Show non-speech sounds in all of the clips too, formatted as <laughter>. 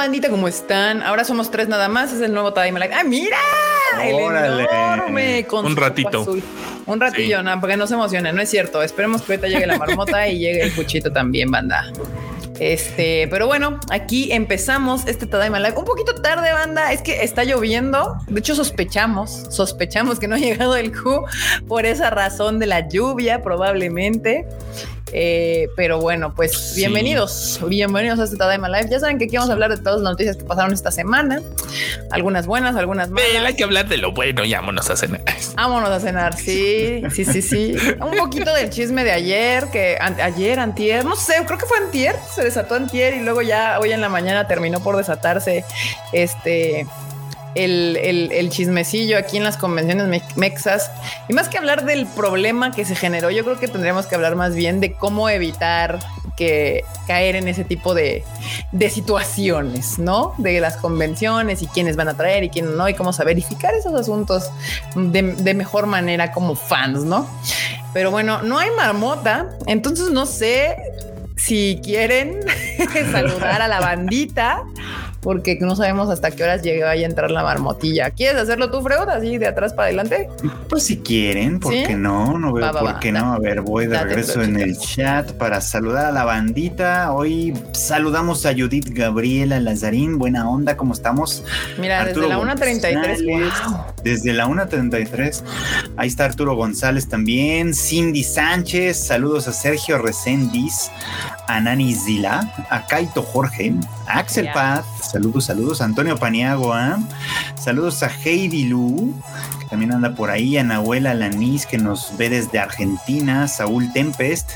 bandita? ¿Cómo están? Ahora somos tres nada más. Es el nuevo Tadaima Live. ¡Ah, mira! Órale. El enorme con Un ratito. azul. Un ratillo, Sí. no, porque no se emocionen. No es cierto. Esperemos que ahorita llegue la marmota y llegue el puchito también, banda. Este, pero bueno, aquí empezamos este Tadaima Live. Un poquito tarde, banda. Es que está lloviendo. De hecho, sospechamos, sospechamos que no ha llegado el Q por esa razón de la lluvia, probablemente. Eh, pero bueno, pues Sí. bienvenidos, bienvenidos a este Tadaima Live. Ya saben que aquí vamos a hablar de todas las noticias que pasaron esta semana. Algunas buenas, algunas malas. Ven, hay que hablar de lo bueno y vámonos a cenar. <laughs> Vámonos a cenar, sí, sí, sí, sí. Un poquito del chisme de ayer, que an- ayer, antier, no sé, creo que fue antier, se desató antier y luego ya hoy en la mañana terminó por desatarse este el, chismecillo aquí en las convenciones me- mexas. Y más que hablar del problema que se generó, yo creo que tendríamos que hablar más bien de cómo evitar que caer en ese tipo de, situaciones, ¿no? De las convenciones y quiénes van a traer y quiénes no, y cómo saber verificar esos asuntos de mejor manera como fans, ¿no? Pero bueno, no hay marmota, entonces no sé si quieren <laughs> saludar a la bandita, porque no sabemos hasta qué horas llega a entrar la marmotilla. ¿Quieres hacerlo tú, Freud, así de atrás para adelante? Pues si quieren, ¿por ¿Sí? qué no? No veo Va, va, por va, qué da- no. A ver, voy de regreso en el chat para saludar a la bandita. Hoy saludamos a Judith Gabriela Lazarín. Buena onda, ¿cómo estamos? Mira, Arturo desde la 1.33. González. Wow. Desde la 1.33. Ahí está Arturo González también. Cindy Sánchez. Saludos a Sergio Reséndiz. A Nani Zila. A Kaito Jorge. A Axel Ya. Paz. Saludos, saludos. Antonio Paniagua. Saludos a Heidi Lu. También anda por ahí. A Nahuel Alanis, que nos ve desde Argentina. Saúl Tempest.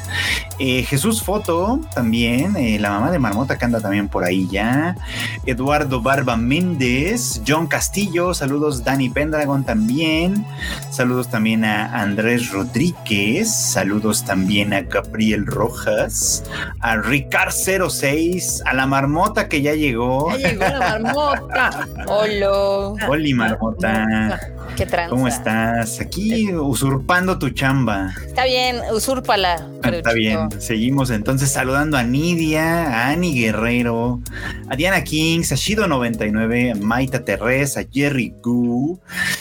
Eh, Jesús Foto también. eh, la mamá de Marmota que anda también por ahí ya. Eduardo Barba Méndez, John Castillo, saludos Dani Pendragon también, saludos también a Andrés Rodríguez, saludos también a Gabriel Rojas, a Ricard06, a la marmota que ya llegó. Ya llegó la marmota. <laughs> Hola, Oli marmota, qué tranza. ¿cómo estás? Aquí usurpando tu chamba. Está bien, usúrpala. Ah, Está bien, seguimos entonces saludando a Nidia, a Ani Guerrero, a Diana Kings, a Shido99, a Maita Terres, a Jerry Gu,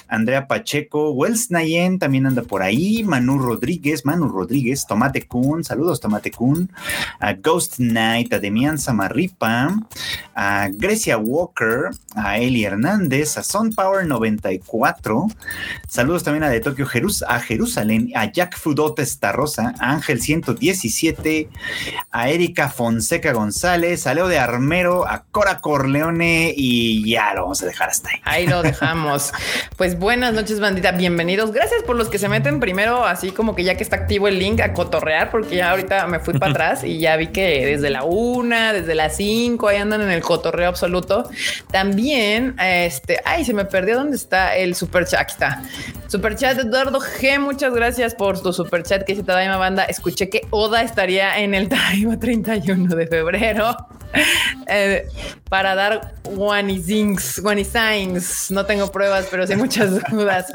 Andrea Pacheco, Wells Nayen también anda por ahí, Manu Rodríguez, Manu Rodríguez, Tomate Kun, saludos Tomate Kun, a Ghost Knight, a Demian Samarripa, a Grecia Walker, a Eli Hernández, a Sun Power 94, saludos también a de Tokio Jerus a Jerusalén, a Jack Fudota Rosa, a Ángel 117, a Erika Fonseca González, a Leo de Armero, a Cora Corleone y ya lo vamos a dejar hasta ahí. Ahí lo dejamos. Pues buenas noches, bandita. Bienvenidos. Gracias por los que se meten primero, así como que ya que está activo el link a cotorrear, porque ya ahorita me fui para atrás y ya vi que desde la una, desde las cinco, ahí andan en el cotorreo absoluto. También, este, ay, se me perdió dónde está el super chat. Aquí está. Super chat de Eduardo G. Muchas gracias por tu super chat que dice Tadaima Banda. Escuché que Oda estaría en el Tadaima 31 de febrero. <laughs> Eh, para dar Wanizings, Wanizings. No tengo pruebas, pero sí muchas <laughs> dudas.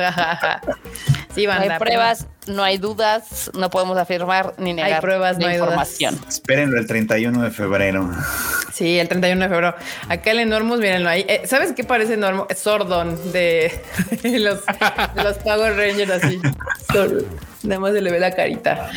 sí, No hay pruebas, no hay dudas, no podemos afirmar ni negar pruebas, la no hay dudas. información. Espérenlo el 31 de febrero. Sí, el 31 de febrero. Acá el Enormous, mírenlo ahí. Eh, ¿Sabes qué parece Enormous? Sordon de, <laughs> de los, de los Power Rangers así. Sordon. Nada más se le ve la carita.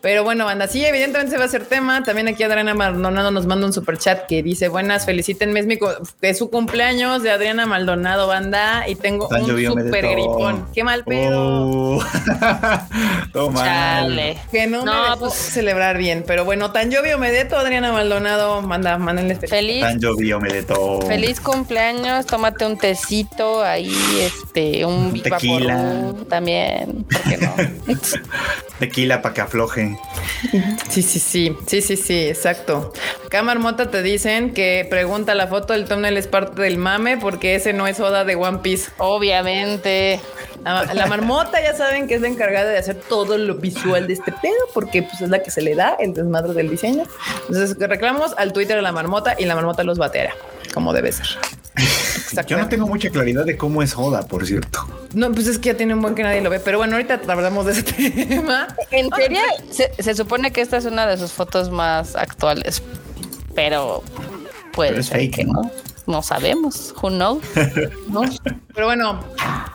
Pero bueno, banda, sí, evidentemente se va a hacer tema. También aquí Adriana Maldonado nos manda un super chat que dice: Buenas, felicítenme. Es, mi es su cumpleaños de Adriana Maldonado, banda. Y tengo Tan un llovió, me super de todo. gripón. Qué mal pedo. <laughs> Todo mal. Chale. Que no, me No, dejó pues- celebrar bien. Pero bueno, tan llovio me deto, Adriana Maldonado. Manda, mándenle este. Feliz, Tan llovió, me de todo. feliz cumpleaños, tómate un tecito ahí, este, un Big Tequila. También, ¿por qué no? <laughs> <laughs> Tequila para que afloje. Sí, sí, sí, sí, sí, sí, exacto. Acá Marmota te dicen que pregunta la foto del thumbnail es parte del mame porque ese no es Oda de One Piece. Obviamente. La, la marmota ya saben que es la encargada de hacer todo lo visual de este pedo porque pues es la que se le da el desmadre del diseño. Entonces reclamamos al Twitter de la marmota y la marmota los bateará como debe ser. Yo no tengo mucha claridad de cómo es Joda, por cierto. No, pues es que ya tiene un buen que nadie lo ve, pero bueno, ahorita hablamos de ese <laughs> tema. En teoría, se, se supone que esta es una de sus fotos más actuales, pero puede Pero es ser fake, que ¿no? no. No sabemos. Who knows? ¿no? <laughs> Pero bueno,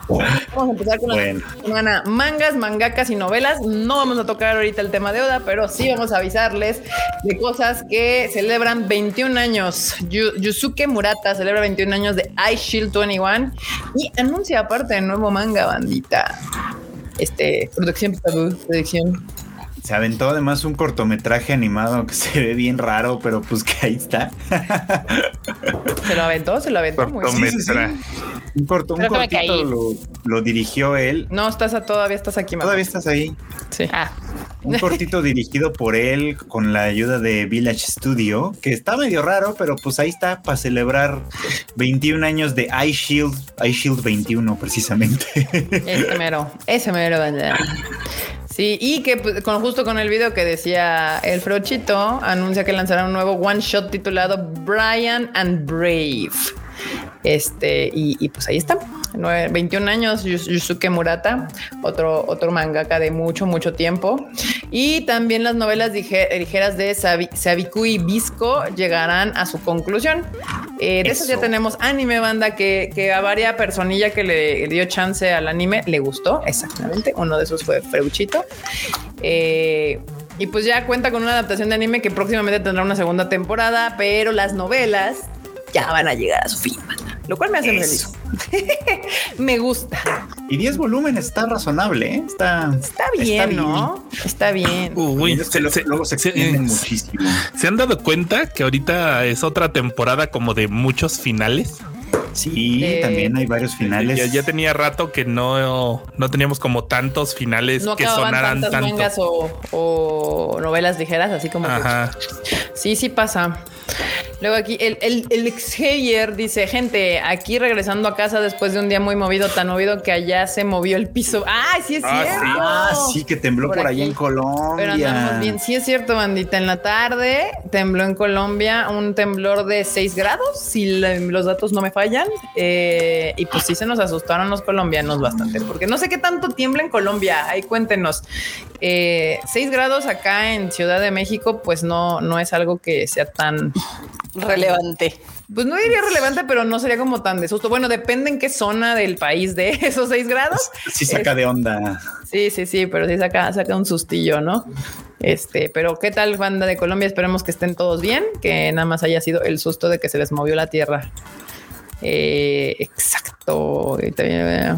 vamos a empezar con Bueno. la semana. Mangas, mangakas y novelas. No vamos a tocar ahorita el tema de Oda, pero sí vamos a avisarles de cosas que celebran 21 años. Yu- Yusuke Murata celebra 21 años de I Shield 21 y anuncia aparte el nuevo manga, bandita. Este, producción, producción. Se aventó además un cortometraje animado que se ve bien raro, pero pues que ahí está. Se lo aventó, se lo aventó muy bien. Sí, sí, sí. Cortometraje. Un, corto, un Creo que me cortito caí. lo, lo dirigió él. No, estás a, todavía estás aquí, mamá. Todavía estás ahí. Sí. Ah, Un cortito dirigido por él con la ayuda de Village Studio, que está medio raro, pero pues ahí está para celebrar 21 años de iShield, iShield 21 precisamente. Ese mero, ese mero. Sí, y que pues, con, justo con el video que decía el Frochito, anuncia que lanzará un nuevo one shot titulado Brian and Brave. Este, y, y pues ahí está. Nueve- 21 años, Yus- Yusuke Murata, otro, otro mangaka de mucho, mucho tiempo. Y también las novelas lige- ligeras de Sabi- Sabiku y Visco llegarán a su conclusión. Eh, de eso ya tenemos anime, banda, que, que a varias personilla que le dio chance al anime le gustó. Exactamente. Uno de esos fue Freuchito. Eh, y pues ya cuenta con una adaptación de anime que próximamente tendrá una segunda temporada, pero las novelas ya van a llegar a su fin, banda, lo cual me hace Eso. feliz. <laughs> me gusta. Y 10 volúmenes está razonable, ¿eh? Está, Está bien, ¿no? Está bien. Uy, Es que se, luego se se- extienden muchísimo. ¿se han dado cuenta que ahorita es otra temporada como de muchos finales? Sí, Eh, también hay varios finales. Ya, ya tenía rato que no, no teníamos como tantos finales No que sonaran tantas tanto. mangas o, o novelas ligeras, así como que. Sí, sí pasa. Luego aquí el, el, el Xavier dice, gente, aquí regresando a casa después de un día muy movido, tan movido que allá se movió el piso. ¡Ay, sí es Ah, cierto! sí. Ah, sí, que tembló Por por, allá en Colombia. Pero andamos bien. Sí es cierto, bandita. En la tarde tembló en Colombia un temblor de 6 grados, si los datos no me fallan. Eh, y pues sí se nos asustaron los colombianos bastante, porque no sé qué tanto tiembla en Colombia. Ahí cuéntenos. Eh, 6 grados acá en Ciudad de México, pues no, no es algo que sea tan relevante. pues no diría relevante, pero no sería como tan de susto. Bueno, depende en qué zona del país de <laughs> esos seis grados. Sí saca de onda. Sí, sí, sí, pero sí saca, saca un sustillo, ¿no? Este, pero ¿qué tal, banda de Colombia? Esperemos que estén todos bien, que nada más haya sido el susto de que se les movió la tierra. Eh, exacto. Y también, eh,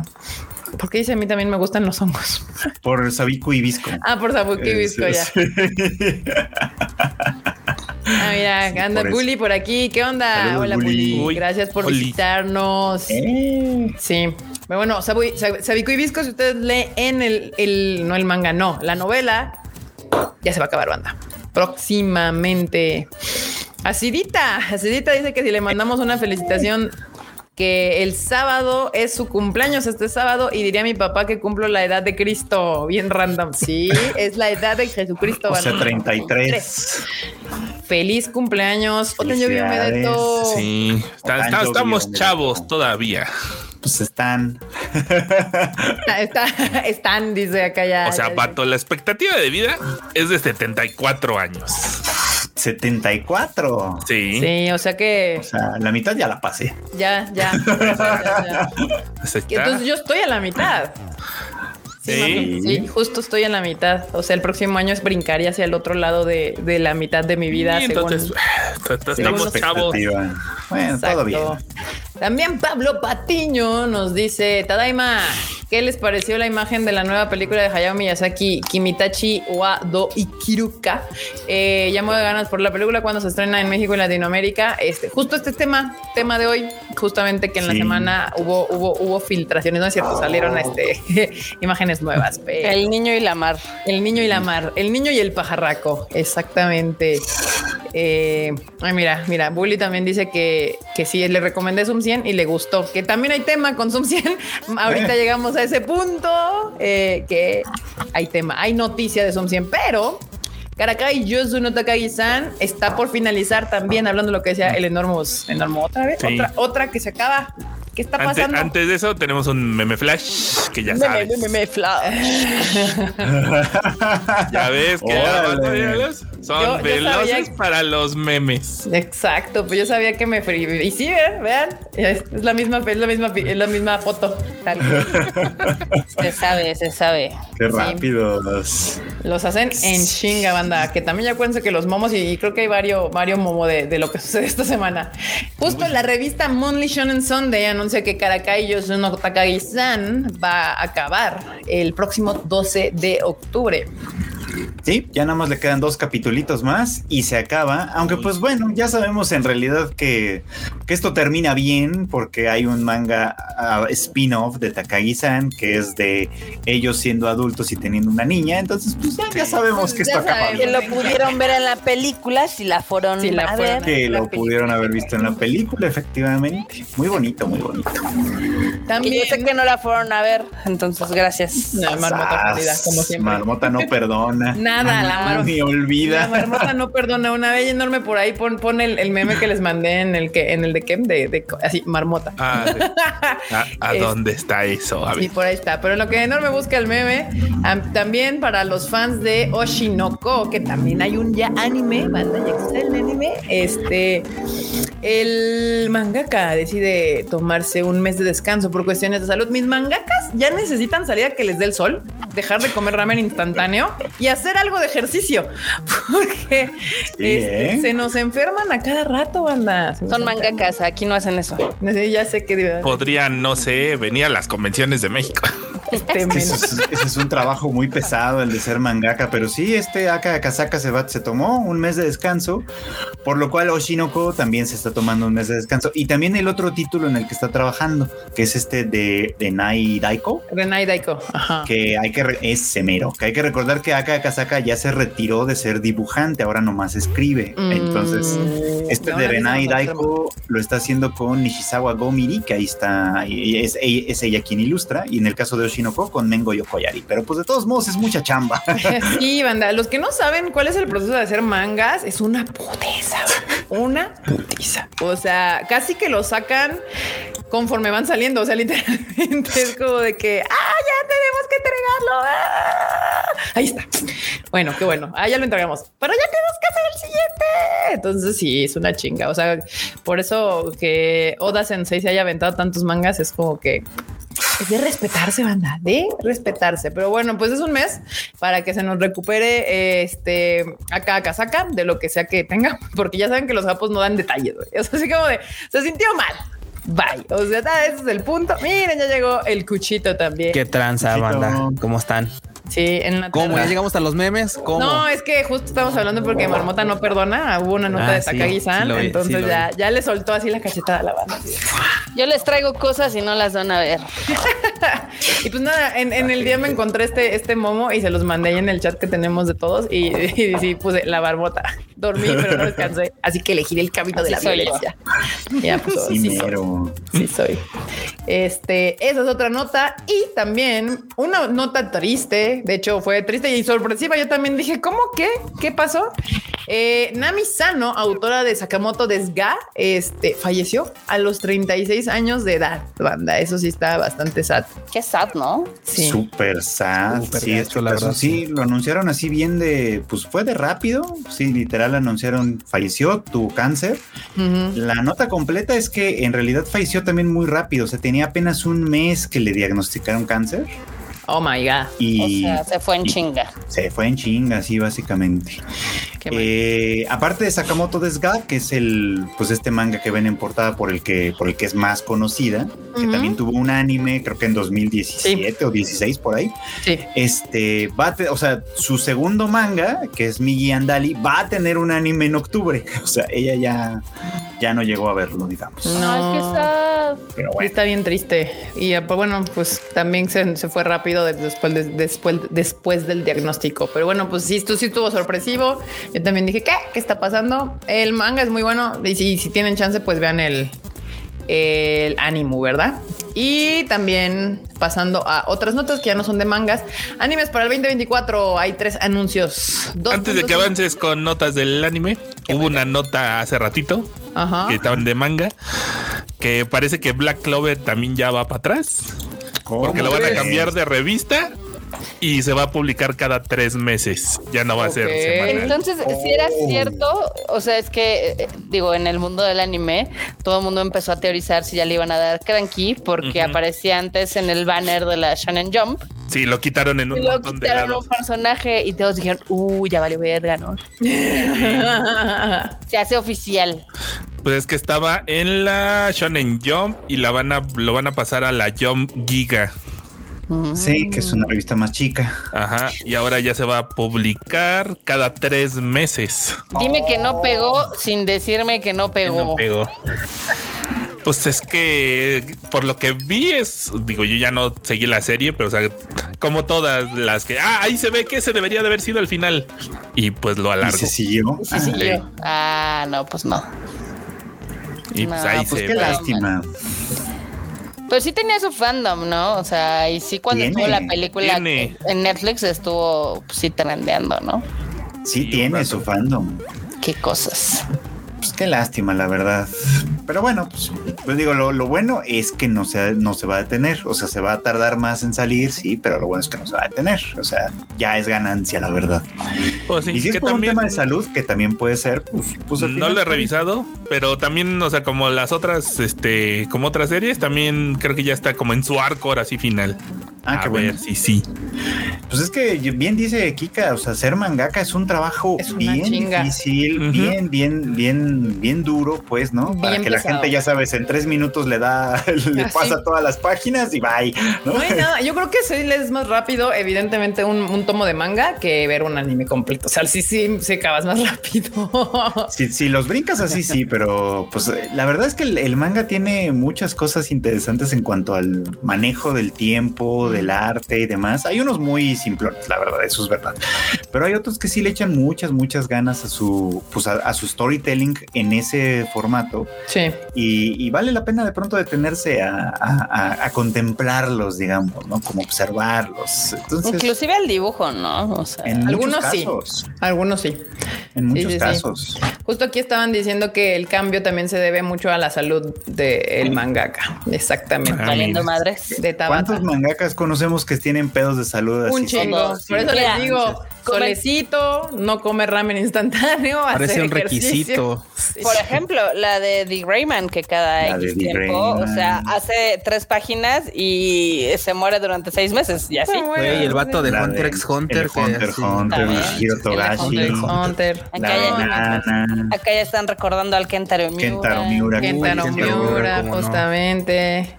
Porque dice a mí también me gustan los hongos. Por Sabiku y Visco. Ah, por Sabuki Visco ya. <laughs> Ah, mira, <laughs> Sí, anda. Bully por aquí. ¿Qué onda? Saludos, Hola, Bully. Bully. Uy, Gracias por visitarnos. Eh, Sí. Pero bueno, Sabu- Sab- Sabiku y Visco, si ustedes leen el, el, no el manga, no, la novela, ya se va a acabar, banda. Próximamente. Acidita, Acidita dice que si le mandamos una felicitación, que el sábado es su cumpleaños este sábado y diría a mi papá que cumplo la edad de Cristo. Bien random. Sí, es la edad de Jesucristo. <laughs> o sea, banda. 33. Feliz cumpleaños. Oten yo Felicidades. Medeto. Sí, está- está- estamos chavos todavía. Pues están. Está, está- <laughs> están, dice acá ya. O sea, ya- Pato, la expectativa de vida es de 74 años. 74. Sí. Sí, o sea que O sea, la mitad ya la pasé. ya, ya. <laughs> ya, ya. Entonces yo estoy a la mitad. Sí, Sí. mami, sí, justo estoy en la mitad. O sea, el próximo año es brincaría hacia el otro lado de, de la mitad de mi vida. Sí, según- entonces, <sighs> según estamos chavos. Expectativa. Bueno, Exacto. todo bien. También Pablo Patiño nos dice, Tadaima, ¿qué les pareció la imagen de la nueva película de Hayao Miyazaki, Kimitachi wa do Ikiruka? Eh, ya me doy ganas por la película cuando se estrena en México y Latinoamérica. Este, justo este tema, tema de hoy, justamente que en la semana hubo, hubo, hubo filtraciones, no es cierto, salieron este, <laughs> imágenes nuevas. pero- El niño y la mar. el niño y la mar, el niño y el pajarraco, exactamente. Eh, ay, mira, mira, Bully también dice que, que sí, le recomendé Zoom 100 y le gustó, que también hay tema con Zoom 100. <laughs> Ahorita Eh. llegamos a ese punto, eh, que hay tema, hay noticia de Zoom 100, pero Karakai Yosu Takagi-san está por finalizar también, hablando de lo que decía el enorme, enorme otra vez, Sí. otra, otra que se acaba. ¿Qué está pasando? antes de eso tenemos un meme flash que ya Meme, sabes. meme, meme, flash. <laughs> Ya ves que son Yo- yo veloces para los memes. Exacto, pues yo sabía que me. Y sí, ¿eh? vean, es, es la misma, es la misma, es la misma foto. Tal. <laughs> Se sabe, se sabe. Qué Sí. rápidos. Los hacen en chinga, banda. Que también ya cuéntense que los momos, y, y creo que hay varios, varios momo de, de lo que sucede esta semana. Justo en la revista Monthly Shonen Sunday anuncia que Karakai Yosuno Takagi-san va a acabar el próximo 12 de octubre. Sí, ya nada más le quedan dos capitulitos más y se acaba. Aunque pues bueno, ya sabemos en realidad que, que esto termina bien porque hay un manga spin-off de Takagi-san que es de ellos siendo adultos y teniendo una niña. Entonces pues ya, ya sabemos que Ya esto acaba. Que lo pudieron ver en la película si la fueron Si la a ver. Que lo película. pudieron haber visto en la película, efectivamente. Muy bonito, muy bonito. También. yo sé que no la fueron a ver, entonces gracias. No, marmota Sas, como siempre. Marmota no perdona. Nada, la mar- Ni La olvida. marmota no perdona. Una vez enorme por ahí, pon, pon el, el meme que les mandé en el que, en el de Kem, de, de- así, marmota. Ah, sí. ¿A, <laughs> a Es- dónde está eso? A Sí, por ahí está. Pero en lo que enorme busca el meme, am- también para los fans de Oshinoko, que también hay un ya anime, banda, ya existe el anime. Este, el mangaka decide tomarse un mes de descanso por cuestiones de salud. Mis mangakas ya necesitan salir a que les dé el sol, dejar de comer ramen instantáneo y hacer algo de ejercicio, <laughs> porque Sí, este, ¿eh? se nos enferman a cada rato, banda. Son mangakas, aquí no hacen eso. Sí, ya sé que Podrían, no sé, venir a las convenciones de México. <laughs> este Ese es, ese es un trabajo muy pesado el de ser mangaka, pero sí, este Aka Akasaka se, va, se tomó un mes de descanso, por lo cual Oshinoko también se está tomando un mes de descanso. Y también el otro título en el que está trabajando, que es este de, de Nai Daiko, Renai Daiko. Ajá. que hay que, re- es semero, que hay que recordar que Aka Akasaka ya se retiró de ser dibujante, ahora nomás escribe. Entonces, Mm, este no, de Renai Daiko lo está haciendo con Nishizawa Gomiri, que ahí está, y es, es ella quien ilustra, y en el caso de Oshinoko con Mengo Yokoyari. Pero pues de todos modos es mucha chamba. <laughs> Sí, banda. Los que no saben cuál es el proceso de hacer mangas, es una putiza. Una putiza. O sea, casi que lo sacan conforme van saliendo. O sea, literalmente es como de que, ah, ya tenemos que entregarlo. Ah. Ahí está. Bueno, qué bueno. Ah, ya lo entregamos. Pero ya tenemos que hacer el siguiente. Entonces sí, es una chinga. O sea, por eso que Oda Sensei se haya aventado tantos mangas es como que es de respetarse, banda, de respetarse. Pero bueno, pues es un mes para que se nos recupere este acá casaca de lo que sea que tenga, <laughs> porque ya saben que los japos no dan detalles. güey. Es así como de se sintió mal. Bye. O sea, ese es el punto. Miren, ya llegó el cuchito también. ¿Qué tranza, Poquito. banda? ¿Cómo están? Sí, en la ¿Cómo? ¿Ya llegamos a los memes? ¿Cómo? No, es que justo estamos hablando porque Marmota no perdona. Hubo una nota Ah, de sí, Takagi-san, sí lo vi, entonces sí ya, ya le soltó así la cachetada a la banda. así Yo les traigo cosas y no las van a ver. <laughs> Y pues nada, en, en el día me encontré este, este momo y se los mandé ahí en el chat que tenemos de todos y, <laughs> y sí puse la barbota. Dormí, pero no <laughs> descansé. Así que elegí el camino de la soy yo. violencia. Ya, pues, Sí, sí, soy. Sí soy. Este, esa es otra nota. Y también una nota triste. De hecho, fue triste y sorpresiva. Yo también dije, ¿cómo qué? ¿Qué pasó? Eh, Nami Sano, autora de Sakamoto Desga, este, falleció a los 36 años de edad. Banda, eso sí está bastante sad. Qué sad, ¿no? Sí. Súper sad. Súper sí, gacho, la eso verdad, sí, lo anunciaron así bien de, pues fue de rápido. Sí, literal anunciaron, falleció, tuvo cáncer. La nota completa es que en realidad falleció también muy rápido. O sea, tenía apenas un mes que le diagnosticaron cáncer Oh my God. y O sea, se fue en chinga. se fue en chinga, así básicamente. Eh, aparte de Sakamoto Desga, que es el, pues este manga que ven en portada por el que, por el que es más conocida, que también tuvo un anime, creo que en 2017 o 16 por ahí. Sí. Este va a o sea, su segundo manga, que es Migi Andali, va a tener un anime en octubre. <laughs> O sea, ella ya, ya no llegó a verlo, digamos. No. Ay, qué sad. Pero Sí, bueno. está bien triste. Y pues, bueno, pues también se, se fue rápido de- después, de- después, después del diagnóstico. Pero bueno, pues sí, esto sí estuvo sorpresivo. Yo también dije, ¿qué? ¿Qué está pasando? El manga es muy bueno. Y si, si tienen chance, pues vean el, el ánimo, ¿verdad? Y también pasando a otras notas que ya no son de mangas. Animes para el 2024. Hay tres anuncios. Dos Antes de que avances con notas del anime, hubo una nota hace ratito Ajá. que estaban de manga que parece que Black Clover también ya va para atrás. Porque lo van a cambiar de revista y se va a publicar cada tres meses. Ya no va a ser semanal. Entonces, si era Oh. cierto, o sea, es que, eh, digo, en el mundo del anime, todo el mundo empezó a teorizar si ya le iban a dar Cranky, porque aparecía antes en el banner de la Shonen Jump, Sí, lo quitaron en un y luego montón de quitaron lados. un personaje y todos dijeron, uh, ya vale verga, ¿no? <laughs> Se hace oficial. Pues es que estaba en la Shonen Jump y la van a, lo van a pasar a la Jump Giga. Sí, que es una revista más chica. Ajá. Y ahora ya se va a publicar cada tres meses. Dime que no pegó sin decirme que no pegó. No pegó. Pues es que por lo que vi es, digo, yo ya no seguí la serie, pero o sea, como todas las que, ah, ahí se ve que ese debería de haber sido el final. Y pues lo Y alargo. se siguió. Sí, sí. yo. Ah, no, pues no. Y pues ahí Pues se qué ve. lástima. Pero sí tenía su fandom, ¿no? O sea, y sí cuando Tiene, estuvo la película tiene. en Netflix estuvo pues, sí trendeando, ¿no? Sí, Sí, tiene su fandom. Qué cosas. Pues qué lástima, la verdad. Pero bueno, pues, pues digo, lo, lo bueno es que no se, no se va a detener. O sea, se va a tardar más en salir, sí, pero lo bueno es que no se va a detener. O sea, ya es ganancia, la verdad. Pues sí, y si es que por también un tema de salud, que también puede ser, pues, pues no lo he revisado, pero también, o sea, como las otras, este, como otras series, también creo que ya está como en su arco ahora sí final. Ah, a qué ver bueno. si sí. Pues es que bien dice Kika, o sea, ser mangaka es un trabajo Es bien chinga. difícil, Ujú. bien, bien, bien, bien duro, pues, ¿no? Para Bien que la pesado. gente, ya sabes, en tres minutos le da, <laughs> le Así. pasa todas las páginas y bye. ¿no? No hay nada. Yo creo que sí lees más rápido, evidentemente, un, un tomo de manga que ver un anime completo. O sea, sí, sí, se acabas más <laughs> rápido. Si, si los brincas así, sí, pero pues la verdad es que el, el manga tiene muchas cosas interesantes en cuanto al manejo del tiempo, del arte y demás. Hay unos muy simplones, la verdad, eso es verdad. Pero hay otros que sí le echan muchas, muchas ganas a su, pues a, a su storytelling en ese formato Sí. y, y vale la pena de pronto detenerse a, a- a- a contemplarlos, digamos, ¿no? Como observarlos. Entonces, Inclusive el dibujo, ¿no? O sea, en algunos muchos sí. casos, Algunos sí. en muchos sí, sí. casos. Justo aquí estaban diciendo que el cambio también se debe mucho a la salud del mangaka. Exactamente. Ah, madres. De Tabata. ¿Cuántos mangakas conocemos que tienen pedos de salud? Un así? chingo. Por eso les digo, solecito, no come ramen instantáneo. <laughs> Parece hacer un ejercicio. requisito. Sí. Por ejemplo, la de The Greyman, que cada La X tiempo, o sea, hace tres páginas y se muere durante seis meses y así. Güey, el vato de Hunter de- x Hunter. Hunter. Hunter. Hiro Togashi, Hunter x Hunter. Acá ya, banana. acá ya están recordando al Kentaro Miura. Kentaro Miura. Kentaro Uy, Kentaro Miura, Miura, cómo no. justamente.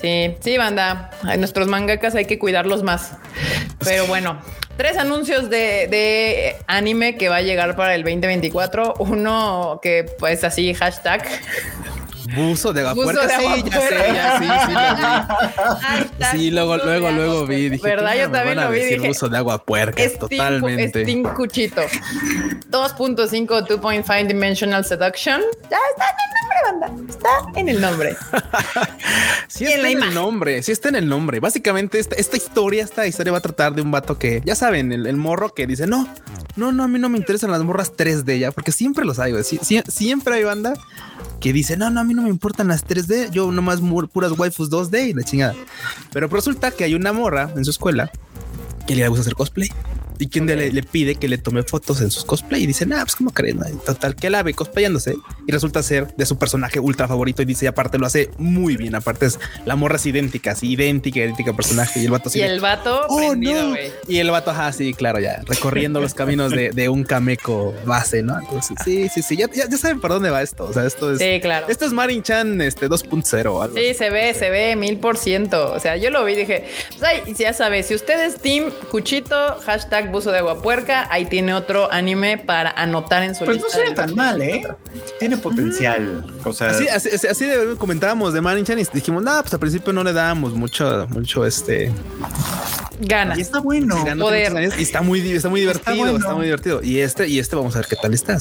Sí, sí, banda. Nuestros mangakas hay que cuidarlos más. Pero bueno, tres anuncios de, de anime que va a llegar para el 2024. Uno que pues así, hashtag. Buzo de de Sí, ya sé, ya sí, sí lo vi. Sí, luego, luego, luego vi. Dije, ¿Verdad? ¿cómo Yo también lo vi. Dije, buzo de agua puerca. Steam- Totalmente. Steam Cuchito. 2.5 2.5 Dimensional Seduction. Ya está en el nombre, banda. Está en el nombre. <laughs> Sí en está la en el nombre, sí está en el nombre. Básicamente esta, esta historia, esta historia va a tratar de un vato que, ya saben, el, el morro que dice, no, no, no, a mí no me interesan las morras 3D ya, porque siempre los hay, güey. Sie- sie- siempre hay banda que dice, no, no, a mí no me importan las 3D, yo nomás puras waifus 2D y la chingada. Pero resulta que hay una morra en su escuela que le gusta hacer cosplay. Y quien le, le pide que le tome fotos en sus cosplay y dice, nah, pues cómo creen, total que la ve cosplayándose y resulta ser de su personaje ultra favorito y dice, y aparte lo hace muy bien, aparte es la morra es idéntica, así idéntica, idéntica personaje y el vato así Y el vato Oh, prendido, no. Y el vato, ajá, sí, claro, ya recorriendo los caminos de, de un cameco base, ¿no? Entonces, sí, sí, sí, ya, ya, ya saben por dónde va esto. O sea, esto es, Sí, claro. esto es Marin Chan este 2.0 o algo. Sí, se ve, se ve mil por ciento. O sea, yo lo vi y dije, pues ay, ya sabes, si usted es Team Cuchito, hashtag buzo de agua puerca, ahí tiene otro anime para anotar en su Pues no del- tan mal, ¿eh? Tiene potencial. O sea, Así, así, así- así de comentábamos de Marin Chan y dijimos, no, pues al principio no le dábamos mucho, mucho este, Gana. Y está bueno. Ganó Poder. y está muy, está muy divertido, está, bueno. muy divertido. Y este, y este vamos a ver qué tal está.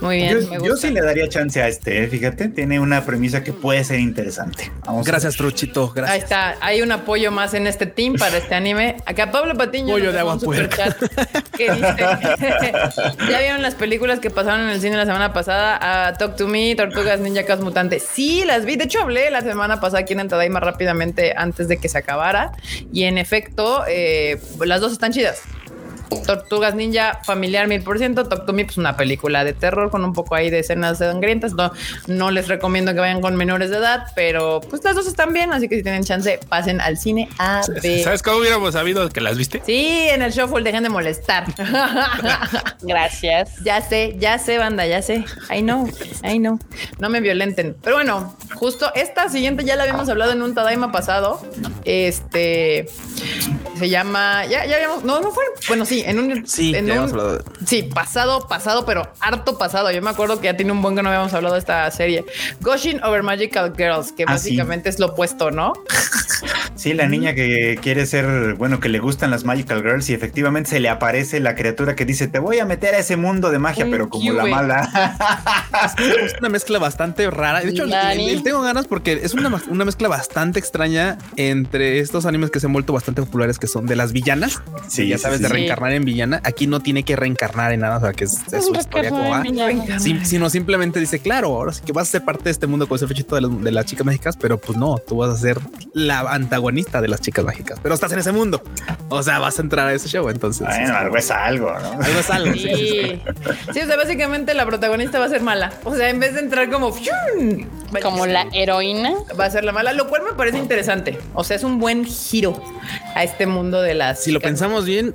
Muy bien, Yo, me yo gusta. sí le daría chance a este, ¿eh? fíjate, tiene una premisa que puede ser interesante. Vamos a Gracias, Truchito. Ahí está, hay un apoyo más en este team para este anime. Acá Pablo Patiño Pollo de agua un superchat que dice, <laughs> ¿ya vieron las películas que pasaron en el cine la semana pasada? A Talk to Me, Tortugas Ninja Caos Mutante. Sí, las vi. De hecho, hablé la semana pasada aquí en Entadaima rápidamente antes de que se acabara. Y en efecto, eh, las dos están chidas. Tortugas Ninja familiar mil por ciento. Talk to Me, pues una película de terror con un poco ahí de escenas sangrientas. No, no les recomiendo que vayan con menores de edad, pero pues las dos están bien. Así que si tienen chance, pasen al cine a ver. ¿Sabes cómo hubiéramos sabido que las viste? Sí, en el shuffle dejen de molestar. <laughs> Gracias. ya sé, ya sé, banda, ya sé. I know, I know. No me violenten. Pero bueno, justo esta siguiente ya la habíamos hablado en un Tadaima pasado. Este se llama, ya, ya habíamos, no, no fue, bueno, sí, en un, Sí, en ya un- habíamos hablado de- sí, pasado, pasado, pero harto pasado. Yo me acuerdo que ya tiene un buen que no habíamos hablado de esta serie. Goshin over Magical Girls, que Ah, sí. básicamente es lo opuesto, ¿no? <laughs> Sí, la niña que quiere ser, bueno, que le gustan las Magical Girls y efectivamente se le aparece la criatura que dice, te voy a meter a ese mundo de magia, Un pero como la cube. mala. Es una mezcla bastante rara. De hecho, Nani. le- le tengo ganas porque es una, una mezcla bastante extraña entre estos animes que se han vuelto bastante populares, que son de las villanas. Sí, ya sabes, sí, de sí. Reencarnar en villana. Aquí no tiene que reencarnar en nada, o sea, que es, es su historia como va. Sí, sino simplemente dice, claro, ahora sí que vas a ser parte de este mundo con ese fechito de, las- de las chicas mágicas, pero pues no, tú vas a ser la antagonista de las chicas mágicas, pero estás en ese mundo. O sea, vas a entrar a ese show, entonces. Bueno, algo es algo, ¿no? algo es algo. sí, sí, sí. Sí. sí, o sea, básicamente la protagonista va a ser mala. O sea, en vez de entrar como Como la heroína. va a ser la mala, lo cual me parece interesante. O sea, es un buen giro a este mundo de las. Si lo pensamos bien,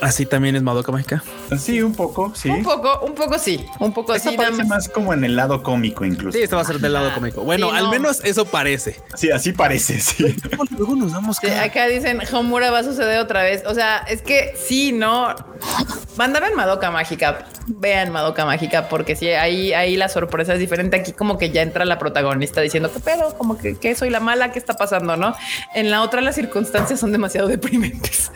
así también es Madoka Mágica. Sí, un poco, sí. Un poco, un poco sí, un poco Esta así. nada parece más. más como en el lado cómico incluso. Sí, esto va a ser del lado cómico. Bueno, Sí, al no. menos eso parece. Sí, así parece, sí. Luego nos damos Sí, acá dicen Homura va a suceder otra vez. O sea, es que sí, no. Mandar en Madoka Mágica. Vean Madoka Mágica, porque sí, ahí, ahí la sorpresa es diferente. Aquí, como que ya entra la protagonista diciendo que pedo, como que, que soy la mala, ¿qué está pasando? No en la otra, las circunstancias son demasiado deprimentes.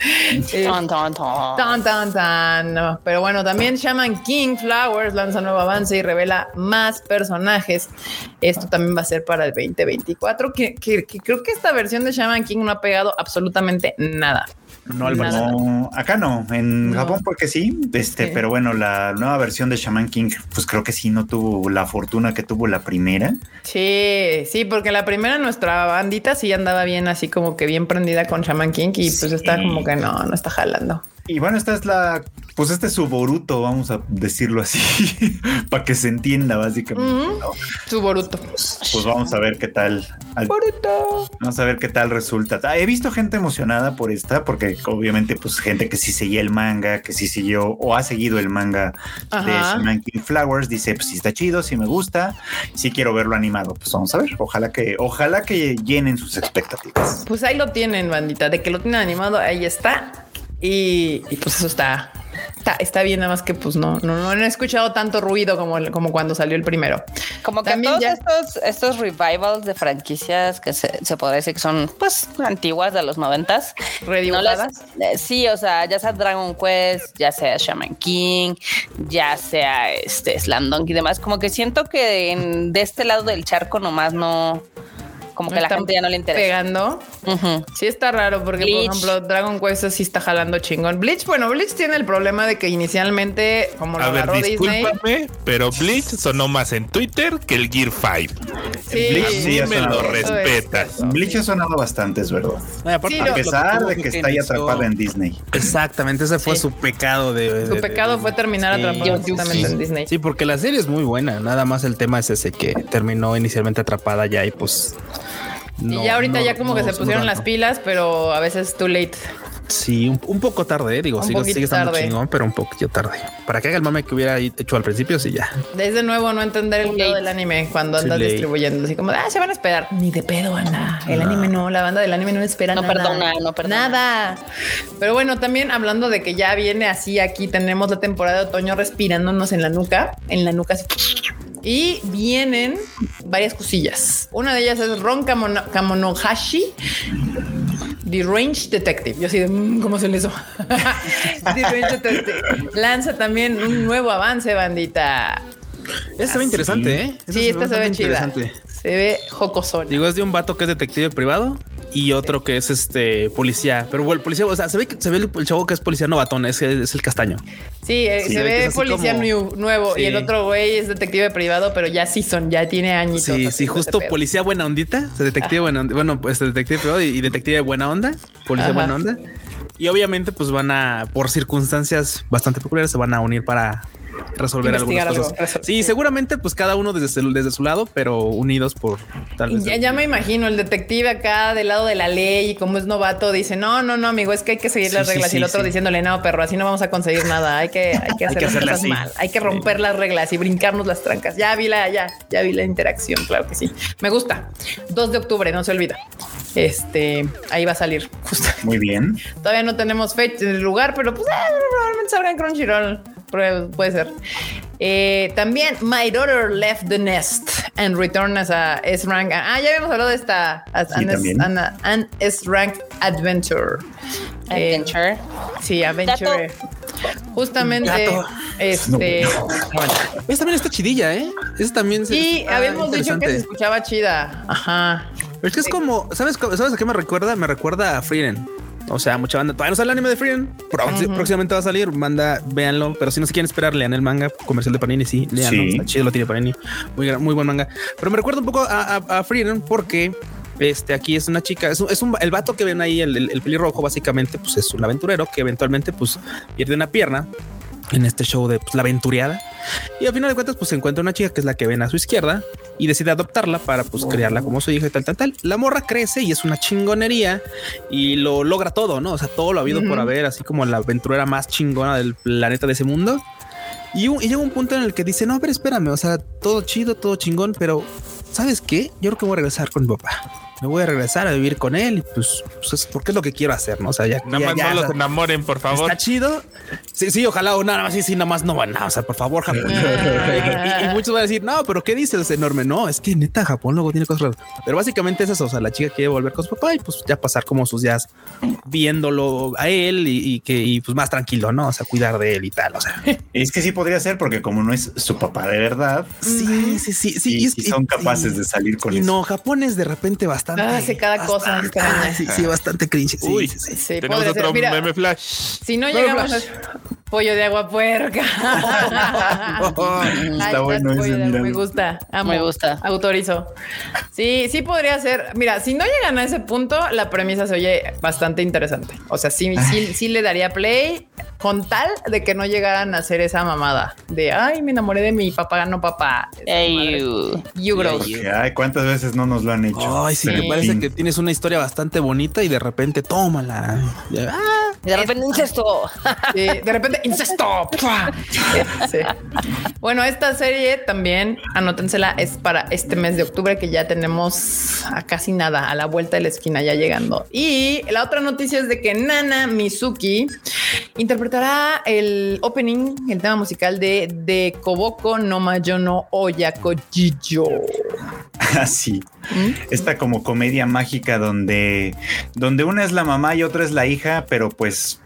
Eh, Ton, ton, ton. Tan, tan, tan. Pero bueno, también Shaman King Flowers lanza nuevo avance y revela más personajes. Esto también va a ser para el 2024, que, que- que creo que esta versión de Shaman King no ha pegado absolutamente nada. No, Nada. acá no, en No. Japón porque sí, este, Sí. pero bueno, la nueva versión de Shaman King, pues creo que sí no tuvo la fortuna que tuvo la primera. Sí, sí, porque la primera nuestra bandita sí andaba bien, así como que bien prendida con Shaman King y pues Sí. está como que no, no está jalando. Y bueno, esta es la, pues este es su Boruto, vamos a decirlo así, <laughs> para que se entienda básicamente. Su Boruto. Pues vamos a ver qué tal. al- Boruto. Vamos a ver qué tal resulta. Ah, He visto gente emocionada por esta, porque obviamente, pues gente que sí seguía el manga, que sí siguió o ha seguido el manga de. Shaman King Flowers, dice: Pues sí está chido, sí me gusta, sí quiero verlo animado. Pues vamos a ver. Ojalá que, ojalá que llenen sus expectativas. Pues ahí lo tienen, bandita, de que lo tienen animado, ahí está. Y, y, pues eso está, está, está bien, nada más que pues no, no, no he escuchado tanto ruido como, como cuando salió el primero. Como que También todos ya- estos, estos revivals de franquicias que se, se podría decir que son pues antiguas de los noventas. no Redibujadas. eh, sí, o sea, ya sea Dragon Quest, ya sea Shaman King, ya sea este Slam Dunk y demás, como que siento que en- de este lado del charco nomás no, como No que la gente ya no le interesa. Pegando. Sí está raro porque, Bleach. por ejemplo, Dragon Quest sí está jalando chingón. Bleach, bueno, Bleach tiene el problema de que inicialmente, como lo A ver, agarró Disney, discúlpame, pero Bleach sonó más en Twitter que el Gear 5. sí, Bleach Así sí, me lo no. respetas. Bleach ha sonado bastante, es verdad. Ay, aparte, Sí, A pesar de que está ahí atrapada en Disney. Exactamente, ese fue Sí. su pecado de. su de- pecado de- fue terminar Sí, atrapado sí, justamente sí. en Disney. Sí, porque la serie es muy buena. Nada más el tema es ese que terminó inicialmente atrapada ya y pues. Y ya ahorita ya como que se pusieron las pilas. pero a veces too late. Sí, un, un poco tarde, eh, digo, Un sigue, estando tarde. chingón, pero un poquito tarde. Para que haga el mame que hubiera hecho al principio, sí, ya. Es de nuevo no entender el pedo late. del anime cuando Too andas late. distribuyendo. Así como, ah, se van a esperar. Ni de pedo, anda. El anime no, la banda del anime no espera No nada. perdona, no perdona. Nada. Pero bueno, también hablando de que ya viene así, aquí tenemos la temporada de otoño respirándonos en la nuca, en la nuca así. Y vienen varias cosillas. Una de ellas es Ron Kamono- Kamonohashi The Range Detective. Yo así de "Mm, cómo se le hizo. The Range Detective. Lanza también un nuevo avance, bandita. Esta se ve interesante, ¿eh? Sí, esta se ve chida. Se ve jocosón. Digo, es de un vato que es detective privado y otro que es este policía. Pero bueno, el policía, o sea, se ve que se ve el, el chavo que es policía novatón, es, es el castaño. Sí, eh, Sí, se ve ve policía como- new- nuevo y el otro güey es detective privado, pero ya sí son, ya tiene añitos. Sí, sí, justo policía buena ondita, o sea, detective buena onda, bueno, pues detective privado y, y detective buena onda, policía Ajá. buena onda. Y obviamente, pues van a, por circunstancias bastante peculiares, se van a unir para resolver algunas algo, cosas. resol- Sí, seguramente, pues cada uno desde, su- desde su lado, pero unidos por tal vez. Ya, ya me imagino el detective acá del lado de la ley y como es novato dice no, no, no, amigo, es que hay que seguir las sí, reglas y el otro diciéndole no, perro, así no vamos a conseguir nada. Hay que, hay que <laughs> hacer que las cosas así. mal, hay que romper las reglas y brincarnos las trancas. Ya vi la, ya, ya vi la interacción, claro que sí. Me gusta. 2 de octubre, no se olvida. Este ahí va a salir justo. Muy bien. <laughs> Todavía no tenemos fecha en el lugar, pero pues eh, probablemente salga en Crunchyroll. Puede ser. Eh, también My Daughter Left the Nest and Return as a S-Rank. Ah, ya habíamos hablado de esta as- Sí, an, S-Rank Adventure. Eh, Adventure. sí, Adventure. Justamente, este. Esta también está chidilla, ¿eh? Esa también se- Sí, habíamos dicho que se escuchaba chida. Ajá. Pero es que es como, ¿sabes, ¿sabes a qué me recuerda? Me recuerda a Frieren. O sea, mucha banda. Todavía no sale el anime de Frieren. Próximamente va a salir. Manda, véanlo. Pero si no se quieren esperar, lean el manga comercial de Panini. Sí, leanlo. Sí. Está chido, lo tiene Panini. Muy, muy buen manga. Pero me recuerda un poco a, a, a Frieren porque este aquí es una chica. Es, un, es un- el vato que ven ahí, el, el, el pelirrojo, básicamente, pues es un aventurero que eventualmente, pues pierde una pierna en este show de pues, la aventureada. Y al final de cuentas, pues se encuentra una chica que es la que ven a su izquierda y decide adoptarla para pues criarla como su hija y tal, tal, tal. La morra crece y es una chingonería y lo logra todo, ¿no? O sea, todo lo ha habido por haber, así como la aventurera más chingona del planeta de ese mundo. Y, y llega un punto en el que dice, no, pero espérame, o sea, todo chido, todo chingón, pero ¿sabes qué? Yo creo que voy a regresar con mi papá. Me voy a regresar a vivir con él y pues, pues es porque es lo que quiero hacer, ¿no? O sea, ya, Nada ya- más ya, no o los sea, enamoren, por favor. Está chido. Sí, sí, ojalá o nada más, sí, sí, nada más no van a, o sea, por favor, Japón. <laughs> y, muchos van a decir, no, pero ¿qué dices? Es enorme. No, es que neta, Japón luego tiene cosas raras. Pero básicamente es eso. O sea, la chica quiere volver con su papá y pues ya pasar como sus días viéndolo a él y, y que y pues más tranquilo, ¿no? O sea, cuidar de él y tal. O sea, <laughs> Es que sí podría ser porque como no es su papá de verdad, sí, sí, sí, sí. y, es- y son capaces de salir con Y eso. no, Japón es de repente bastante. Ah, hace cada cosa bastante- ah, Sí, sí, bastante cringe. Sí, Uy, sí, sí. Sí, tenemos otro Mira, meme flash. Si no Bueno, llegamos a Flash. pollo de agua puerca. Ahí <laughs> Está bueno pollo ese, de. Me gusta. amo, Me gusta. Autorizo. Sí, sí podría ser. Mira, si no llegan a ese punto, la premisa se oye bastante interesante. O sea, sí, sí, sí le daría play con tal de que no llegaran a hacer esa mamada de ay, me enamoré de mi papá, no papá. Ey, uh, You gross. Porque, ay, ¿cuántas veces no nos lo han hecho? Ay, sí, que parece que tienes una historia bastante bonita y de repente tómala. Ah, de repente incesto. Sí, de repente, incesto. Bueno, esta serie también, anótensela, es para este mes de octubre que ya tenemos a casi nada, a la vuelta de la esquina ya llegando. Y la otra noticia es de que Nana Mizuki interpretará el opening, el tema musical de De Koboko no Mayo no <laughs> Así. Esta como comedia mágica donde, donde una es la mamá y otra es la hija, pero pues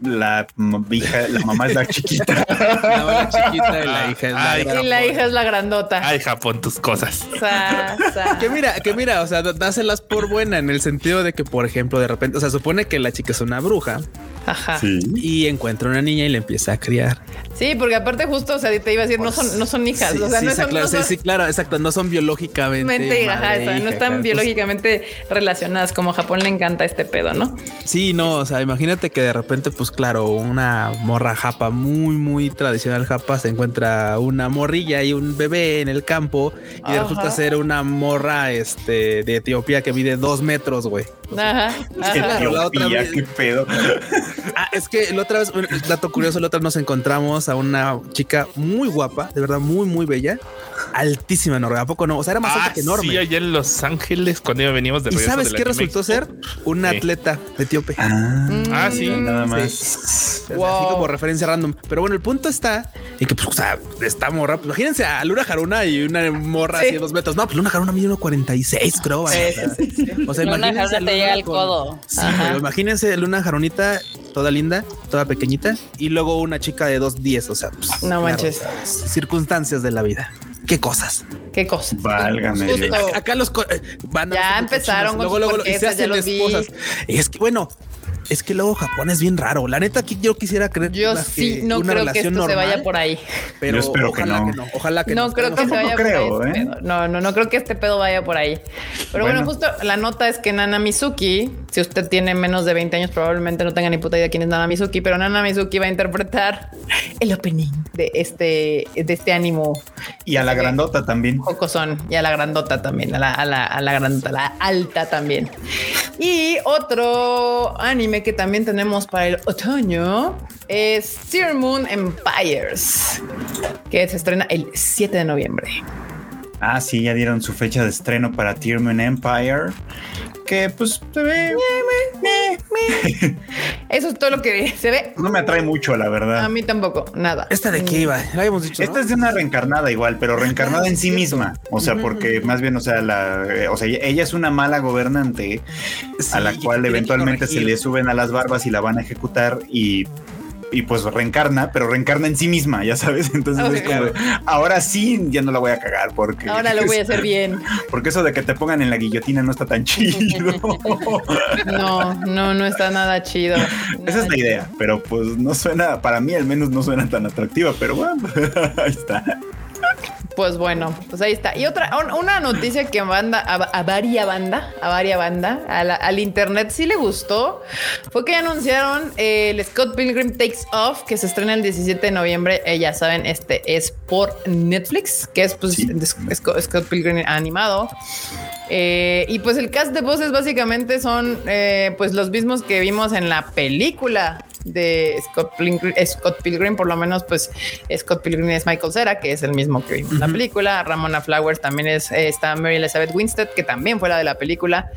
la m- hija, la mamá es la chiquita. <laughs> la mamá chiquita y la hija es la Ay, gran- Y la hija es la grandota. Ay, Japón, tus cosas. Sa, sa. Que mira, que mira, o sea, dáselas por buena en el sentido de que, por ejemplo, de repente, o sea, supone que la chica es una bruja Ajá. Sí. y encuentra una niña y la empieza a criar. Sí, porque aparte justo, o sea, te iba a decir, no son, no son hijas, Sí, o sea, sí, no son, claro, no sí, son sí, claro, exacto, no son biológicamente. mente, ajá, madre o sea, no están claro. Pues, biológicamente relacionadas, como a Japón le encanta este pedo, ¿no? Sí, no, o sea, imagínate que de repente, pues claro, una morra japa muy, muy tradicional japa se encuentra una morrilla y un bebé en el campo y Ajá. resulta ser una morra este, de Etiopía que mide dos metros, güey. Ajá, Etiopía, qué pedo. Ah, es que la otra vez, un dato curioso, la otra vez nos encontramos a una chica muy guapa, de verdad muy, muy bella. altísima en Noruega. ¿A poco no? O sea, era más alta Ah, que enorme. sí, allá en Los Ángeles, cuando ya veníamos de ¿Y sabes qué resultó ser? Un Sí. atleta etíope. Ah, Ah, sí. nada más. Sí. Wow. Así como referencia random. Pero bueno, el punto está en que, pues, o sea, esta morra, pues, imagínense a Luna Haruna y una morra Sí. así de dos metros. No, pues Luna Haruna mide 1.46, creo. vaya. Sí, sí, sí, sí. O sea, Luna imagínense. Haruna te llega al codo. Sí, Ajá. pero imagínense Luna Jarunita, toda linda, toda pequeñita, y luego una chica de 2.10. O sea, pues, No manches. circunstancias de la vida. Qué cosas. Qué cosa. Válgame Justo. Acá los co- eh, van a Ya empezaron con luego, luego, y se porquetas, ya hacen los vi. esposas. Y es que bueno, es que luego Japón es bien raro. La neta, aquí yo quisiera creer Yo sí que no una creo que relación esto se normal, vaya por ahí. Pero Yo espero que ojalá no. que no. Ojalá que No no. creo que se vaya creo, por ahí. ¿eh? este pedo. No, no, no creo que este pedo vaya por ahí. Pero bueno, Bueno. justo la nota es que Nana Mizuki, si usted tiene menos de 20 años, probablemente no tenga ni puta idea quién es Nana Mizuki, pero Nana Mizuki va a interpretar el opening de este, de este ánimo Y a la grandota también. Jocosón y a la grandota también, a la, a la, a la grandota, a la alta también. Y otro anime que también tenemos para el otoño es Sear Moon Empires, que se estrena el 7 de noviembre. Ah, sí, ya dieron su fecha de estreno para Tierman Empire. Que pues se ve. <laughs> Eso es todo lo que <laughs> se ve. No me atrae mucho, la A verdad. mí tampoco, nada. ¿Esta de qué iba? La habíamos dicho. Esta ¿no? es de una reencarnada igual, pero reencarnada en sí misma. O sea, porque más bien, o sea, la, eh, o sea, ella es una mala gobernante a la cual eventualmente se le suben a las barbas y la van a ejecutar y y pues reencarna, pero reencarna en sí misma, ya sabes. <laughs> Entonces es como, ahora sí, ya no la voy a cagar porque Ahora lo voy a hacer <laughs> bien. porque eso de que te pongan en la guillotina no está tan chido. <laughs> No, no, no está nada chido. Esa es la idea, pero pues no suena, para mí al menos no suena tan atractiva, pero bueno, ahí está. Pues bueno, pues ahí está. Y otra, un- una noticia que banda, a, a varia banda, a varia banda, a la- al internet sí le gustó, fue que anunciaron el Scott Pilgrim Takes Off, que se estrena el 17 de noviembre. Eh, ya saben, este es por Netflix, que es pues Sí. de Scott, Scott Pilgrim animado. Eh, y pues el cast de voces básicamente son eh, pues los mismos que vimos en la película de Scott Pilgrim, Scott Pilgrim, por lo menos pues Scott Pilgrim es Michael Cera, que es el mismo que vimos en la película. Ramona Flowers también es, eh, está Mary Elizabeth Winstead, que también fue la de la película.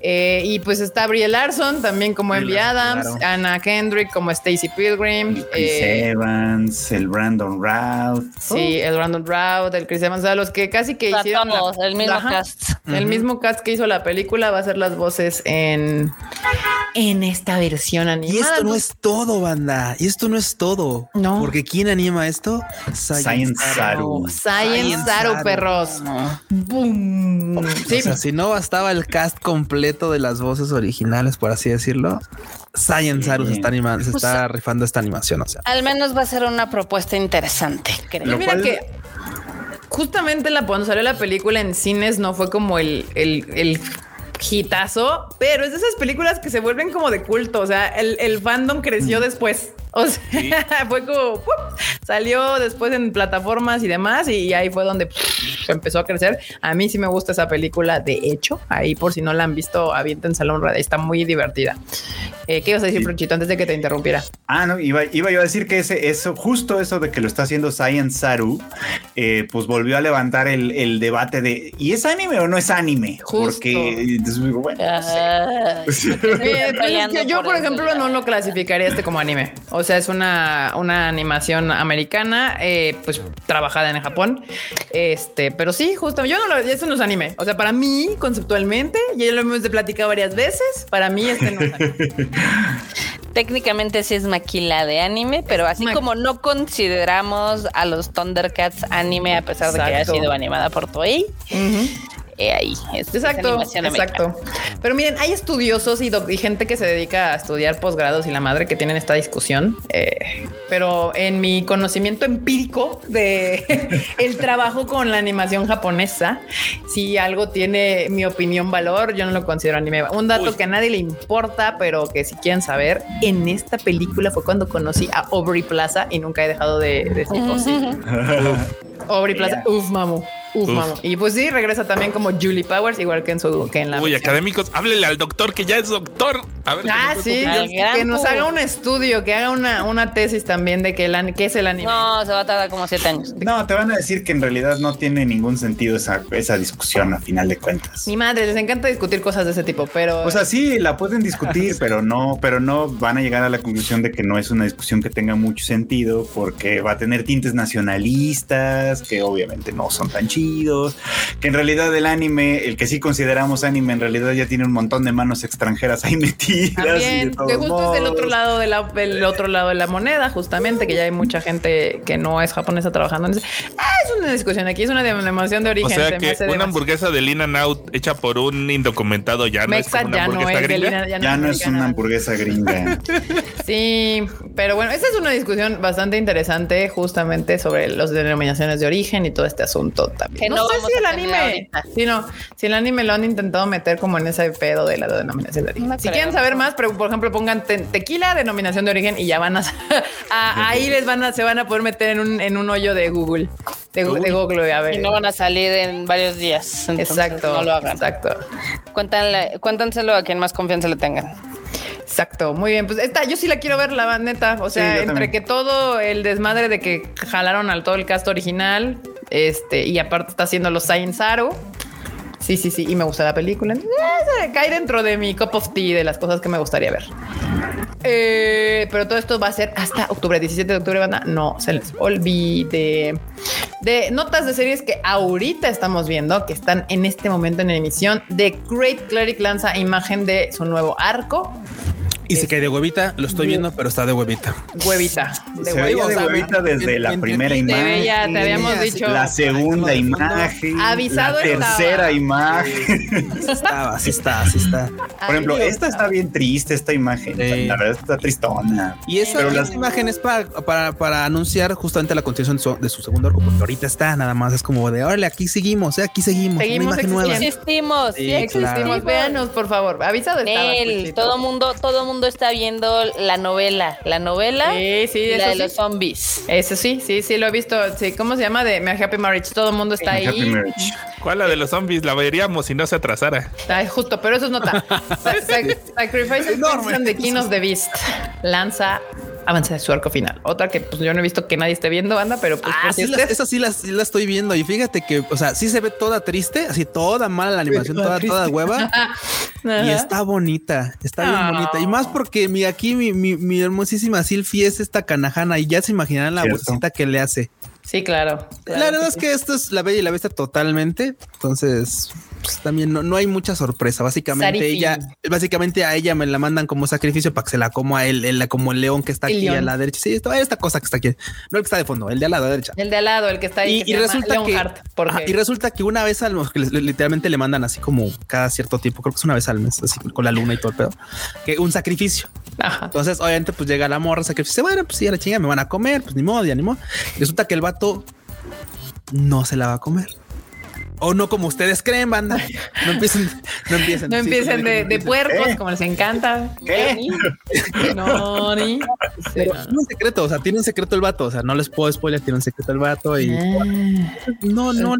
Eh, y pues está Brie Larson también como Brie Envy Adams, claro. Anna Kendrick como Stacy Pilgrim. El Chris eh, Evans, el Brandon Routh. Sí, el Brandon Routh, el Chris Evans, o sea, los que casi que O sea, hicieron la- el mismo Ajá. cast. El mismo cast que hizo la película va a ser las voces en en esta versión animada. Y esto no es todo, banda. Y esto no es todo. No. Porque ¿quién anima esto? Science Saru. Science Saru, perros. Boom. Sí, O sea, si no bastaba el cast completo de las voces originales, por así decirlo, Science Saru se está animando, se está rifando esta animación. O sea, Al menos va a ser una propuesta interesante, creo. Y Lo mira cual- que justamente la cuando salió la película en cines no fue como el, el, el hitazo, pero es de esas películas que se vuelven como de culto. O sea, el, el fandom creció después. <laughs> O sea, <laughs> fue como ¡pum! salió después en plataformas y demás, y ahí fue donde ¡pum! empezó a crecer. A mí sí me gusta esa película, de hecho, ahí por si no la han visto, avienten Salón Radio, está muy divertida. Eh, ¿Qué ibas a decir, Sí. Pronchito, antes de que te interrumpiera? Ah, no, iba, iba yo a decir que ese, eso, justo eso de que lo está haciendo Science Saru, eh, pues volvió a levantar el, el debate de ¿y es anime o no es anime? Justo. Porque entonces bueno, no sé. Ah, <laughs> Eh, pues yo, por ejemplo, no lo clasificaría este como anime. O sea, es una, una animación americana, eh, pues trabajada en Japón. Este, pero sí, justo yo no lo, eso no es anime. O sea, para mí, conceptualmente, ya lo hemos platicado varias veces. Para mí, este no es anime. <laughs> Técnicamente sí es maquila de anime, pero así como no consideramos a los Thundercats anime a pesar de que haya sido animada por Toei, Ujú. Eh, ahí es, es Exacto, americana. exacto. Pero miren, hay estudiosos y, gente que se dedica a estudiar posgrados y la madre que tienen esta discusión. eh, pero en mi conocimiento empírico de <laughs> el trabajo con la animación japonesa, si algo tiene mi opinión valor, yo no lo considero anime. Un dato Uy. que a nadie le importa, pero que si quieren saber, en esta película fue cuando conocí a Aubrey Plaza y nunca he dejado de sí. <laughs> Aubrey Plaza, Yeah. uf, mamu. Uf, Uf. mamá. Y pues sí, regresa también como Julie Powers, igual que en su que en la. Uy, versión. académicos, háblele al doctor que ya es doctor. A ver. Ah, ¿qué sí, que nos haga un estudio, que haga una, una tesis también de que, el, an- qué es el anime. No, se va a tardar como siete años. No, te van a decir que en realidad no tiene ningún sentido esa, esa discusión a final de cuentas. Mi madre, les encanta discutir cosas de ese tipo, pero. O sea, sí, la pueden discutir, <laughs> pero no, pero no van a llegar a la conclusión de que no es una discusión que tenga mucho sentido, porque va a tener tintes nacionalistas, que obviamente no son tan chidos, que en realidad el anime, el que sí consideramos anime, en realidad ya tiene un montón de manos extranjeras ahí <laughs> metidas. de También, que justo es el otro lado de la, el otro lado de la moneda, justamente, que ya hay mucha gente que no es japonesa trabajando en ese. Ah, es una discusión aquí, es una denominación de O origen. sea se me que una demasiado- hamburguesa de In and Out hecha por un indocumentado ya no Mexa es como una ya no hamburguesa es gringa. Lina- ya Ya no es una hamburguesa gringa. <laughs> Sí, pero bueno, esa es una discusión bastante interesante justamente sobre las denominaciones de origen y todo este asunto también. Que no, no sé si el anime, ahorita. si no, si el anime lo han intentado meter como en ese pedo de la denominación de origen. No si creo, quieren saber más, pero por ejemplo pongan te- tequila denominación de origen y ya van a, <laughs> a- ahí les van a se van a poder meter en un, en un hoyo de Google, de, Google a ver. Y no van a salir en varios días. entonces Exacto, No lo hagan. exacto. Cuéntanle, cuéntanselo a quien más confianza le tengan. Exacto, muy bien. Pues esta, yo sí la quiero ver, la neta. O sea, Sí, entre también. que todo el desmadre de que jalaron al todo el cast original, este, y aparte está haciendo los Science Aro. Sí, sí, sí, y me gusta la película. Eh, cae dentro de mi cup of tea de las cosas que me gustaría ver. Eh, pero todo esto va a ser hasta octubre, 17 de octubre, banda. No se les olvide. De notas de series que ahorita estamos viendo, que están en este momento en emisión. The Great Cleric lanza imagen de su nuevo arco. Y se cae de huevita, lo estoy viendo, pero está de huevita. Huevita. De Se veía de huevita. desde la primera imagen. veía, te habíamos así, dicho. La segunda imagen. Avisado La estaba. tercera imagen. Así está, así está, así está. Por ejemplo, esta está bien triste, esta imagen. Sí. La verdad está tristona. Y esa, Pero las- imagen es para, para, para anunciar justamente la continuación de su, de su segundo arco, porque ahorita está nada más. Es como de órale, aquí seguimos, eh, aquí seguimos. Seguimos una imagen nueva. existiendo. Existimos, Sí, sí, Existimos, véanos, por favor. Avisado estaba. Nel, todo mundo, todo mundo está viendo la novela, la novela Sí, sí, y la eso de sí. los zombies. Eso sí, sí, sí, lo he visto. Sí, ¿cómo se llama? De My Happy Marriage. Todo el mundo está ahí. Happy Marriage. ¿Cuál la de los zombies? La veríamos si no se atrasara. Ay, justo, pero eso es nota. <laughs> Sa- sa- Sacrifice de King of the Beast. Lanza avance de su arco final. Otra que pues yo no he visto que nadie esté viendo, banda, pero pues Ah, por si sí, la- ustedes- esa sí la, sí la estoy viendo. Y fíjate que, o sea, sí se ve toda triste, así toda mala la animación, toda, toda hueva. <laughs> y está bonita, está bien Ah. bonita. Y más porque mi, aquí mi, mi, mi hermosísima Silfi es esta canajana y ya se imaginarán la bolsita que le hace. Sí, claro. claro la verdad que es que esto es la bella y la bestia totalmente. Entonces, pues, también no, no hay mucha sorpresa. Básicamente ella, básicamente a ella me la mandan como sacrificio para que se la como a él, él- como el león que está El aquí a la derecha. Sí, esta, esta cosa que está aquí. No el que está de fondo, el de al lado a la derecha. El de al lado, el que está ahí. Y, resulta que Leonhardt, porque ajá, y resulta que una vez al mes, literalmente le mandan así como cada cierto tiempo, creo que es una vez al mes, así con la luna y todo el pedo, que un sacrificio. Ajá. Entonces, obviamente, pues llega la morra, sacrificio, bueno, pues sí, a la chinga me van a comer, pues ni modo, ya ni modo. Resulta que el vato no se la va a comer. O no como ustedes creen, banda. <laughs> No empiecen, no empiecen. No empiecen sí, de, no de puercos, ¿Eh? como les encanta. ¿Qué? No, ni. Pero no. tiene un secreto, o sea, tiene un secreto el vato, o sea, no les puedo spoiler, tiene un secreto el vato y Ah, no, no,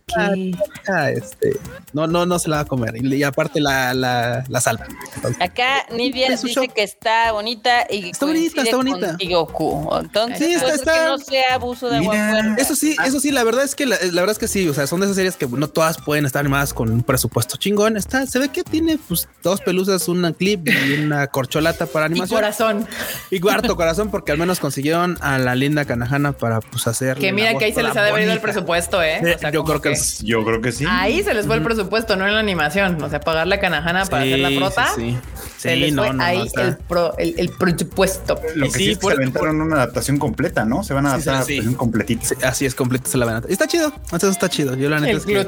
la- este, no, no, no se la va a comer y, y aparte la, la, la salva. Entonces, Acá Nidia dice show. que está bonita y que Está bonita, está bonita. Q. Entonces, Sí, está- que no sea abuso de agua fuerte. Eso sí, eso sí, la verdad es que la, la verdad es que sí, o sea, son de esas series que no todas pueden estar animadas con un presupuesto chingón. Está, se ve que tiene pues dos pelusas, una clip y una corcholata para Y animación. corazón. Y cuarto corazón, porque al menos consiguieron a la linda Kanahana para pues hacer. Que mira que ahí se les ha de haber ido el presupuesto, ¿eh? Sí, O sea, yo creo que Yo creo que sí. Ahí se les fue el presupuesto, no en la animación. O sea, pagar la canajana para hacer la prota. Sí, sí. Se Sí, les no, fue no, no, ahí está- el, pro- el, el presupuesto. Lo que Sí, sí, es que por- se aventaron una adaptación completa, ¿no? Se van a Sí, adaptar a sí, sí. adaptación completita. Sí, así es, completo se la van a Está chido, entonces está chido. Yo la neta El es que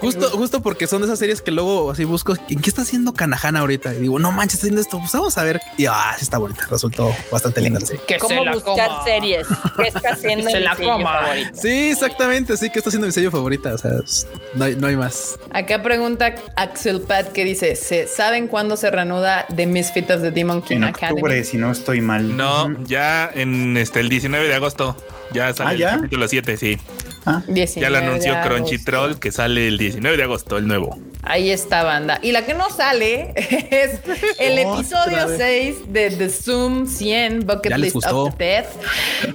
justo, justo porque son de esas series que luego así busco en qué está haciendo Kanahana ahorita. Y digo, no manches, está haciendo esto. Pues vamos a ver. Y ah, sí está bonita. Resultó bastante linda. Que ¿Cómo buscar series? ¿Qué está <laughs> haciendo Se mi la sello coma. favorito? Sí, exactamente. Sí, que está haciendo mi sello favorita. O sea, no hay, no hay más. Acá pregunta Axel Pat que dice: ¿se ¿Saben cuándo se reanuda The Misfit of the Demon King En Academy? octubre, si no estoy mal. No, ya en este el 19 de agosto ya sale Ah, ¿ya? el capítulo 7, sí. Ah, Ya 19 lo anunció. Crunchyroll que sale el 19 de agosto, el nuevo. Ahí está, banda. Y la que no sale <laughs> es el episodio vez. 6 de The Zoom 100 Bucket Ya List gustó. of the Dead.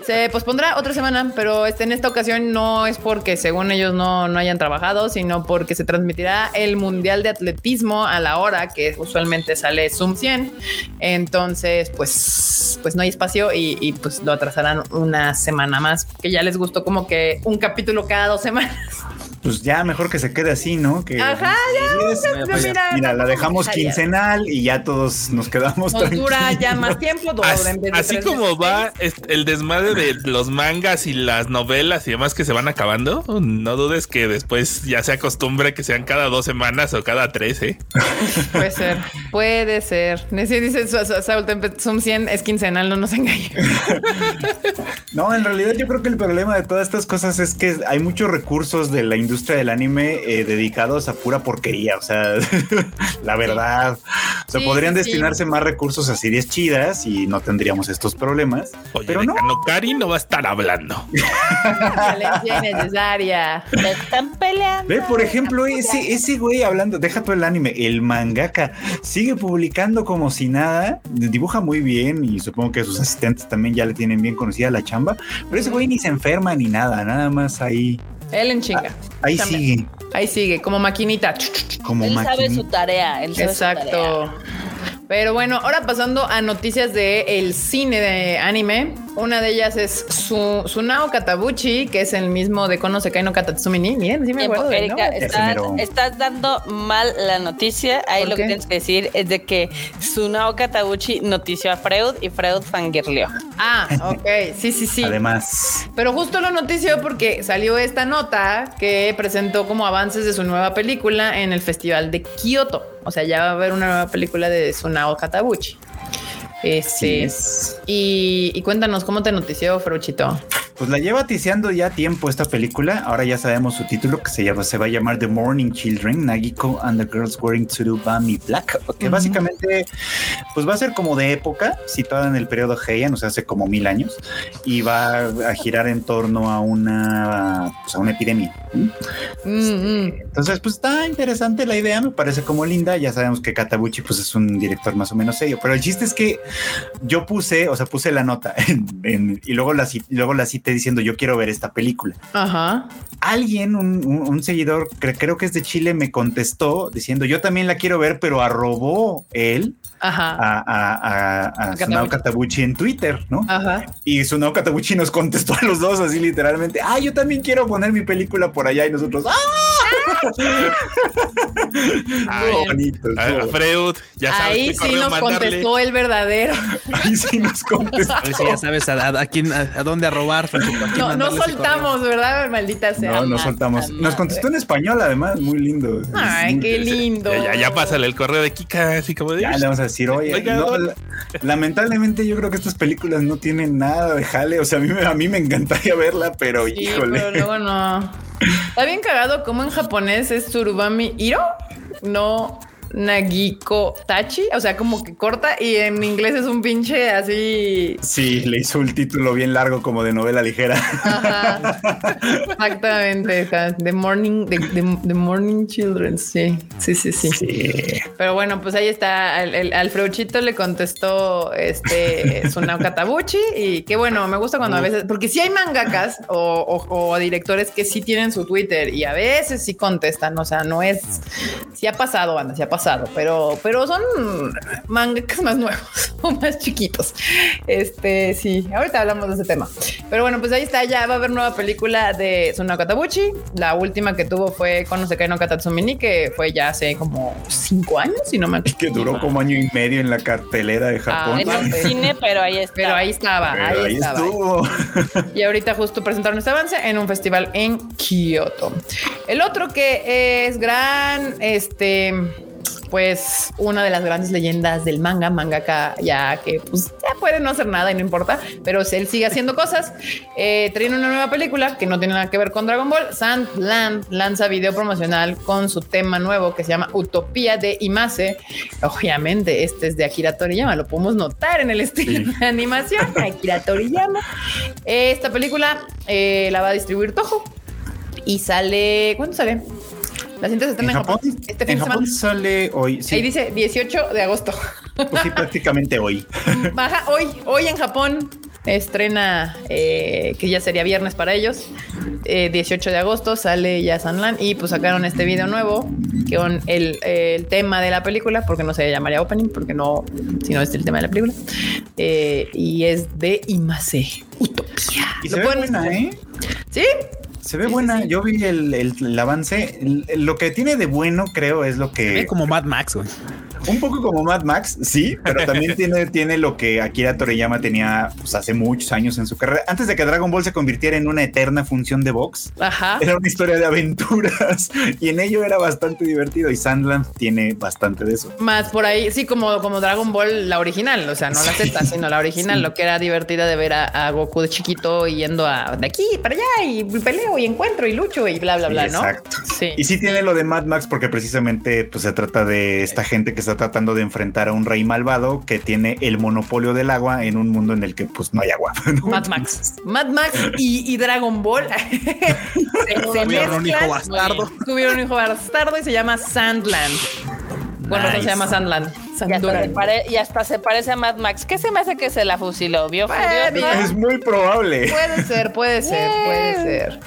Se pospondrá otra semana, pero este, en esta ocasión no es porque según ellos no, no hayan trabajado, sino porque se transmitirá el Mundial de Atletismo a la hora que usualmente sale Zoom 100. Entonces, pues, pues no hay espacio y, y, pues lo atrasarán una semana más, que ya les gustó como que un capítulo cada dos semanas. Pues ya mejor que se quede así, ¿no? Que Ajá, ya, es- Pero mira, Mira, la dejamos quincenal y ya todos nos quedamos Nos dura ya más tiempo. dura As- en vez de así como meses, va el desmadre de los mangas y las novelas y demás que se van acabando, no dudes que después ya se acostumbre que sean cada dos semanas o cada tres, ¿eh? <laughs> Puede ser, puede ser. Dice Sa- Sa- Saúl Tempe, Zoom 100 es quincenal, no nos engañen. <laughs> No, en realidad yo creo que el problema de todas estas cosas es que hay muchos recursos de la industria del anime eh, dedicados a pura porquería. O sea, <laughs> la verdad. O sea, Sí, podrían sí. destinarse más recursos a series chidas y no tendríamos estos problemas. Oye, Pero de no. Kanokari no va a estar hablando. Violencia innecesaria. Están peleando. Ve, por ejemplo, ese, ese güey hablando, deja todo el anime, el mangaka, sigue publicando como si nada, dibuja muy bien y supongo que sus asistentes también ya le tienen bien conocida la chamba, pero ese güey ni se enferma ni nada, nada más ahí, Él en chinga. ahí También. sigue, Ahí sigue, como maquinita. como Él sabe maquinita. su tarea. Él sabe su tarea. Exacto. Pero bueno, ahora pasando a noticias de el cine de anime. Una de ellas es su, Sunao Katabuchi, que es el mismo de Kono Sekai no Katatsumi ni. Miren, sí me acuerdo Erika, estás, dando mal la noticia. Ahí ¿Por lo qué? que tienes que decir es de que Sunao Katabuchi notició a Freud y Freud fangirleó. Ah, ok. Sí, sí, sí. Además, Pero justo lo notició porque salió esta nota que presentó como avances de su nueva película en el Festival de Kioto. O sea, ya va a haber una nueva película de Sunao Katabuchi. Sí Este, es. y, y cuéntanos cómo te notició, Fruchito. Pues la lleva tiseando ya tiempo esta película. Ahora ya sabemos su título que se llama, se va a llamar The Morning Children, Nagiko and the Girls Wearing Tsurubami Black, que Ujú. básicamente pues va a ser como de época, situada en el periodo Heian, o sea, hace como mil años, y va a girar en torno a una, pues, a una epidemia. ¿Mm? Mm, mm. Entonces, pues está interesante la idea, me parece como linda. Ya sabemos que Katabuchi pues es un director más o menos serio, pero el chiste es que yo puse, o sea, puse la nota en- en- y luego la, y luego la cité diciendo yo quiero ver esta película. Ajá. Alguien, un, un- un seguidor, cre- creo que es de Chile, me contestó diciendo yo también la quiero ver, pero arrobó él Ajá. a, a, a, a. Sunao Katabuchi en Twitter, ¿no? Ajá. Y Sunao Katabuchi nos contestó a los dos así literalmente, ah, yo también quiero poner mi película por allá y nosotros, ¡ah! <laughs> Ay, bonito, a, Freud, ya sabes Ahí sí nos mandarle. contestó el verdadero. <laughs> Ahí sí nos <laughs> contestó. A ver si ya sabes a, a- a quién, a, a dónde a quién No, no soltamos, ¿verdad? Maldita sea. No, Jamás, soltamos. jamás. Nos contestó en español, además, muy lindo. Ay, qué lindo. Ya, ya, ya pásale el correo de Kika, así como de. Ya le vamos a decir, oye, <laughs> Oiga, no, don- la- lamentablemente yo creo que estas películas no tienen nada de jale. O sea, a mí, me- a mí me encantaría verla, pero Sí, híjole. pero luego no. <laughs> Está bien cagado como en japonés es Tsurubami Hiro, no Nagiko Tachi, o sea, como que corta y en inglés es un pinche así. Sí, le hizo un título bien largo como de novela ligera. Ajá. <laughs> Exactamente. The Morning, the, the- the Morning Children. Sí, sí, sí, sí. Sí. Pero bueno, pues ahí está. El, el- al Freuchito le contestó este Sunao Katabuchi y qué bueno, me gusta cuando a veces, porque sí hay mangakas o, o- o directores que sí tienen su Twitter y a veces sí contestan. O sea, no es, sí ha pasado, banda, sí ha pasado, pero, pero son mangakas más nuevos <laughs> o más chiquitos. Este sí, ahorita hablamos de ese tema. Pero bueno, pues ahí está. Ya va a haber nueva película de Sunao Katabuchi. La última que tuvo fue Kono Sekai no Katatsumi ni, que fue ya hace como cinco años, si no me acuerdo. Que duró como año y medio en la cartelera de Japón. Ay, En no, <laughs> cine, pero ahí está. Pero ahí estaba, Pero ahí, ahí estaba. estuvo. <laughs> Y ahorita justo presentaron este avance en un festival en Kioto. El otro que es gran, este, pues una de las grandes leyendas del manga, mangaka ya que pues ya puede no hacer nada y no importa, pero él sigue haciendo cosas. <laughs> Eh, traen una nueva película que no tiene nada que ver con Dragon Ball. Sandland lanza video promocional con su tema nuevo que se llama Utopía de Imase. Obviamente, este es de Akira Toriyama, lo podemos notar en el estilo de animación. Akira Toriyama. Esta película eh, la va a distribuir Toho. Y sale. ¿Cuándo sale? La siguiente se En en Japón. Japón, Este fin en Japón semana. sale hoy. Sí, Ahí dice 18 de agosto. pues sí, prácticamente hoy. <laughs> Baja hoy, hoy en Japón. Estrena, eh, que ya sería viernes para ellos. eh, 18 de agosto sale ya Sanlan y pues sacaron este video nuevo con el, el tema de la película, porque no se llamaría opening, porque no, si no es el tema de la película. Eh, y es de Imase Utopía. Y ¿Lo se ve buena? ¿eh? Sí, Se ve Sí, buena. sí. Yo vi el, el- el avance. El- el- lo que tiene de bueno, creo, es lo Ve que como Mad Max, güey. un poco como Mad Max, sí, pero también <laughs> tiene, tiene lo que Akira Toriyama tenía pues, hace muchos años en su carrera. Antes de que Dragon Ball se convirtiera en una eterna función de box, ajá. era una historia de aventuras y en ello era bastante divertido. Y Sandland tiene bastante de eso. Más por ahí, sí, como, como Dragon Ball, la original, o sea, no la Sí. Z, sino la original, Sí. lo que era divertida de ver a, a Goku de chiquito yendo a de aquí para allá y peleo y encuentro y lucho y bla, bla, Sí, bla, ¿no? exacto. Sí. Y sí tiene lo de Mad Max porque precisamente pues, se trata de esta gente que está tratando de enfrentar a un rey malvado que tiene el monopolio del agua en un mundo en el que pues no hay agua. <laughs> ¿no? Mad Max. Mad Max y, y Dragon Ball <laughs> se, se Tuvieron un hijo bastardo. Tuvieron un hijo bastardo y se llama Sandland. Bueno, no se llama Sandland. Y hasta, se Sanduran. pare- y hasta se parece a Mad Max. ¿Qué se me hace que se la fusiló? ¿Vio? Furiosa? Es muy probable. Puede ser, puede <laughs> ser, puede ser.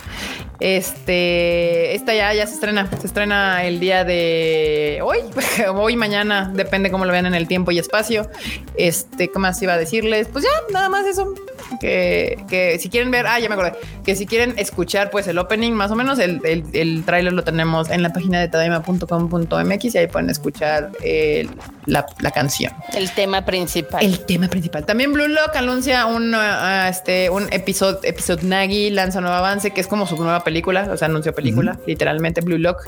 Este, esta ya, ya se estrena, se estrena el día de hoy, <laughs> hoy, mañana, depende cómo lo vean en el tiempo y espacio. Este, ¿qué más iba a decirles? Pues ya, nada más eso. Que, que si quieren ver, ah, ya me acordé, que si quieren escuchar, pues el opening, más o menos, el, el, el tráiler lo tenemos en la página de tadaima.com.mx y ahí pueden escuchar el- la, la canción. El tema principal. El tema principal. También Blue Lock anuncia un, uh, este, un episodio, episodio Nagi, lanza un nuevo avance, que es como su nueva película, o sea, anunció película, literalmente Blue Lock,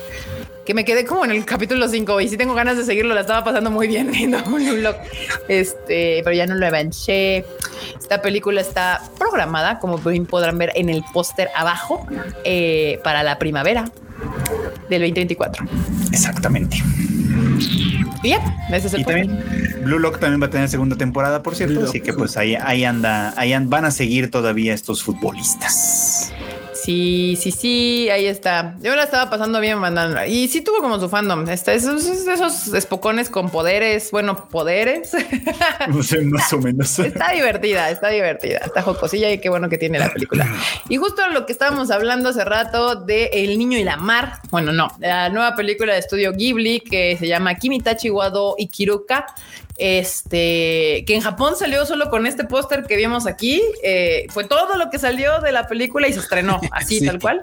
que me quedé como en el capítulo 5 y sí tengo ganas de seguirlo, la estaba pasando muy bien <laughs> viendo Blue Lock, este, pero ya no lo avancé. Esta película está programada, como podrán ver en el póster abajo, eh, para la primavera del 2024. Exactamente. Y ya, ese es el Y también Blue Lock también va a tener segunda temporada, por cierto. Blue Así Lock. que pues ahí, ahí anda, ahí an- van a seguir todavía estos futbolistas. Sí, sí, sí, ahí está. Yo la estaba pasando bien mandando. Y sí tuvo como su fandom. Este, esos, esos espocones con poderes, bueno, poderes. <laughs> No sé, más o menos. está divertida, está divertida, está jocosilla y qué bueno que tiene la película. Y justo lo que estábamos hablando hace rato de El Niño y la Mar. Bueno, no, la nueva película de estudio Ghibli que se llama Kimitachi Wado Ikiruka. Este que en Japón salió solo con este póster que vimos aquí. eh, fue todo lo que salió de la película y se estrenó <laughs> así, Sí. tal cual.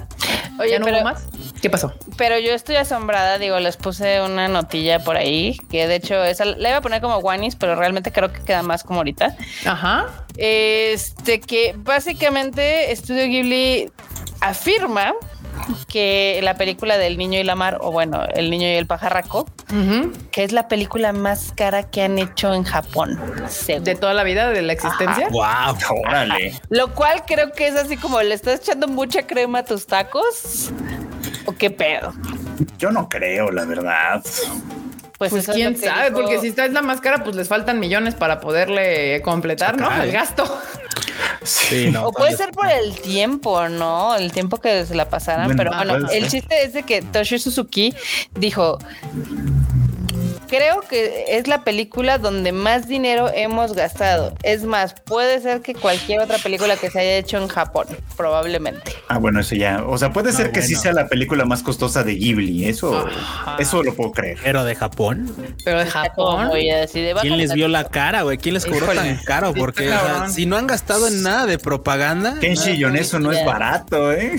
Oye, ¿Ya no pero- hubo más? ¿Qué pasó? Pero yo estoy asombrada, digo, les puse una notilla por ahí, que de hecho esa la iba a poner como Wanis, pero realmente creo que queda más como ahorita. Ajá. Este que básicamente Estudio Ghibli afirma que la película del niño y la mar, o bueno, el niño y el pajarraco, que es la película más cara que han hecho en Japón. según. De toda la vida de la existencia. Wow. Órale. Lo cual creo que es así como le estás echando mucha crema a tus tacos. ¿O qué pedo? Yo no creo, la verdad. Pues, Pues quién sabe, dijo- porque si esta es la más cara, pues les faltan millones para poderle completar, ¿no? El gasto. Sí, no. O puede ser por el tiempo, ¿no? El tiempo que se la pasaran. Bueno, pero bueno, el chiste es de que Toshi Suzuki dijo. Creo que es la película donde más dinero hemos gastado. Es más, puede ser que cualquier otra película que se haya hecho en Japón, probablemente. Ah, bueno, eso ya. O sea, puede ser que sí sea la película más costosa de Ghibli. Eso, Ajá. eso lo puedo creer. Pero de Japón. Pero de Japón. de, ¿Quién les vio la cara, güey? ¿Quién les cobró Híjole. tan caro? Porque o sea, si no han gastado en nada de propaganda. Kenshi Yonesu no es barato, ¿eh?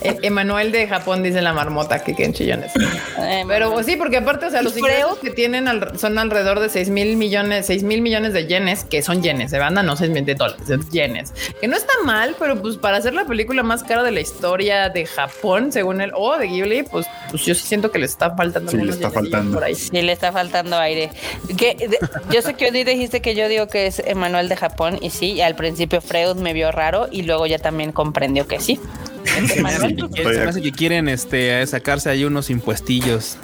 Eh, <laughs> Emanuel de Japón dice la marmota que queden chillones. <laughs> Eh, Pero pues, sí, porque aparte, o sea, los ¿Y ingresos Freud? que tienen al- son alrededor de 6 mil millones, 6 mil millones de yenes, que son yenes de banda, no 6 mil de dólares, es yenes. Que no está mal, pero pues para hacer la película más cara de la historia de Japón, según él, o de Ghibli, pues, pues yo sí siento que le está faltando Sí, le está faltando. por ahí. Sí, le está faltando aire. Que, de- yo sé que hoy dijiste que yo digo que es Emanuel de Japón y sí, y al principio Freud me vio raro y luego ya también comprendió que sí. Se me hace que quieren- se me hace que quieren este, sacarse ahí unos impuestillos.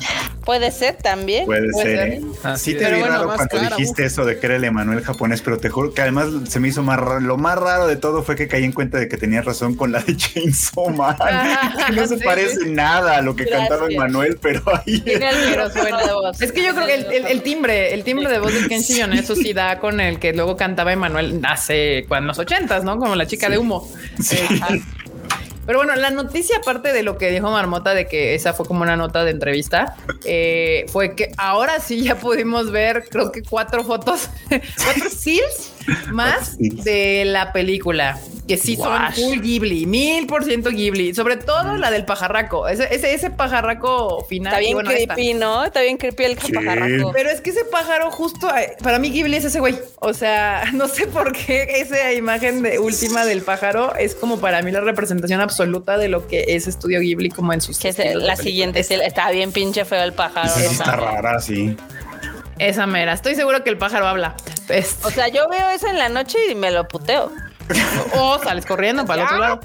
Puede ser también. Puede Puede ser, ser. ¿eh? Así Sí te Pero vi bueno, raro cuando cara, dijiste eso de que era el Emanuel japonés, pero te juro que además se me hizo más raro. Lo más raro de todo fue que caí en cuenta de que tenías razón con la de <laughs> Chainsaw Man. <laughs> que no se Sí, parece nada a lo que Gracias. cantaba Emanuel, pero ahí Pero de voz. Es que yo creo que el, el- el timbre, el timbre de voz de Kenshi eso sí da con el que luego cantaba Emanuel hace cuando los ochentas, ¿no? Como la chica de humo. Ajá. Pero bueno, la noticia, aparte de lo que dijo Marmota, de que esa fue como una nota de entrevista, eh, fue que ahora sí ya pudimos ver, creo que cuatro fotos, <laughs> cuatro stills más de la película, que sí Guash. son full Ghibli, mil por ciento Ghibli, sobre todo la del pajarraco, ese, ese, ese pajarraco final. Está bien bueno, esta. creepy, ¿no? Está bien creepy el Sí. pajarraco. Pero es que ese pájaro justo eh, para mí Ghibli es ese güey. O sea, <laughs> no sé por qué esa imagen de última del pájaro es como para mí la representación absoluta de lo que es Estudio Ghibli como en sus Que es la película. siguiente, está bien pinche feo el pájaro. sí ¿no? está rara, sí. Esa mera. Estoy seguro que el pájaro habla. O sea, yo veo eso en la noche y me lo puteo. <laughs> o sales corriendo para el otro lado.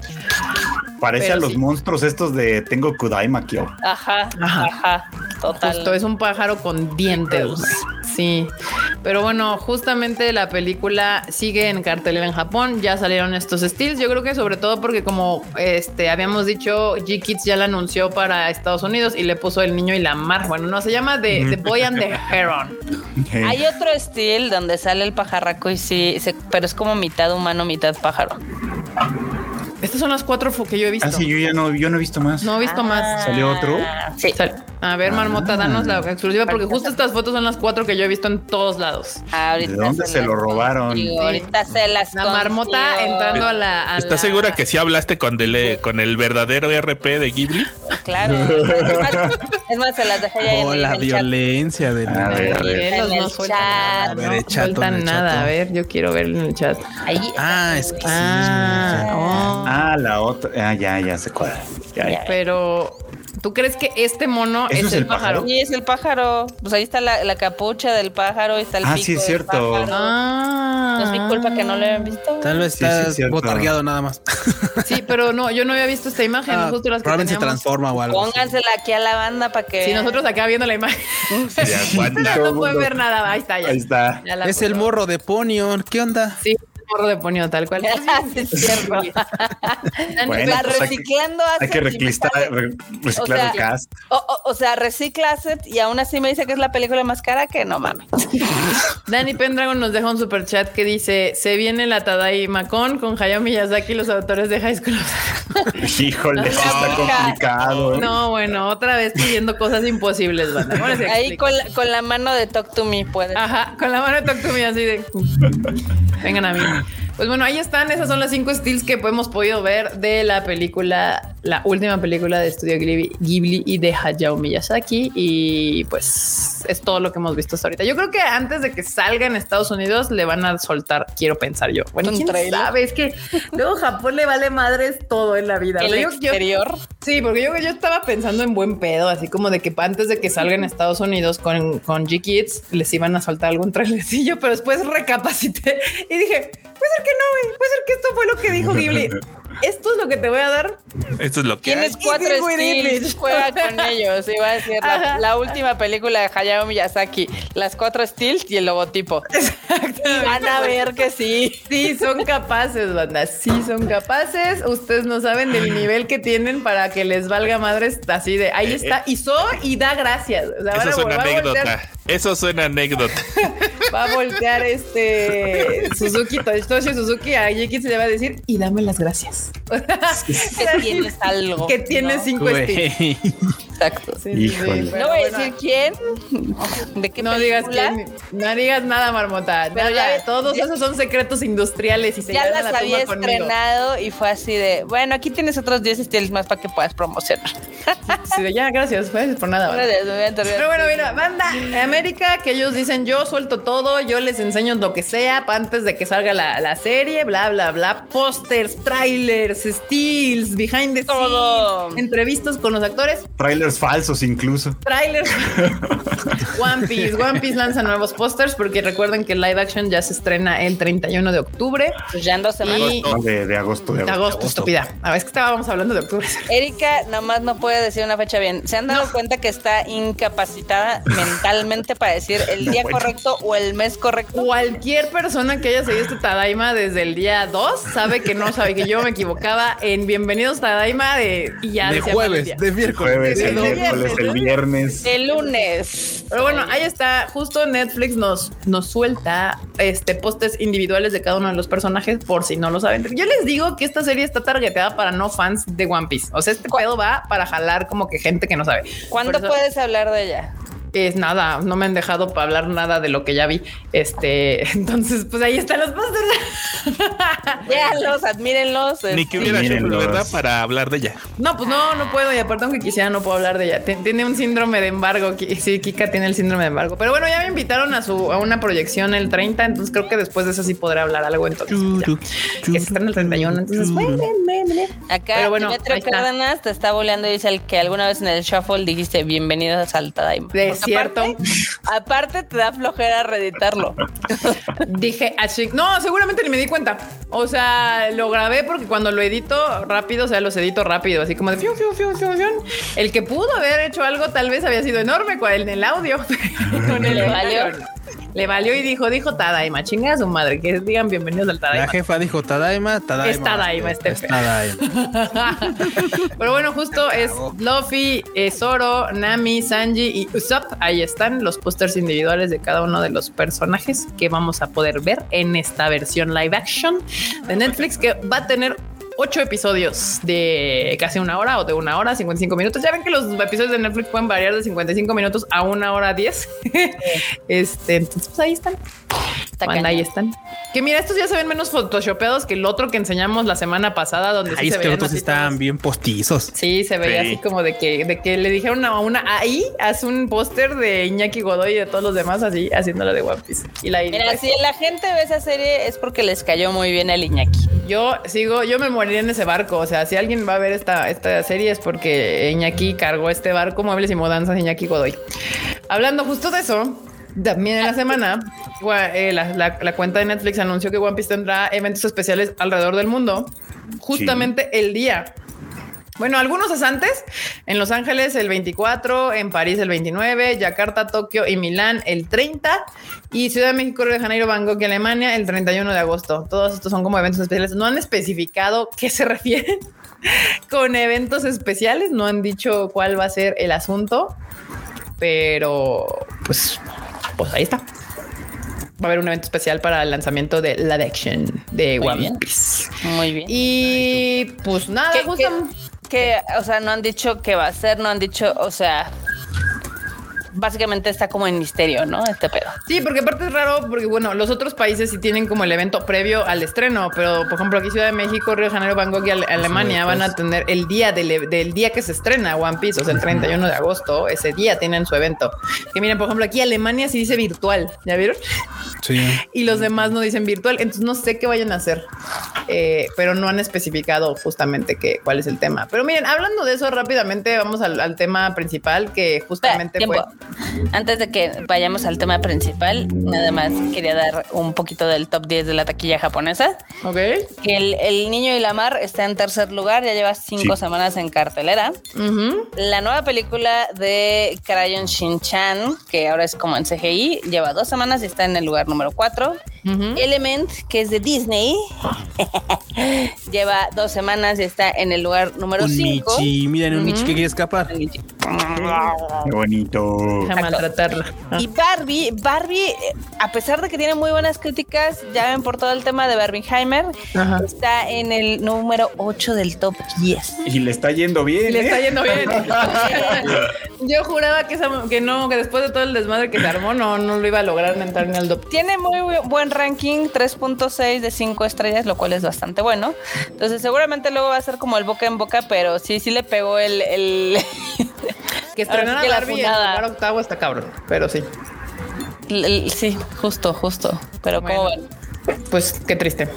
Parece Pero a los sí. monstruos estos de Tengo Kudai Makio. Ajá, Ajá. ajá, total. Justo es un pájaro con dientes. Sí, pero bueno, justamente la película sigue en cartelera en Japón. Ya salieron estos steals. Yo creo que sobre todo porque como este habíamos dicho, G-Kids ya la anunció para Estados Unidos y le puso el niño y la mar. Bueno, no se llama The, The Boy and the Heron. <laughs> Hay otro estilo donde sale el pajarraco y sí, pero es como mitad humano, mitad pájaro. Estas son las cuatro que yo he visto. Ah, sí, yo ya no, yo no he visto más. No he visto más. ¿Salió otro? Ah, Sí. Sal- A ver, Marmota, danos la exclusiva porque justo estas fotos son las cuatro que yo he visto en todos lados. Ahorita ¿De dónde se lo robaron? Sí. Ahorita se las La marmota consigo. entrando a la. a ¿Estás la- segura que sí hablaste con el, con el verdadero RP de Ghibli? Claro. Es <laughs> más, es más, se las dejé ya en, Oh, en la el chat. violencia de A ver, a ver. En no el sueltan chat. nada, A ver, no sueltan el nada. chato. A ver, yo quiero ver en el chat. Ahí. Ah, es que sí, Ah, oh. Ah, la otra. Ah, ya, ya se cuadra. Ya, ya. Pero, ¿tú crees que este mono ¿Eso es, es el el pájaro? pájaro? Sí, es el pájaro. Pues ahí está la, la capucha del pájaro, ahí está el Ah, pico sí, es cierto. pájaro. Ah. No es mi culpa que no lo hayan visto. Tal vez Sí, sí, está es cierto. botargueado nada más. Sí, pero no, yo no había visto esta imagen. Ah, justo las que probablemente se teníamos. transforma o algo. así. Póngansela aquí a la banda para que. Sí, nosotros acá viendo la imagen. Sí. Todo <laughs> no el pueden ver nada. Ahí está, ya. Ahí está. Ya Es el puso. morro de Ponion. ¿Qué onda? Sí, el morro de ponio, tal cual. <laughs> Sí, es cierto. <laughs> Bueno, La pues hay que- reciclando Hay que assets y reclistar, sale- re- reciclar O sea, el cast. O, o- o sea, recicla asset y aún así me dice que es la película más cara que no mames. <laughs> Dani Pendragon nos deja un super chat que dice: Se viene la Tadaima Con con Hayao Miyazaki, los autores de High School. Híjole, eso está complicado. ¿eh? no, bueno, otra vez pidiendo cosas imposibles, banda. Sí Ahí con la, con la mano de Talk to Me puede. Ajá, con la mano de Talk to Me así de vengan a mí. Pues bueno, ahí están. Esas son las cinco stills que hemos podido ver de la película, la última película de Estudio Ghibli, Ghibli y de Hayao Miyazaki. Y pues es todo lo que hemos visto hasta ahorita. Yo creo que antes de que salga en Estados Unidos le van a soltar, quiero pensar yo. Bueno, ¿Un quién trailer? sabe, es que luego Japón le vale madres todo en la vida. El sea, yo- yo- exterior. Sí, porque yo, yo estaba pensando en buen pedo, así como de que antes de que salga en Estados Unidos con, con G-Kids les iban a soltar algún trailercillo, pero después recapacité y dije, puede ser que no, güey, puede ser que esto fue lo que dijo Ghibli. <laughs> Esto es lo que te voy a dar. Esto es lo que hay. Tienes cuatro It's in skills, juega con <laughs> ellos. Iba a decir la, última película de Hayao Miyazaki, las cuatro steals y el logotipo. Y van a ver que sí. Sí, son capaces, banda. Sí, son capaces. Ustedes no saben del nivel que tienen para que les valga madres así de ahí está. Y soy y da gracias. O sea, van Eso a- suena va a voltear- anécdota. Eso suena anécdota. <laughs> va a voltear este Suzuki, Toshi Suzuki a Yiki se le va a decir y dame las gracias. Que tienes algo. que tienes ¿no? cinco estilos. Exacto. Sí, sí, Híjole. sí, pero No voy a decir quién, de qué no digas quién, no digas nada, marmota. Pero nada. ya- todos ya- esos son secretos industriales y se Ya a las la había conmigo. estrenado y fue así de, bueno, aquí tienes otros 10 estilos más para que puedas promocionar. Sí, de, ya, gracias, pues, por nada. Gracias, me voy a. Pero bueno, mira, banda América, que ellos dicen yo suelto todo, yo les enseño lo que sea antes de que salga la, la serie, bla, bla, bla. Pósters, trailers, steals, behind the Todo. scenes, entrevistas con los actores. Trailers falsos incluso. Trailers. <laughs> One Piece. One Piece lanza nuevos pósters porque recuerden que live action ya se estrena el 31 de octubre. Pues ya en dos semanas. Y No, de, de agosto. De de agosto. agosto, estúpida. A ver, es que estábamos hablando de octubre. <laughs> Erika nomás no puede decir una fecha bien. ¿Se han dado cuenta que está incapacitada <laughs> mentalmente para decir el día bueno. correcto o el mes correcto? Cualquier persona que haya seguido este Tadaima desde el día 2 sabe que no sabe que yo me equivocaba en Bienvenidos Tadaima de y ya De decía mal el jueves, de miércoles. Jueves, el de miércoles, el viernes. El lunes. Pero bueno, ahí está. Justo Netflix nos, nos suelta este pósters individuales de cada uno de los personajes, por si no lo saben. Yo les digo que esta serie está targeteada para no fans de One Piece. O sea, este pedo va para jalar como que gente que no sabe. ¿Cuándo puedes hablar de ella? Es nada, no me han dejado para hablar nada de lo que ya vi. Este, <laughs> entonces, pues ahí están los pósters. <laughs> Véanlos, admírenlos. Ni que hubiera hecho. ¿verdad? Para hablar de ella. No, pues no, no puedo. Y aparte, aunque quisiera, no puedo hablar de ella. Ti- Tiene un síndrome de embargo. Sí, Kika tiene el síndrome de embargo. Pero bueno, ya me invitaron a su a una proyección el 30. Entonces creo que después de eso sí podré hablar algo. Entonces, ya. que se estrena el 31. Entonces. Acá Pero bueno, está. Cárdenas te está boleando y dice el que alguna vez en el shuffle dijiste bienvenidos al Tadaima. De Porque cierto. Aparte, aparte te da flojera reeditarlo. <laughs> Dije así. No, seguramente ni me di cuenta. O sea, lo grabé porque cuando lo edito rápido, o sea, los edito rápido, así como de fiu, fiu, fiu, fiu, fiu. El que pudo haber hecho algo tal vez había sido enorme el, en el audio. <laughs> Con el Le valió. Le valió y dijo, dijo Tadaima, chinga a su madre, que digan bienvenidos al La Tadaima. jefa dijo Tadaima, Tadaima. Es Tadaima, este Es. Tadaima. <laughs> Pero bueno, justo es Luffy, Zoro, Nami, Sanji y Usopp. Ahí están los pósters individuales de cada uno de los personajes que vamos a poder ver en esta versión live action de Netflix que va a tener ocho episodios de casi una hora o de una hora, 55 minutos. Ya ven que los episodios de Netflix pueden variar de 55 minutos a una hora 10. <laughs> este, entonces, pues ahí están. Banda, ahí están. Que mira, estos ya se ven menos photoshopeados que el otro que enseñamos la semana pasada, donde sí Ahí se es que veían otros estaban bien postizos. Sí, se veía Sí. así como de que, de que le dijeron a una ahí, haz un póster de Iñaki Godoy y de todos los demás así haciéndolo de One Piece. Y la Mira, si la gente ve esa serie es porque les cayó muy bien el Iñaki. yo sigo, yo me moriría en ese barco. O sea, si alguien va a ver esta, esta serie es porque Iñaki cargó este barco, muebles y mudanzas de Iñaki Godoy. Hablando justo de eso, también en la semana, eh, la, la- la cuenta de Netflix anunció que One Piece tendrá eventos especiales alrededor del mundo, justamente el día bueno, algunos es antes. En Los Ángeles el 24, en París el 29, Yakarta, Tokio y Milán el 30 y Ciudad de México, Río de Janeiro, Bangkok y Alemania el 31 de agosto. Todos estos son como eventos especiales. No han especificado qué se <laughs> refieren con eventos especiales. No han dicho cuál va a ser el asunto, pero pues, pues ahí está. Va a haber un evento especial para el lanzamiento de la Action de Muy One bien. Piece. Muy bien. Y pues nada, ¿Qué- justamente- que, o sea, no han dicho qué va a ser, no han dicho, o sea, básicamente está como en misterio, ¿no? Este pedo. Sí, porque aparte es raro, porque bueno, los otros países sí tienen como el evento previo al estreno, pero por ejemplo aquí Ciudad de México, Río de Janeiro, Bangkok y Ale- Alemania van a tener el día del, e- del día que se estrena One Piece, o sea, el 31 de agosto, ese día tienen su evento. Que miren, por ejemplo, aquí Alemania sí dice virtual, ¿ya vieron? Sí. <laughs> Y los demás no dicen virtual, entonces no sé qué vayan a hacer, eh, pero no han especificado justamente qué, cuál es el tema. Pero miren, hablando de eso rápidamente, vamos al, al tema principal que justamente Tiempo. fue... Antes de que vayamos al tema principal, nada más quería dar un poquito del top 10 de la taquilla japonesa. Ok. Que el, el niño y la mar está en tercer lugar, ya lleva cinco Sí. semanas en cartelera. Ujú. La nueva película de Crayon Shin-chan, que ahora es como en CGI, lleva dos semanas y está en el lugar número 4. Element, que es de Disney, <laughs> lleva dos semanas y está en el lugar número Un 5. Michi, miren, un Michi que quiere escapar. Qué bonito. Deja maltratarla. Y Barbie, Barbie, eh, a pesar de que tiene muy buenas críticas, ya ven por todo el tema de Barbieheimer, Ajá. está en el número 8 del top 10. Y le está yendo bien. Le ¿eh? está yendo bien. <laughs> Yo juraba que, esa- que no, que después de todo el desmadre que se armó, no, no lo iba a lograr entrar ni al top. Tiene muy bu- buen ranking, 3.6 de 5 estrellas, lo cual es bastante bueno. Entonces seguramente luego va a ser como el boca en boca, pero sí, sí le pegó el... el- <laughs> Que estrenara Ahora sí la en lugar octavo está cabrón, pero sí. sí, justo, justo. Pero como Bueno. Pues qué triste.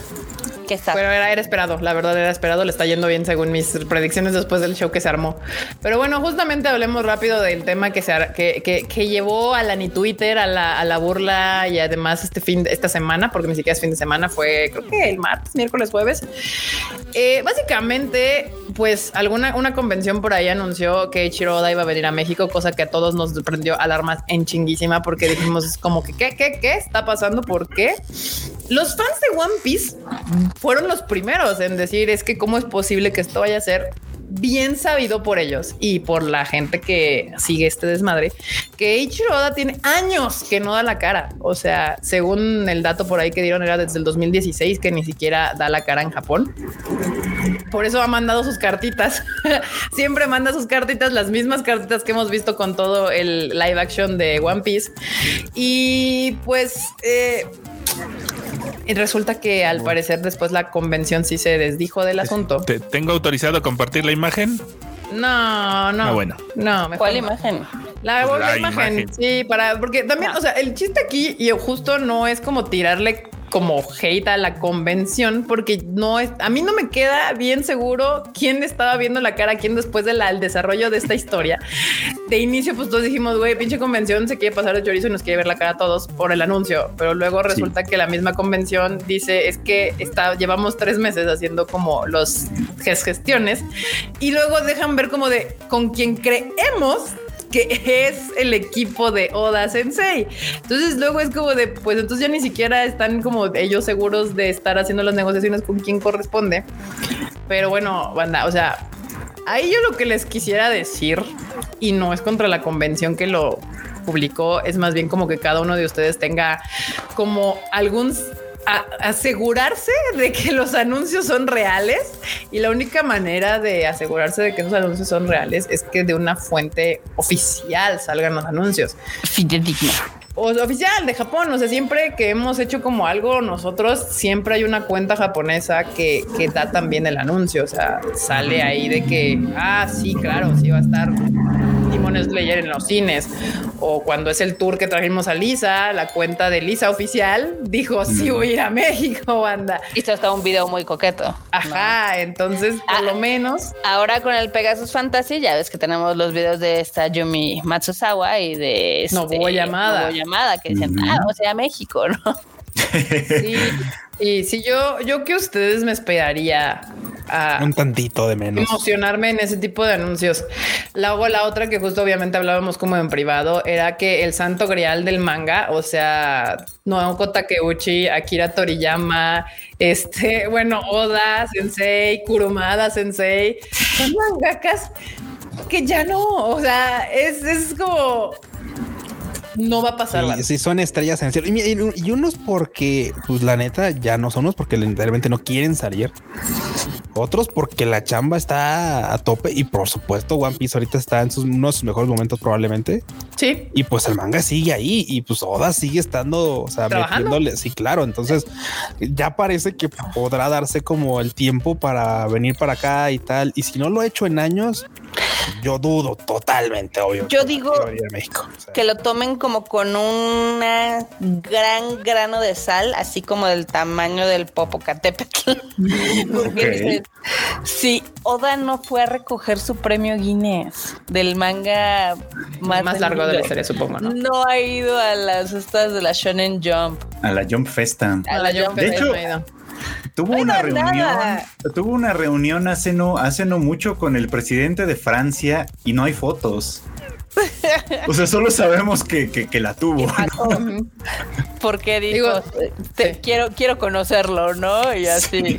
Está. Pero era, era esperado, la verdad era esperado, le está yendo bien según mis predicciones después del show que se armó. Pero bueno, justamente hablemos rápido del tema que se que, que, que llevó a la ni Twitter, a la, a la burla y además este fin, esta semana, porque ni siquiera es fin de semana, fue creo que el martes, miércoles, jueves. Eh, básicamente, pues alguna una convención por ahí anunció que Ichiro Oda iba a venir a México, cosa que a todos nos prendió alarmas en chinguísima porque dijimos como que qué, qué, qué está pasando, por qué. Los fans de One Piece fueron los primeros en decir es que cómo es posible que esto vaya a ser bien sabido por ellos y por la gente que sigue este desmadre, que Ichiro Oda tiene años que no da la cara. O sea, según el dato por ahí que dieron era desde el 2016 que ni siquiera da la cara en Japón. Por eso ha mandado sus cartitas. <laughs> Siempre manda sus cartitas, las mismas cartitas que hemos visto con todo el live action de One Piece. Y pues eh, y resulta que al parecer después la convención sí se desdijo del asunto. ¿Te tengo autorizado a compartir la imagen? No, no. Ah, bueno. No, mejor ¿Cuál no. imagen? La, Pues la la imagen. imagen. Sí, para, porque también, o sea, el chiste aquí y justo no es como tirarle como hate a la convención, porque no es, a mí no me queda bien seguro quién estaba viendo la cara, a quién después del desarrollo de esta historia. De inicio, pues todos dijimos, güey, pinche convención se quiere pasar de chorizo y nos quiere ver la cara a todos por el anuncio, pero luego resulta que la misma convención dice es que está, llevamos tres meses haciendo como los ges- gestiones y luego dejan ver como de con quien creemos que es el equipo de Oda Sensei. Entonces luego es como de, pues entonces ya ni siquiera están como ellos seguros de estar haciendo las negociaciones con quien corresponde. Pero bueno, banda, o sea, ahí yo lo que les quisiera decir, y no es contra la convención que lo publicó, es más bien como que cada uno de ustedes tenga como algún asegurarse de que los anuncios son reales y la única manera de asegurarse de que esos anuncios son reales es que de una fuente oficial salgan los anuncios Fidedigno. o oficial de Japón. O sea, siempre que hemos hecho como algo nosotros, siempre hay una cuenta japonesa que, que da también el anuncio. O sea, sale ahí de que, ah, sí, claro, sí va a estar Demon Slayer en los cines. O cuando es el tour que trajimos a Lisa, la cuenta de Lisa oficial dijo, sí voy a ir a México, banda. Hizo hasta un video muy coqueto. Ajá, entonces por Ah. lo menos Ahora con el Pegasus Fantasy, ya ves que tenemos los videos de esta Yumi Matsuzawa y de este, Nobuo Yamada. Nobuo Yamada, que dicen, Ujú. ah, o sea, México, <laughs> ¿no? Sí. Y si yo, yo que ustedes me esperaría a, Un tantito de menos. emocionarme en ese tipo de anuncios. Luego la otra que justo obviamente hablábamos como en privado era que el santo grial del manga, o sea, Naoko Takeuchi, Akira Toriyama, este, bueno, Oda Sensei, Kurumada Sensei, son mangakas que ya no, o sea, es, es como no va a pasar. Sí, sí, son estrellas en el cielo. Y, y- y unos porque, pues la neta, ya no son unos porque literalmente no quieren salir. Otros porque la chamba está a tope. Y por supuesto, One Piece ahorita está en sus, uno de sus mejores momentos, probablemente. Sí, Y pues el manga sigue ahí. Y pues Oda sigue estando, o sea, Trabajando. metiéndole. Sí, claro. Entonces ya parece que podrá darse como el tiempo para venir para acá y tal. Y si no lo ha hecho en años, yo dudo totalmente, obvio. Yo digo México. O sea, Que lo tomen como con una gran grano de sal, así como del tamaño del Popocatépetl. <laughs> Porque dices, Oda no fue a recoger su premio Guinness del manga más, más, largo de la serie, supongo, ¿no? No ha ido a las estas de la Shonen Jump. A la Jump Festa. A la Jump De Fest. hecho, no he ido. Tuvo una reunión, nada. tuvo una reunión hace no, hace no mucho con el presidente de Francia y no hay fotos. <laughs> O sea, solo sabemos que, que- que la tuvo. Ujú. Porque dijo, Digo, te- sí. quiero, quiero conocerlo, ¿no? Y así.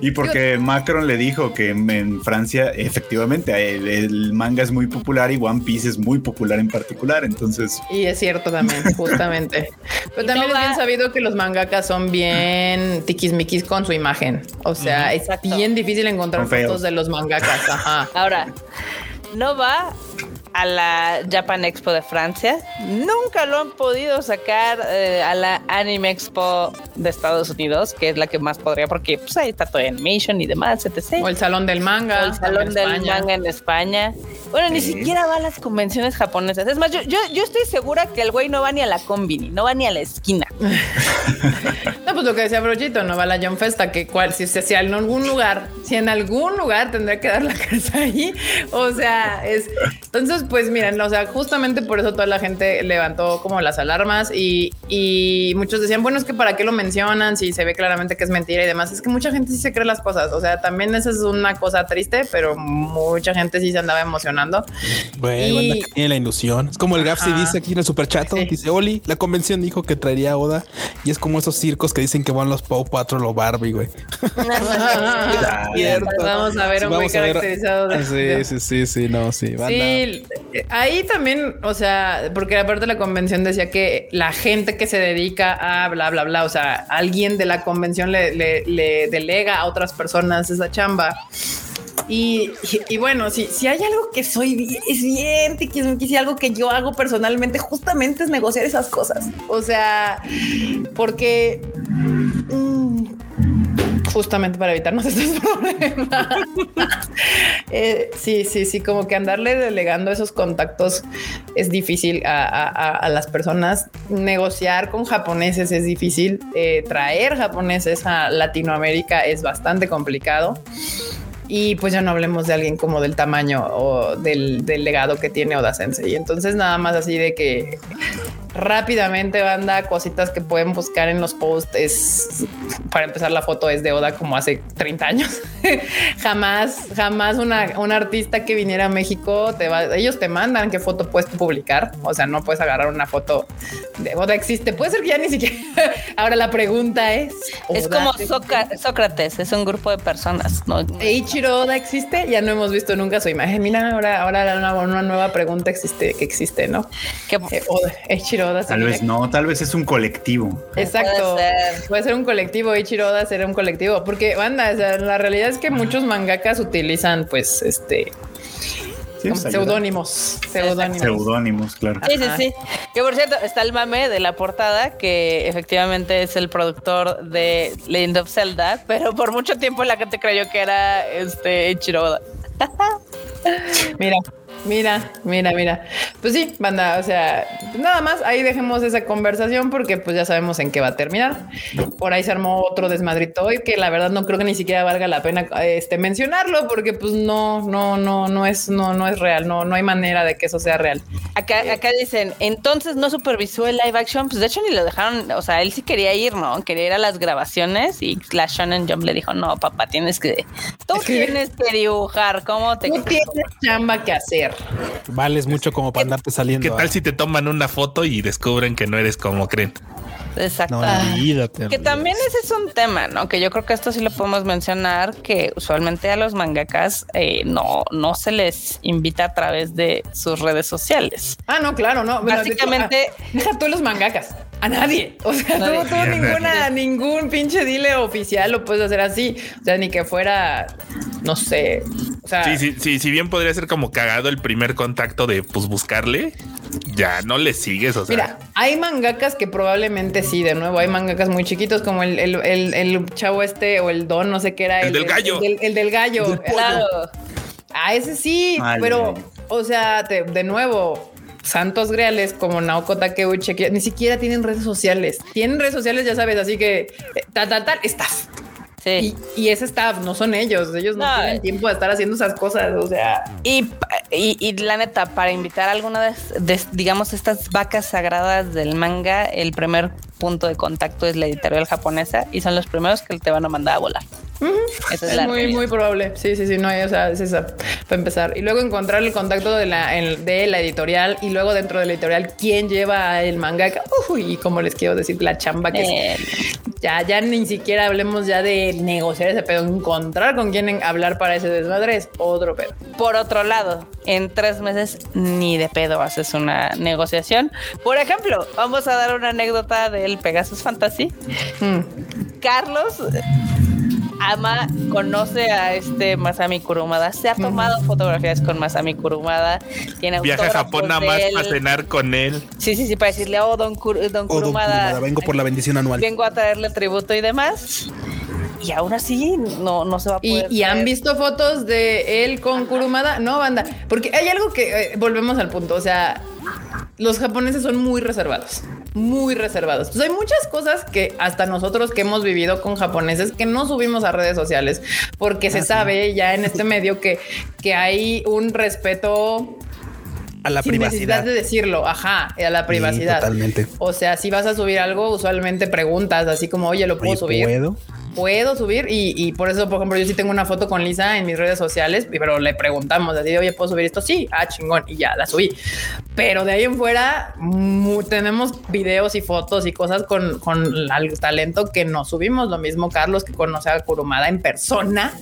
Y porque Macron le dijo que en, en Francia, efectivamente, el, el manga es muy popular y One Piece es muy popular en particular. Entonces, Y es cierto también, <laughs> justamente. Pero también no es bien sabido que los mangakas son bien tiquismiquis con su imagen. O sea, es Exacto. bien difícil encontrar fotos de los mangakas. Ajá. Ahora, no va a la Japan Expo de Francia. Nunca lo han podido sacar eh, a la Anime Expo de Estados Unidos, que es la que más podría, porque pues, ahí está Toy Animation y demás, etc. O el salón del manga. O el salón del España. manga en España. Bueno, ni siquiera va a las convenciones japonesas. Es más, yo, yo, yo estoy segura que el güey no va ni a la combini, no va ni a la esquina. <laughs> Pues lo que decía Brochito, no va la John Festa, que cual, si, si, si en algún lugar, si en algún lugar tendría que dar la <laughs> cabeza ahí, o sea, es, entonces, pues miren, o sea, justamente por eso toda la gente levantó como las alarmas y, y muchos decían, bueno, es que para qué lo mencionan si se ve claramente que es mentira y demás, es que mucha gente sí se cree las cosas, o sea, también esa es una cosa triste, pero mucha gente sí se andaba emocionando. Bueno, y... tiene la ilusión, es como el Gafsi dice aquí en el super chat, sí. dice, Oli, la convención dijo que traería Oda y es como esos circos que dicen que van los Paw Patrol o Barbie, güey. <laughs> Vamos a ver sí, un güey caracterizado. De... Sí, sí, sí, sí, no, sí. Banda. Sí, ahí también, o sea, porque aparte de la convención decía que la gente que se dedica a bla, bla, bla, o sea, alguien de la convención le, le, le delega a otras personas esa chamba. Y, bueno, si, si hay algo que soy es bien, si algo que yo hago personalmente, justamente es negociar esas cosas. O sea, porque mmm, justamente para evitarnos <laughs> estos problemas. eh, sí, sí, sí, como que andarle delegando esos contactos es difícil a las personas. Negociar con japoneses es difícil. Eh, traer japoneses a Latinoamérica es bastante complicado. Y pues ya no hablemos de alguien como del tamaño o del, del legado que tiene Oda Sensei. Entonces nada más así de que rápidamente banda cositas que pueden buscar en los posts es para empezar la foto es de Oda como hace 30 años. <laughs> Jamás jamás una, una, artista que viniera a México te va ellos te mandan qué foto puedes publicar. O sea no puedes agarrar una foto de Oda. Existe puede ser que ya ni siquiera. <laughs> Ahora la pregunta es es como Sócrates es un grupo de personas ¿no? Eiichiro Oda existe ya no hemos visto nunca su imagen. Mira ahora ahora una, una nueva pregunta existe que existe no ¿Qué? Eh, Oda Tal vez no, tal vez es un colectivo. Exacto. Puede ser, Puede ser un colectivo. Ichiro Oda será un colectivo. Porque, banda, o sea, la realidad es que muchos mangakas utilizan, pues, este. Sí, pseudónimos, pseudónimos. Pseudónimos, claro. Sí, sí, sí. Que por cierto, está el mame de la portada, que efectivamente es el productor de Legend of Zelda, pero por mucho tiempo la gente creyó que era este Ichiro Oda. Mira, Mira, mira, mira. Pues sí, banda, o sea, nada más ahí dejemos esa conversación porque pues ya sabemos en qué va a terminar. Por ahí se armó otro desmadrito hoy que la verdad no creo que ni siquiera valga la pena este mencionarlo porque pues no, no, no, no es, no, no es real, no, no hay manera de que eso sea real. Acá, acá dicen, entonces no supervisó el live action, pues de hecho ni lo dejaron, o sea, él sí quería ir, ¿no? Quería ir a las grabaciones y la Shonen Jump le dijo, no, papá, tienes que, tú tienes que dibujar, ¿cómo te... Tú tienes chamba que hacer. Vales mucho como para andarte saliendo. ¿Qué tal a... si te toman una foto y descubren que no eres como creen? Exacto. No, olvídate, que también ese es un tema, ¿no? Que yo creo que esto sí lo podemos mencionar, que usualmente a los mangakas eh, no, no se les invita a través de sus redes sociales. Ah, no, claro, no. Básicamente, bueno, deja tú los mangakas. A nadie. O sea, nadie. tú, tú ninguna, ningún pinche dile oficial lo puedes hacer así. O sea, ni que fuera, no sé. O sea, sí, sí, sí, si bien podría ser como cagado el primer contacto de pues buscarle, ya no le sigues. O sea, mira, hay mangakas que probablemente sí, de nuevo, hay mangakas muy chiquitos como el, el, el, el chavo este o el don, no sé qué era. El, del gallo. El, del, del gallo. Del claro. A ese sí, vale. pero, o sea, te, de nuevo, santos reales como Naoko Takeuchi, que ni siquiera tienen redes sociales. Tienen redes sociales, ya sabes, así que tal, tal, tal, staff. Sí. Y, y, ese staff no son ellos, ellos no, no, tienen tiempo de estar haciendo esas cosas, o sea. Y, y, y la neta, para invitar a alguna de, de, digamos, estas vacas sagradas del manga, el primer punto de contacto es la editorial japonesa y son los primeros que te van a mandar a volar. Uh -huh. Esa es, es muy, realidad. muy probable. Sí, sí, sí, no hay, o sea, es esa para empezar. Y luego encontrar el contacto de la, el, de la editorial y luego dentro de la editorial quién lleva el manga. Uy, y como les quiero decir, la chamba que eh. es. Ya, ya ni siquiera hablemos ya de negociar ese pedo, encontrar con quién hablar para ese desmadre es otro pedo. Por otro lado, en tres meses ni de pedo haces una negociación. Por ejemplo, vamos a dar una anécdota del Pegasus Fantasy. Hmm. Carlos ama, conoce a este Masami Kurumada, se ha tomado mm. fotografías con Masami Kurumada, tiene Viaja a Japón nada más para cenar con él. Sí, sí, sí, para decirle, oh, don, Kur don, oh, Kurumada, don Kurumada, vengo por la bendición anual. Vengo a traerle tributo y demás. Y aún así no, no se va a poder. ¿Y, y han visto fotos de él con. Kurumada? No, banda. Porque hay algo que eh, volvemos al punto. O sea, los japoneses son muy reservados. muy reservados. Entonces hay muchas cosas que hasta nosotros que hemos vivido con japoneses que no subimos a redes sociales porque se sabe ya en este medio que, que hay un respeto A la sin privacidad. necesidad de decirlo, ajá, a la privacidad. totalmente. O sea, si vas a subir algo, usualmente preguntas así como, oye, ¿lo puedo subir? ¿puedo? Puedo subir y, y por eso, por ejemplo, yo sí tengo una foto con Lisa en mis redes sociales, pero le preguntamos así, de, oye, ¿puedo subir esto? Sí, ah, chingón, y ya la subí. Pero de ahí en fuera tenemos videos y fotos y cosas con, con el talento que no subimos. Lo mismo Carlos que conoce a Kurumada en persona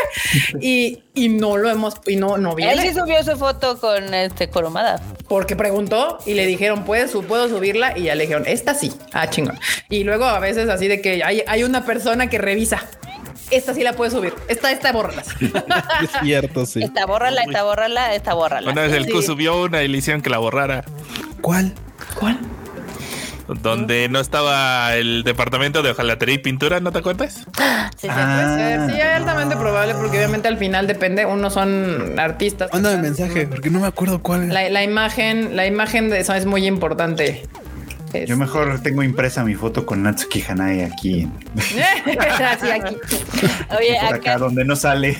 <laughs> y, y no lo hemos, y no, no Él viene sí subió su foto con este Coromada. porque preguntó y le dijeron, ¿puedes, puedo subirla? Y ya le dijeron, esta sí. Ah, chingón. Y luego a veces así de que hay, hay una persona que revisa. Esta sí la puedes subir. Esta, esta, bórralas. <laughs> Es cierto, sí. Esta bórrala, esta bórrala, esta bórrala. Una vez el Sí. Q subió una y le hicieron que la borrara. ¿Cuál? ¿Cuál? Donde no estaba el departamento de hojalatería y pintura, ¿no te acuerdas? <gasps> Sí, sí. Ah. Puede ser. Sí, es altamente probable porque obviamente al final depende. Unos son artistas. Mándame mensaje, porque no me acuerdo cuál. La, la imagen, la imagen de eso es muy importante. Yo mejor tengo impresa mi foto con Natsuki Hanae aquí, <laughs> Así aquí. Oye, por acá acá, donde no sale.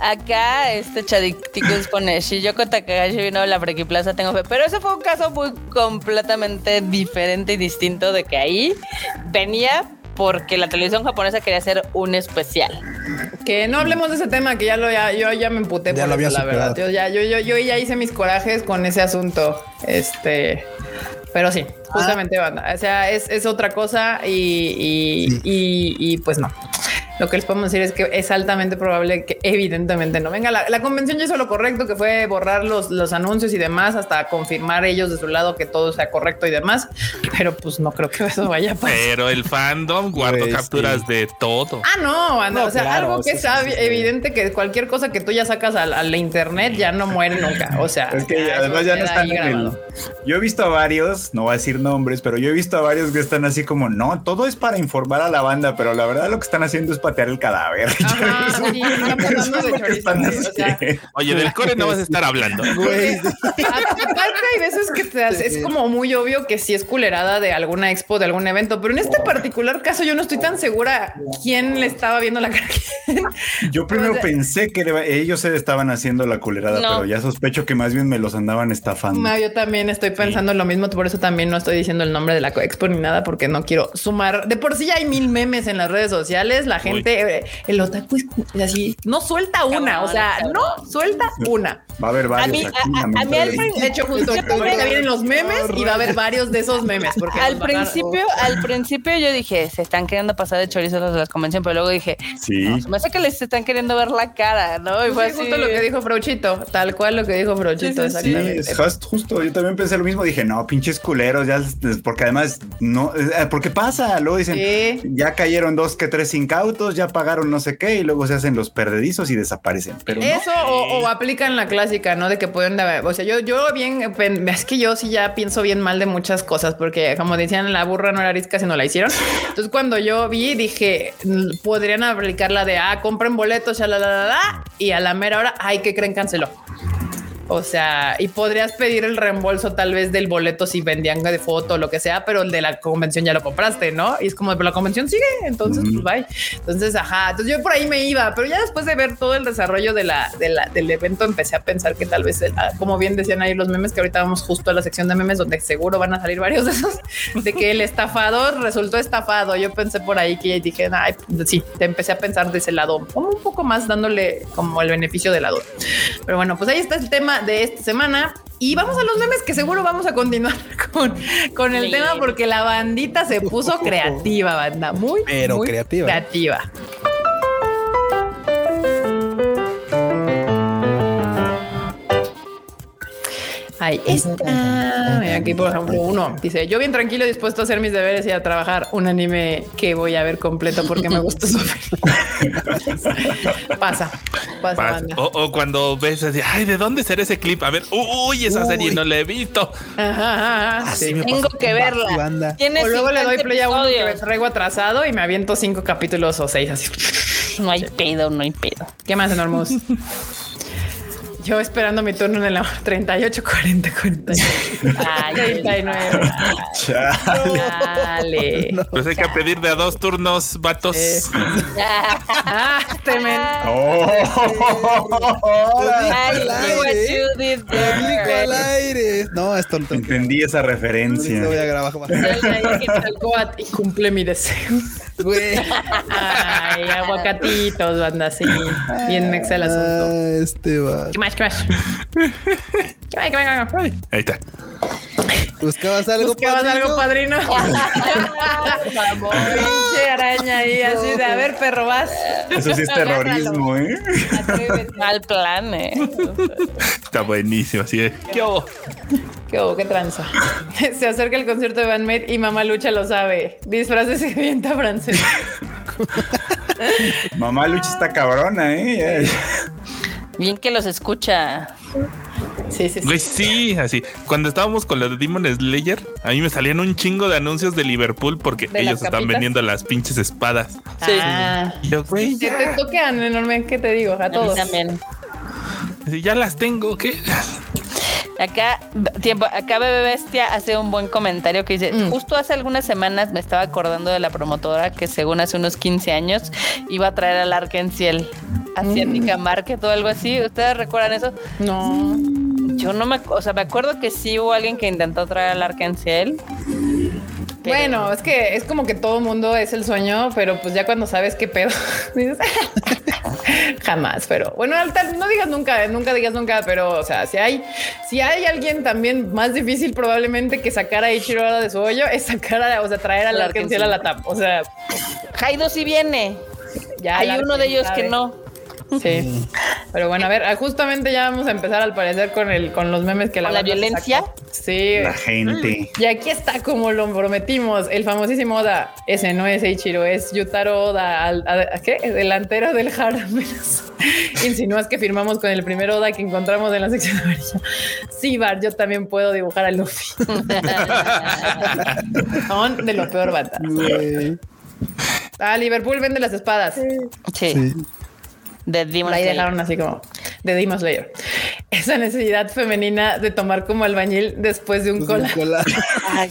acá este Chaditicus pone Shiyoko Takagashi vino a la Friki Plaza, tengo fe. Pero ese fue un caso muy completamente diferente y distinto de que ahí venía porque la televisión japonesa quería hacer un especial. Que no hablemos de ese tema, que ya lo ya, yo ya me emputé Ya por lo había eso, la superado. verdad. Yo ya, yo, yo, yo ya hice mis corajes con ese asunto. Este, pero sí, justamente banda. O sea, es, es otra cosa y, y, Sí. y, y, pues no. Lo que les podemos decir es que es altamente probable que evidentemente no venga. La, la convención ya hizo lo correcto, que fue borrar los, los anuncios y demás hasta confirmar ellos de su lado que todo sea correcto y demás. Pero pues no creo que eso vaya a pasar. Pero el fandom guardó Pues, capturas sí. de todo. Ah, no, banda, No, o sea, claro, algo que sí, es sí, ab- sí. evidente que cualquier cosa que tú ya sacas al, al internet ya no muere nunca. O sea, Es que eso además ya no están en el. Yo he visto a varios, no voy a decir nombres, pero yo he visto a varios que están así como, no, todo es para informar a la banda, pero la verdad lo que están haciendo es patear el cadáver. <laughs> Ajá, sí, <laughs> de o sea. Oye, del core no vas a estar hablando. <laughs> Güey, Aparte hay veces que te hace- es como muy obvio que sí es culerada de alguna expo, de algún evento, pero en este particular caso yo no estoy tan segura quién le estaba viendo la cara. Yo primero O sea- pensé que deba- ellos se estaban haciendo la culerada, No. pero ya sospecho que más bien me los andaban estafando. No, yo también estoy pensando lo mismo, por eso también no estoy diciendo el nombre de la expo ni nada, porque no quiero sumar. De por sí ya hay mil memes en las redes sociales, la gente, eh, el otaku es así, no suelta una, o sea, no suelta una. Va a haber varios mí- aquí. a- a- a mí al. De hecho, justo ahorita vienen los memes y va a haber varios de esos memes. Porque Al a- principio, al principio yo dije, se están queriendo pasar de chorizo los de la convención, pero luego dije, Sí. no, se me hace que les están queriendo ver la cara, ¿no? Y fue Fue así. justo lo que dijo Frochito, tal cual lo que dijo Frochito, Sí, sí, sí. Sí, exactamente. es just- justo. Yo también pensé lo mismo. Dije, no, pinches culeros, ya, porque además, no, eh, porque pasa. Luego dicen, Sí. ya cayeron dos que tres incautos, ya pagaron no sé qué, y luego se hacen los perdedizos y desaparecen. Pero no. Eso o, o aplican la De que pueden, o sea, yo, yo bien, es que yo sí ya pienso bien mal de muchas cosas, porque como decían, la burra no era arisca si no la hicieron. Entonces, cuando yo vi, dije, podrían aplicar la de, ah, compren boletos, y a la mera hora, ay, ¿qué creen? Canceló. O sea, y podrías pedir el reembolso tal vez del boleto si vendían de foto o lo que sea, pero el de la convención ya lo compraste, ¿no? Y es como, pero la convención sigue, entonces pues bye. Entonces, ajá, entonces yo por ahí me iba, pero ya después de ver todo el desarrollo de la, de la- del evento empecé a pensar que tal vez, ah, como bien decían ahí los memes, que ahorita vamos justo a la sección de memes donde seguro van a salir varios de esos, de que el estafador resultó estafado. Yo pensé por ahí que dije, ay, sí, te empecé a pensar de ese lado, como un poco más dándole como el beneficio de la duda. Pero bueno, pues ahí está el tema de esta semana. Y vamos a los memes que seguro vamos a continuar <laughs> con, con el Sí. tema porque la bandita se puso <laughs> creativa, banda. Muy, Pero muy creativa. Creativa. Ahí está. Mira, aquí, por ejemplo, uno dice: Yo bien tranquilo, dispuesto a hacer mis deberes y a trabajar un anime que voy a ver completo porque me gusta sufrir. <laughs> pasa, pasa, Pasa. banda. O, o cuando ves así, ay, ¿de dónde será ese clip? A ver, uy, esa serie Uy. no la he visto. Ajá, ajá, sí. Tengo que verla. O luego le doy 50 play a uno que me traigo atrasado y me aviento cinco capítulos o seis así. No hay pedo, no hay pedo. ¿Qué más, enormos? <laughs> Yo esperando mi turno en el amor. 38, 40, 48. Ay, 39. Chale. Dale. Pues hay que pedir de a dos turnos, vatos. Eh. Ah, este men. Oh. Al aire. No, esto no Entendí esa Lo voy a referencia. grabar. Y cumple mi deseo. Güey. Ay, aguacatitos, banda, sí. Bien mexa el asunto. Ah, este va. ¿Qué más, qué más? ¿Qué más, qué más? Ahí está. ¿Buscabas algo? ¿Buscabas algo, padrino? <laughs> Pinche araña ahí, así de, a ver, perro, vas. Eso sí es terrorismo, ¿eh? Atrévete. Mal plan, eh. Está buenísimo. Así de. ¿Qué hubo? ¿Qué hubo? ¿Qué tranza? Se acerca el concierto de Van Met y Mamá Lucha lo sabe. Disfraces y vienta francés. <laughs> Mamá Lucha está cabrona, ¿eh? <laughs> Bien que los escucha. Sí, sí, sí. Güey, sí, así. Cuando estábamos con la de Demon Slayer, a mí me salían un chingo de anuncios de Liverpool porque ¿De ellos están capitas? vendiendo las pinches espadas. Sí. Ah, yo, güey, que ya, te toquean enorme, ¿qué te digo? A A mí todos. también. así, ya las tengo, ¿qué? Acá, tiempo, acá Bebe Bestia hace un buen comentario que dice, Mm. justo hace algunas semanas me estaba acordando de la promotora que según hace unos 15 años iba a traer al Arkenciel Asiática Market o algo así. ¿Ustedes recuerdan eso? No. Yo no me, o sea, me acuerdo que sí hubo alguien que intentó traer al Arkenciel. Pero- Bueno, es que es como que todo mundo es el sueño, pero pues ya cuando sabes qué pedo, <laughs> dices, <laughs> jamás, pero bueno, no digas nunca, nunca digas nunca, pero o sea, si hay, si hay alguien también más difícil probablemente que sacar a Ichiro de su hoyo, es sacar a, o sea, traer al Al Arkenciel a la tap, o sea, Jaido sí viene. ya. Hay uno de ellos que no. Sí, pero bueno, a ver, justamente ya vamos a empezar al parecer con el, con los memes que ¿Con la banda violencia? sacó. Sí, La gente. Y aquí está como lo prometimos, el famosísimo Oda. Ese no es Eiichiro, es Yutaro Oda, al- a- ¿a ¿qué? Delantero del Harameras. <laughs> Insinúas que firmamos con el primer Oda que encontramos en la sección amarilla. Sí, Bar, yo también puedo dibujar a Luffy. <laughs> Son de lo peor. Güey. Ah, Liverpool vende las espadas. Sí. Sí. De Demon Ahí Slayer. dejaron así como de Demon Slayer. Esa necesidad femenina de tomar como albañil después de un Pues un cola. <laughs> Ay,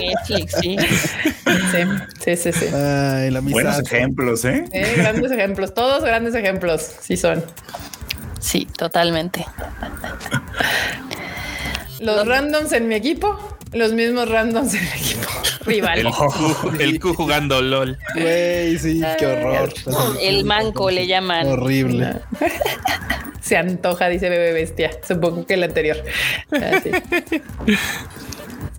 Netflix, sí. Sí, sí, sí, sí. Ay, la Buenos ejemplos, ¿eh? Eh, grandes ejemplos, todos grandes ejemplos, sí son. Sí, totalmente. Los randoms en mi equipo, los mismos randoms en el equipo <laughs> rival. El, Q, el Q jugando LOL. Güey, sí, qué horror. El manco le llaman. Horrible. <laughs> Se antoja, dice Bebé Bestia. Supongo que el anterior. Así. <laughs>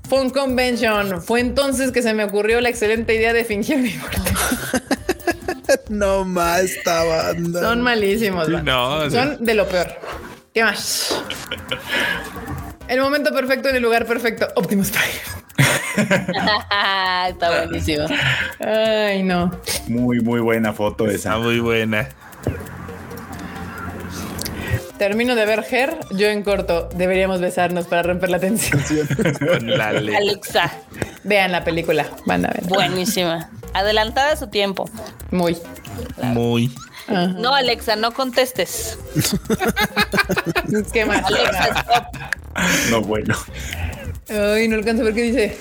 Fun Convention. Fue entonces que se me ocurrió la excelente idea de fingir mi muerte. No más esta banda. Son malísimos. Man. no. Son de lo peor. ¿Qué más? El momento perfecto en el lugar perfecto. Optimus Prime. <laughs> Está buenísimo. Ay, no. Muy, muy buena foto Está esa. muy buena. Termino de ver Her, yo en corto. Deberíamos besarnos para romper la tensión. Con la le- Alexa, Vean la película, van a ver. buenísima. Adelantada a su tiempo. Muy. Muy. Ajá. No, Alexa, no contestes. <laughs> ¿Qué más? Alexa, stop. No, bueno. Ay, no alcanzo a ver qué dice.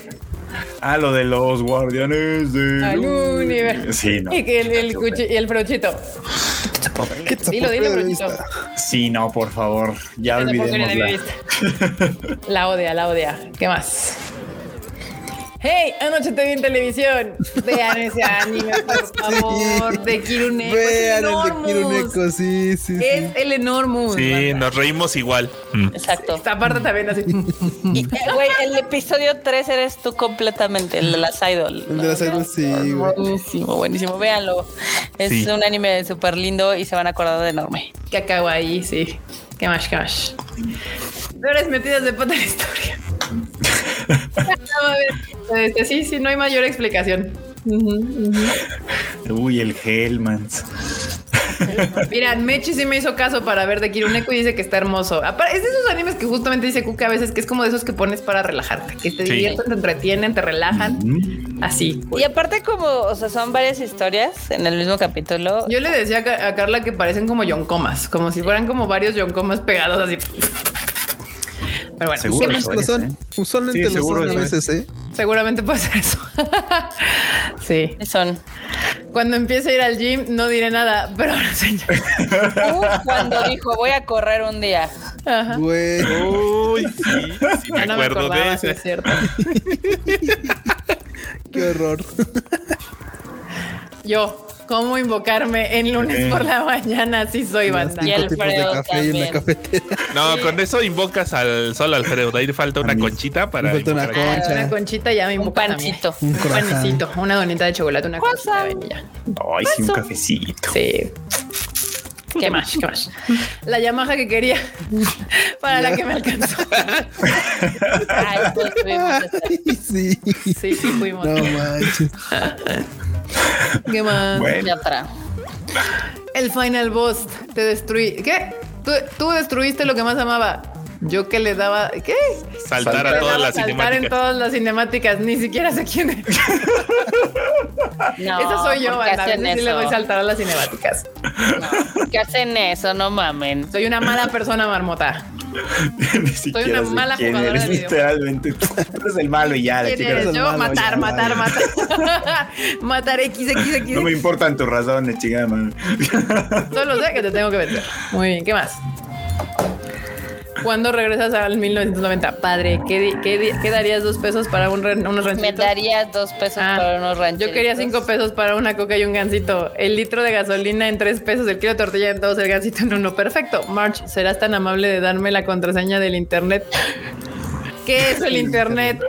Ah, lo de los guardianes del Al universo. Sí, no. Y que el, el, cuchi- y el brochito. ¿Qué Dilo, dilo? Brochito. Sí, no, por favor. Ya de vista. La odia, la odia. ¿Qué más? Hey, anoche te vi en televisión. Vean ese anime, por <laughs> favor, de Kiruneko. Es Vean el de. Kiruneko, sí, sí, sí. Es el Enormous. Sí, banda. nos reímos igual. Mm. Exacto. Esta parte también así. <laughs> Eh, Güey, el episodio 3 eres tú completamente, el de las idol. El de las idols, sí, güey. Buenísimo, buenísimo. Véanlo. Es Sí. un anime súper lindo y se van a acordar de enorme. Ahí, sí. ¿Qué más, qué más? Peores metidas de pata en la historia. No, a ver, sí, sí, no hay mayor explicación. Uy, el Hellmans. Mira, Mechi sí me hizo caso para ver de Kiruneko y dice que está hermoso. Es de esos animes que justamente dice Kuka a veces que es como de esos que pones para relajarte, que te Sí. divierten, te entretienen, te relajan. Así. Y aparte como, o sea, son varias historias en el mismo capítulo. Yo le decía a Carla que parecen como yoncomas, como si fueran como varios yoncomas pegados así. Pero bueno, Seguro. ¿qué eso es, son, ¿eh? usualmente Sí, lo seguro son a eso veces, ¿eh? seguramente puede ser eso. <laughs> sí. Son. Cuando empiece a ir al gym no diré nada, pero ahora señor. Tú <laughs> cuando dijo voy a correr un día. Ajá. Güey, Uy, sí, sí, me Ya <laughs> no me acuerdo de acordaba, sí, ese. es cierto. qué horror. Yo, ¿cómo invocarme en lunes por la mañana si soy banda? Y Alfredo café y una cafetera. <laughs> No, con eso invocas al sol, Alfredo. De ahí falta una conchita para. Me falta una invocar a- concha. Una conchita ya me Un invoca también. pancito. Un Un panecito, una donita de chocolate, una conchita de vainilla. Ay, sí, un cafecito. Sí. ¿Qué más? ¿Qué más? La Yamaha que quería <laughs> para la que me alcanzó. Ay, pues. Ay, <laughs> sí. Sí, sí, fuimos. No manches. ¿Qué más? Bueno, Ya para. El final boss te destruí. ¿Qué? ¿Tú, tú destruiste lo que más amaba. Yo que le daba. ¿Qué? Saltar a todas las saltar en cinemáticas. todas las cinemáticas. Ni siquiera sé quién es. <laughs> No, Esa soy yo, ¿por qué banda. Hacen veces sí le eso? doy saltar a las cinemáticas. No, ¿por qué hacen eso? No mamen. Soy una mala persona, marmota. <laughs> ni siquiera una mala jugadora eres, de literalmente. <laughs> Tú eres el malo y ya, ¿Quién eres yo? malo, Matar, ya, matar, matar. <laughs> matar X, X, X. No me importan tus razones, chica. man. Solo sé que te tengo que vencer. Muy bien, ¿qué más? ¿Cuándo regresas al 1990? Padre, ¿qué, qué, qué darías dos pesos para un unos Me ranchitos? darías dos pesos Ah, para unos ranchos. Yo quería cinco pesos para una coca y un gansito. El litro de gasolina en tres pesos, el kilo de tortilla en dos, el gansito en uno. Perfecto. March, ¿serás tan amable de darme la contraseña del internet? ¿Qué es el internet?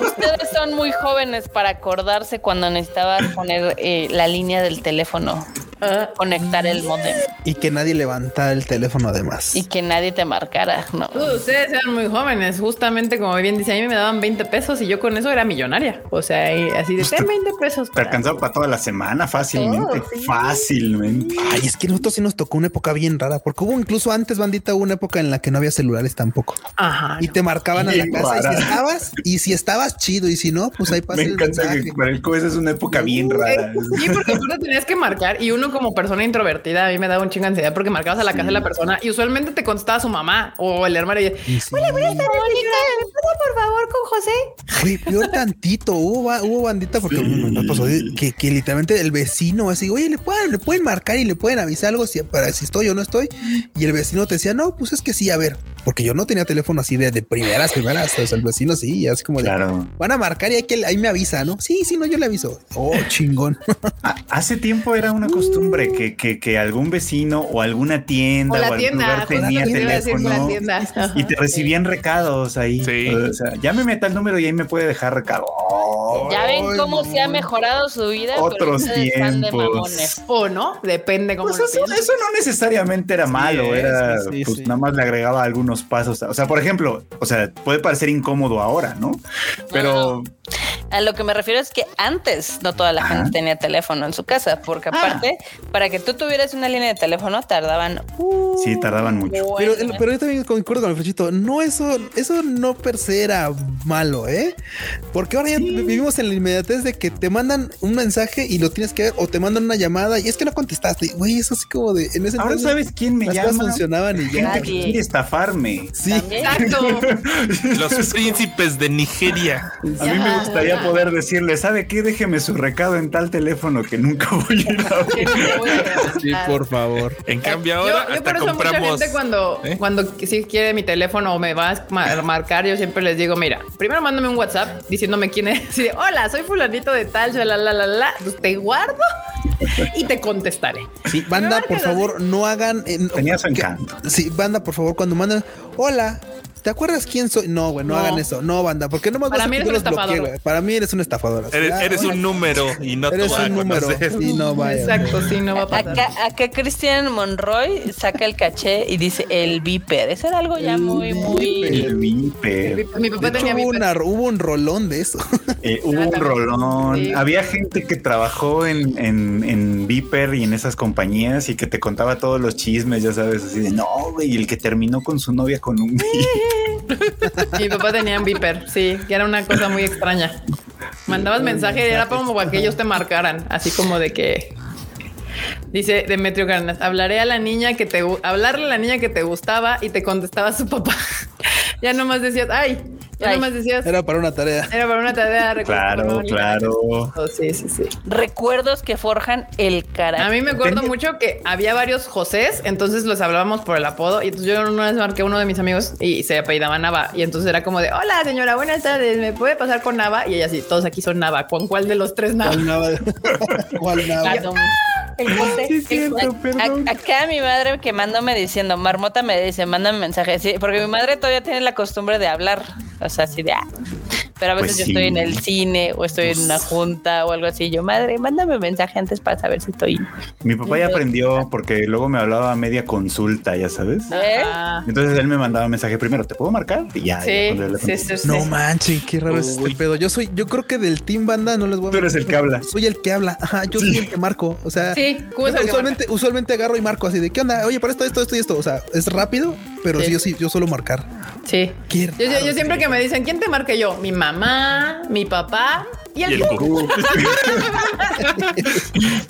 Ustedes son muy jóvenes para acordarse cuando necesitabas poner eh, la línea del teléfono, Ah, conectar el modem Y que nadie levantara el teléfono además. y que nadie te marcara. No. Uh, Ustedes eran muy jóvenes, justamente como bien dice, a mí me daban 20 pesos y yo con eso era millonaria. O sea, y así de ten 20 pesos. Te para-". alcanzaba para toda la semana fácilmente. Oh, sí. Fácilmente. Ay, es que nosotros sí nos tocó una época bien rara, porque hubo incluso antes, bandita, hubo una época en la que no había celulares tampoco. Ajá. Y te marcaban a la casa y si estabas, y si estabas chido, y si no, pues ahí pasa Me el encanta mensaje. que para el esa es una época bien rara. Sí, porque aparte tenías que marcar y uno como persona introvertida, a mí me daba un chingo de ansiedad porque marcabas a la casa de la persona y usualmente te contestaba su mamá o el hermano y Y sí. Hola, buenas tardes. ¿Me puede, por favor con José? Peor tantito, hubo, hubo bandita porque me pasó que literalmente el vecino así, oye, le pueden, le pueden marcar y le pueden avisar algo si, para si estoy o no estoy. Y el vecino te decía, no, pues es que sí, a ver, porque yo no tenía teléfono así de, de primeras, primeras. O sea, el vecino sí, así como de, Claro. van a marcar y hay que ahí me avisa, ¿no? Sí, sí, no, yo le aviso. Oh, <laughs> chingón. Ah, Hace tiempo era una costumbre que, que, que algún vecino o alguna tienda O o, la algún tienda, lugar tenía teléfono tienda. Y te recibían recados ahí. Sí. O sea, ya me meta el número y ahí me puede dejar recado. Ya ven Ay, cómo se ha mejorado su vida. Otros de tiempos. O no, depende cómo Pues lo eso, eso no necesariamente era malo, era sí, sí, pues sí. nada más le agregaba algunos pasos. O sea, por ejemplo, o sea, puede parecer incómodo ahora, ¿no? Pero A lo que me refiero es que antes no toda la Ajá. gente tenía teléfono en su casa, porque Ah. aparte, para que tú tuvieras una línea de teléfono tardaban. uh, sí tardaban mucho. Pero, bueno, pero yo también concuerdo con el flechito. No, eso, eso no per se era malo, ¿eh? Porque ahora ya vivimos en la inmediatez de que te mandan un mensaje y lo tienes que ver o te mandan una llamada y es que no contestaste. Güey, eso así como de en ese Ahora entonces sabes quién me las cosas llama. funcionaban y ya. Gente que Nadie. quiere estafarme. Sí. <laughs> Exacto. Los <laughs> príncipes de Nigeria. A mí me gustaría poder decirle, ¿sabe qué? Déjeme su recado en tal teléfono que nunca <laughs> <laughs> voy a ir a ver. Sí, por favor. En cambio, Yo, ahora yo hasta por eso mucha compramos. gente cuando, ¿Eh? cuando sí quiere mi teléfono o me va a ma- marcar, yo siempre les digo, mira, primero mándame un WhatsApp diciéndome quién es. <laughs> De, hola, soy fulanito de tal, la la la la, pues te guardo y te contestaré. Sí, banda, por favor, no hagan. eh, no- Tenía su que- encanto. Sí, banda, por favor, cuando mandan, hola. ¿Te acuerdas quién soy? No, güey, no, No. hagan eso. No, banda, porque no más Para vas mí eres un estafador. Para mí eres un estafador. así, Eres, ah, un número y no te Eres voy a un número. Sí, <laughs> no vaya. Exacto, sí, no va a pasar. Acá, acá Christian Monroy saca el caché y dice el viper. Eso era algo ya El muy, muy. El Viper. Mi papá hecho, tenía mi hubo, una- hubo un rolón de eso. <laughs> Eh, hubo un rolón. Sí. Había gente que trabajó en, en, en Viper y en esas compañías y que te contaba todos los chismes, ya sabes, así de no, güey, y el que terminó con su novia con un <laughs> Mi papá tenía un beeper, sí, que era una cosa muy extraña. Mandabas mensaje y era como para que ellos te marcaran, así como de que Dice Demetrio Cárdenas, hablaré a la niña que te hablarle a la niña que te gustaba y te contestaba su papá. <laughs> ya nomás decías, ay, ya Ay. nomás decías, Era para una tarea. era para una tarea. Claro, claro. Oh, sí, sí, sí. Recuerdos que forjan el carácter. A mí me acuerdo mucho que había varios Josés, entonces los hablábamos por el apodo. Y entonces yo una vez marqué a uno de mis amigos y se apellidaba Nava. Y entonces era como de: Hola, señora, buenas tardes, ¿me puede pasar con Nava? Y ella sí, todos aquí son Nava. ¿Con cuál de los tres Nava? ¿Cuál nava? <laughs> ¿Cuál nava? Random. El José. Sí, es cierto, A- perdón. a- acá mi madre quemándome diciendo, Marmota me dice, mándame mensaje. Sí, porque mi madre todavía tiene la costumbre de hablar. O sea, así de. ah. Pero a veces Pues yo sí. estoy en el cine o estoy en una junta o algo así. Yo, madre, mándame mensaje antes para saber si estoy. Mi papá ya aprendió porque luego me hablaba a media consulta, ya sabes. Entonces él me mandaba mensaje primero, ¿te puedo marcar? Y ya. sí. No manches, qué raro es este Uy. pedo. Yo soy, yo creo que del team banda no les voy a Tú eres el que habla. <laughs> Soy el que habla. Ajá, yo soy el que marco. O sea, Sí, ¿cómo es el que usualmente, usualmente agarro y marco así de qué onda. Oye, para esto, esto, esto y esto. O sea, es rápido, pero Sí. sí, yo sí, yo suelo marcar. Sí. Qué yo siempre que me dicen, ¿quién te marca yo? Mi mamá, mi papá y el, Y el Q. Q.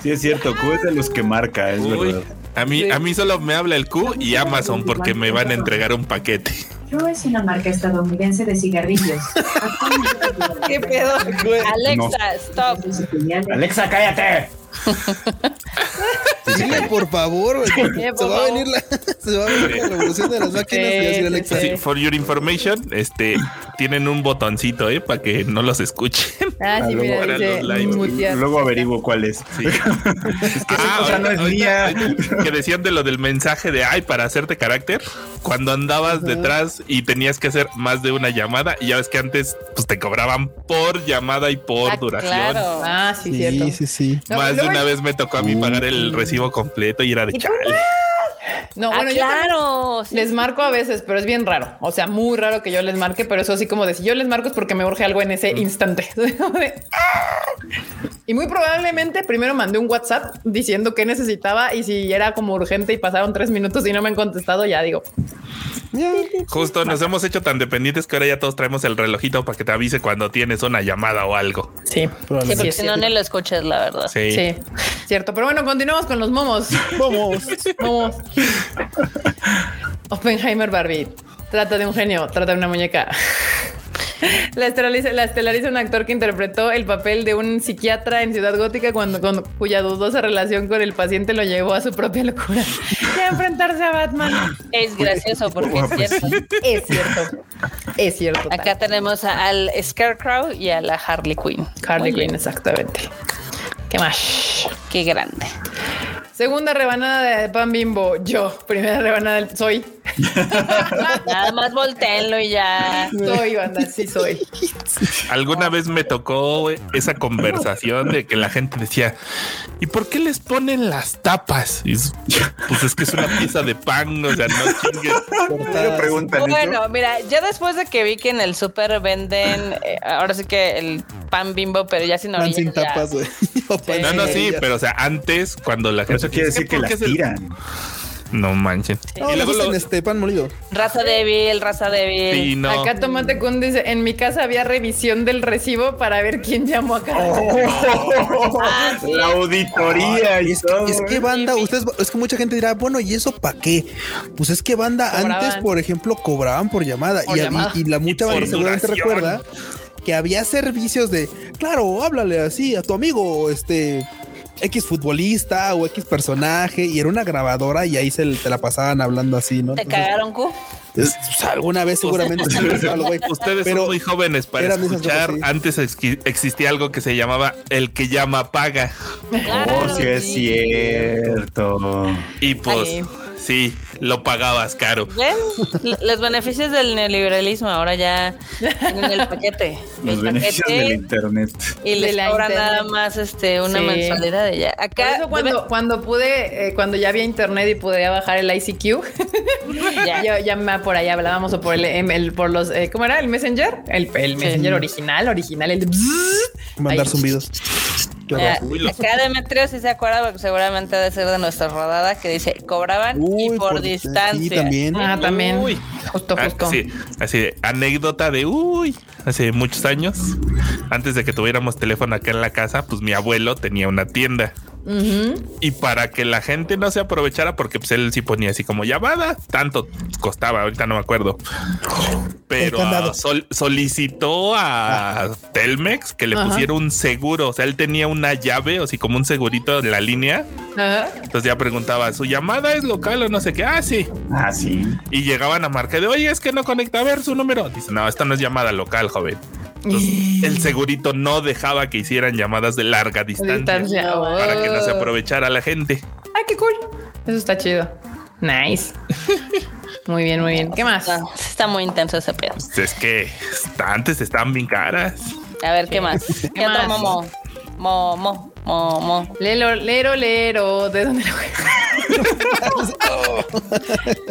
Sí, es cierto. Q es de los que marca, es Uy, verdad. a mí, a mí solo me habla el Q y Amazon porque me van a entregar un paquete. True es una marca estadounidense de cigarrillos. <laughs> ¿Qué pedo? Alexa, stop. Alexa, cállate. Dile, por favor, Sí, se por va a favor. venir la, <laughs> se va a venir la revolución de las máquinas y Sí, sí, Alexa. sí. Sí, for your information, este tienen un botoncito, eh, para que no los escuchen. Ah, sí, Ah, mira, luego dice los. Luego averiguo cuál es. Sí. <laughs> Ah, cosa no es mía. Que decían de lo del mensaje de ay para hacerte carácter cuando andabas detrás y tenías que hacer más de una llamada y ya ves que antes pues te cobraban por llamada y por Ah, duración. claro. Ah, sí, cierto. Sí, sí, sí. No, Más de una vez me tocó a mí pagar el recibo completo y era de chale. No, Ah, bueno, yo claro. sí. les marco a veces, pero es bien raro. O sea, muy raro que yo les marque, pero eso sí como de si yo les marco es porque me urge algo en ese instante. <laughs> y muy probablemente primero mandé un WhatsApp diciendo qué necesitaba y si era como urgente y pasaron tres minutos y no me han contestado, ya digo. Justo nos hemos hecho tan dependientes que ahora ya todos traemos el relojito para que te avise cuando tienes una llamada o algo. Sí, Sí, porque si no, ni lo escuchas, la verdad. Sí. sí, cierto. Pero bueno, continuamos con los momos. Vamos. Momos. <laughs> Oppenheimer Barbie. Trata de un genio, trata de una muñeca. <laughs> La estelariza, la estelariza un actor que interpretó el papel de un psiquiatra en Ciudad Gótica cuando, con- cuya dudosa relación con el paciente lo llevó a su propia locura. <laughs> Y a enfrentarse a Batman. Es gracioso porque es cierto. Es cierto. Es cierto. Acá tenemos a- al Scarecrow y a la Harley Quinn. Harley Muy bien. Quinn, exactamente. ¿Qué más? Qué grande. Segunda rebanada de pan bimbo. Yo. Primera rebanada del soy. <laughs> Nada más volteenlo y ya. Soy, banda, sí soy. Alguna vez me tocó esa conversación de que la gente decía, ¿y por qué les ponen las tapas? Y es- pues es que es una pieza de pan, o sea, no chingues. Pero preguntan eso. Bueno, mira, ya después de que vi que en el súper venden, eh, ahora sí que el pan bimbo, pero ya sin orillas. sin ya. tapas, güey. <laughs> Pan No, no, sí, pero o sea, antes cuando la gente Eso quiere decir que ¿por las tiran. No manchen. No, y luego lo, este pan molido. Raza débil, raza débil. sí, no. Acá Tomate Kun dice, en mi casa había revisión del recibo para ver quién llamó a cada Ah, sí. La auditoría y Es todo. que, es que banda, ustedes, es que mucha gente dirá, bueno, ¿y eso para qué? Pues es que banda, Cobraban. antes, por ejemplo, cobraban por llamada. Por y, llamada. y- y la mucha banda seguramente recuerda que había servicios de, claro, háblale así a tu amigo, este X futbolista o X personaje, y era una grabadora y ahí se te la pasaban hablando así, ¿no? Te Entonces, cagaron, Q. es- pues, alguna vez seguramente se güey. <laughs> Ustedes Pero son muy jóvenes para escuchar. cosas, sí. Antes exi- existía algo que se llamaba el que llama paga. Oh, sí es cierto. Y pues Ay. Sí, lo pagabas caro. ¿Ven? Los beneficios del neoliberalismo ahora ya tienen el paquete. <laughs> Los el beneficios paquete del internet. y De les la cobran nada más este una Sí. mensualidad de ya. Por Acá eso cuando, cuando pude, eh, cuando ya había internet y podía bajar el ICQ, <laughs> Ya. yo ya me- por ahí hablábamos o por el, em, el- por los, eh, ¿cómo era? El Messenger, el, el Messenger original, original, el de bzzz. Mandar Ahí. zumbidos. Acá Demetrio sí se acuerda porque seguramente ha de ser de nuestra rodada que dice cobraban y por, por- distancia. sí, también. Ah, también. Uy, Justo, Ah, justo. sí, así de anécdota de uy, hace muchos años, antes de que tuviéramos teléfono acá en la casa, pues mi abuelo tenía una tienda. Y para que la gente no se aprovechara, porque pues él sí ponía así como llamada, tanto costaba, ahorita no me acuerdo. Pero sol- solicitó a Telmex que le Ajá. pusiera un seguro. O sea, él tenía una llave, o así como un segurito en la línea. Ajá. Entonces ya preguntaba, ¿su llamada es local o no sé qué? Ah, sí. Ah, sí. Y llegaban a marcar de, oye, es que no conecta a ver su número. Dice, no, esta no es llamada local, joven. Entonces, <laughs> el segurito no dejaba que hicieran llamadas de larga distancia, Distancia. para que no se aprovechara la gente. Ay, qué cool. Eso está chido. Nice. Muy bien, muy bien. ¿Qué más? Está, está muy intenso ese pedo. Pues es que antes estaban bien caras. A ver, ¿qué más? <laughs> ¿Qué, otro más? momo? Momo, momo. Lero, lero, lero. ¿De dónde lo <laughs>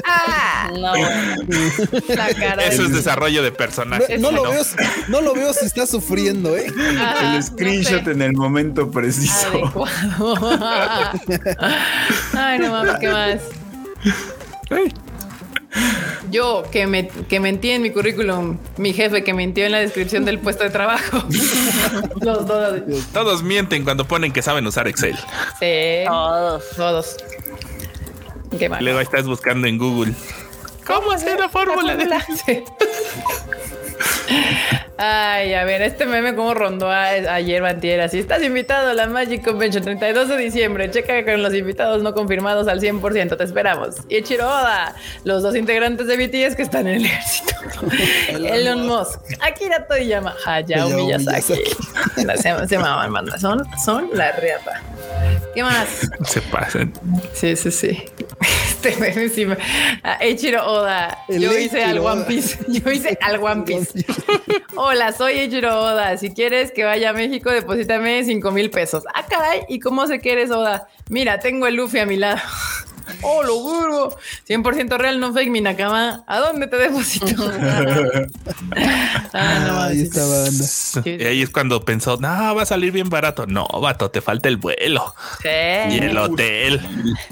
Ah, No. la cara. Eso es de- desarrollo de personaje. No, no lo ¿no? veo, no lo veo si está sufriendo, ¿eh? Ajá, El screenshot no sé. en el momento preciso. Adecuado. <laughs> Ay, no mames, ¿qué más? Ay, Yo que me que mentí en mi currículum, mi jefe que mintió en la descripción del puesto de trabajo. <laughs> Los dos. Todos mienten cuando ponen que saben usar Excel. Sí. Todos. Todos. ¿Qué luego ahí estás buscando en Google. ¿Cómo hacer la fórmula? de- Sí. <laughs> <laughs> Ay, a ver, este meme como rondó a- ayer, Bantiera. Si estás invitado a la Magic Convention 32 de diciembre, checa con los invitados no confirmados al 100%. Te esperamos. Y Ichiro Oda, los dos integrantes de BTS que están en el ejército. <laughs> Elon Musk, Akira Toriyama, Hayao Hayao Miyazaki. Se, se maman, banda. Son, son la reata. ¿Qué más? Se pasan. Sí, sí, sí. Este sí me- Ah, Eiichiro Oda. El Yo hice al One Oda. <laughs> <laughs> Piece. Yo hice al One Piece. Hola, soy Eiichiro Oda. Si quieres que vaya a México, deposítame 5 mil pesos. Ah, caray. ¿Y cómo sé que eres Oda? Mira, tengo el Luffy a mi lado. <laughs> Oh, lo burgo. 100% real, no fake, mi Nakama. ¿A dónde te deposito? <laughs> ah, no, Ahí está banda. Y ahí es cuando pensó, no, va a salir bien barato. No, vato, te falta el vuelo sí. y el hotel.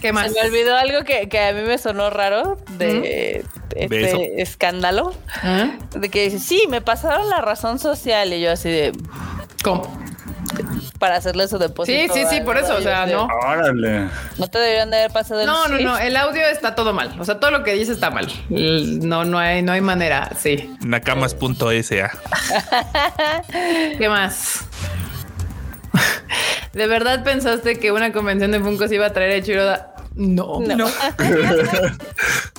¿Qué más? Se me olvidó algo que, que a mí me sonó raro de este escándalo. ¿Ah? De que dice, sí, me pasaron la razón social. Y yo así de, ¿Cómo? Para hacerle su depósito. Sí, sí, sí, por eso, o sea, no. Órale. No te deberían de haber pasado el No, no, no, el audio está todo mal. O sea, todo lo que dice está mal. No, no hay, no hay manera. Sí. Nakamas.sa. <laughs> ¿Qué más? <laughs> ¿De verdad pensaste que una convención de Funkos iba a traer a Chiroda? No. No. <laughs>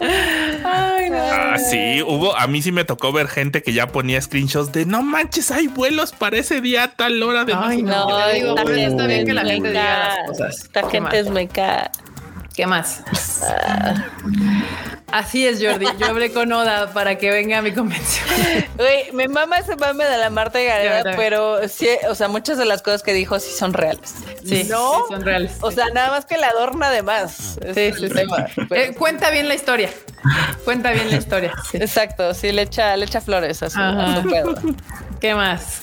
Ay, no. Ah, sí, hubo, a mí sí me tocó ver gente que ya ponía screenshots de no manches, hay vuelos para ese día a tal hora de Ay, México". no. No, digo, está gente bien que la gente diga las cosas. Esta ¿Qué gente es meca. ¿Qué más? Así es, Jordi. Yo hablé con Oda para que venga a mi convención. Güey, me mama ese mame de la Marta Gareda, pero sí, o sea, muchas de las cosas que dijo sí son reales. Sí, no, sí, son reales. o sea, nada más que la adorna de más. Sí, sí, sí. Eh, cuenta bien la historia. Cuenta bien la historia. Exacto, sí le echa, le echa flores a su, a Ajá. su pedo. ¿Qué más?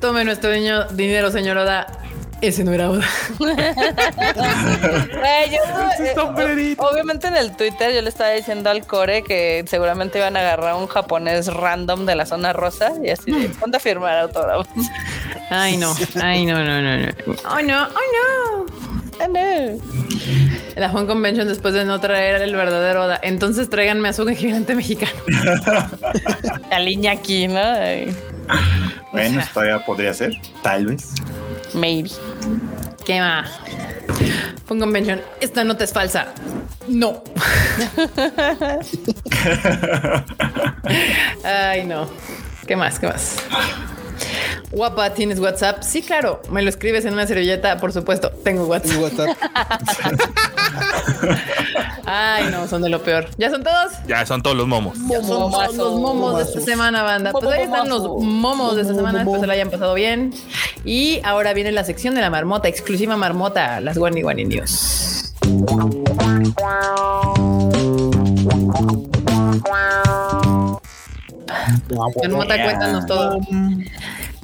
Tome nuestro dinero, señor Oda. Ese no era Oda. <laughs> Güey, yo, eh, o- obviamente en el Twitter yo le estaba diciendo al core que seguramente iban a agarrar un japonés random de la zona rosa y así de ponte a firmar autógrafos. Ay, no. Ay, no, no, no, no. Oh, no. Oh, no. Ah, no. La Juan Convention después de no traer el verdadero Oda. Entonces tráiganme a su <laughs> gigante mexicano. La línea aquí, ¿no? Ay, Bueno, esto todavía podría ser. Tal vez. Maybe. ¿Qué más? Fun Convention. Esta nota es falsa. No. <laughs> Ay, no. ¿Qué más? ¿Qué más? Guapa, ¿tienes WhatsApp? Sí, claro. Me lo escribes en una servilleta, por supuesto. Tengo WhatsApp. WhatsApp. <laughs> Ay, no, son de lo peor. ¿Ya son todos? Ya son todos los momos. Son todos los momos de esta semana, banda. Pues ahí están los momos de esta semana. Espero se la hayan pasado bien. Y ahora viene la sección de la marmota, exclusiva marmota, las Guani Guani News. Marmota, cuéntanos todo.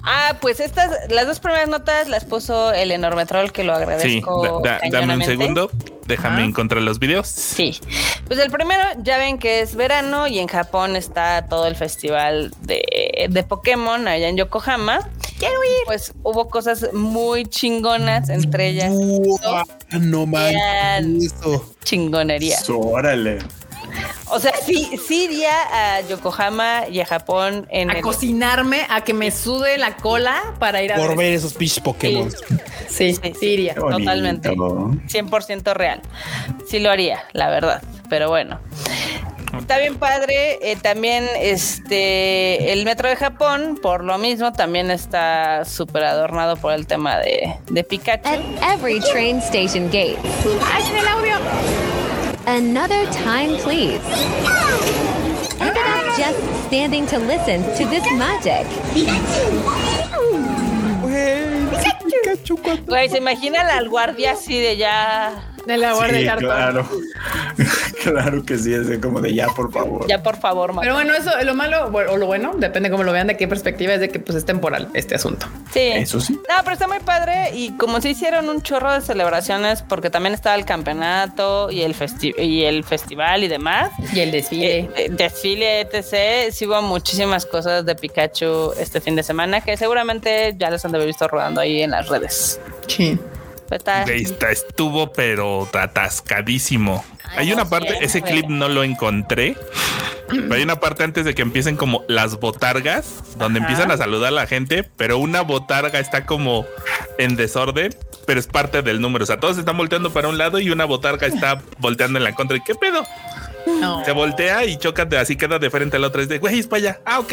Ah, pues estas, las dos primeras notas las puso el enorme troll que lo Sí, agradezco. da- da- dame un segundo. Déjame encontrar los videos. Sí. Pues el primero, ya ven que es verano y en Japón está todo el festival de, de Pokémon allá en Yokohama. Quiero ir. Pues hubo cosas muy chingonas, entre ellas Uah, no manches. Chingonería. Órale. O sea, sí, sí iría a Yokohama y a Japón en A el- cocinarme, a que me sude la cola para ir a Por ver. ver esos pinches Pokémon. Sí, Sí, sí, iría. Qué bonito. Totalmente. 100% real. Sí lo haría, la verdad. Pero bueno. Está bien padre. eh, también este el metro de Japón, por lo mismo, también está súper adornado por el tema de, de Pikachu. At every train station gate. Another time, please. Ended up just standing to listen to this magic. Güey, se imagina al guardia así de ya. De la guardia de cartón. claro. <laughs> claro que sí, es como de ya, por favor. Ya por favor, ma- Pero bueno, eso, lo malo bueno, o lo bueno, depende cómo lo vean, de qué perspectiva es de que pues es temporal este asunto. Sí. Eso sí. No, pero está muy padre y como se hicieron un chorro de celebraciones porque también estaba el campeonato y el, festi- y el festival y demás. Y el desfile. Eh, eh, desfile, etc. Sí hubo muchísimas cosas de Pikachu este fin de semana que seguramente ya les han de haber visto rodando ahí en las redes. sí. Está- Ahí está, estuvo, pero atascadísimo. Hay una parte, ese clip no lo encontré. Pero hay una parte antes de que empiecen como las botargas, donde Ajá. empiezan a saludar a la gente, pero una botarga está como en desorden, pero es parte del número. O sea, todos están volteando para un lado y una botarga está volteando en la contra. ¿Y qué pedo? No. Se voltea y choca, de- así queda de frente al otro. Es de, güey, es para allá. Ah, ok.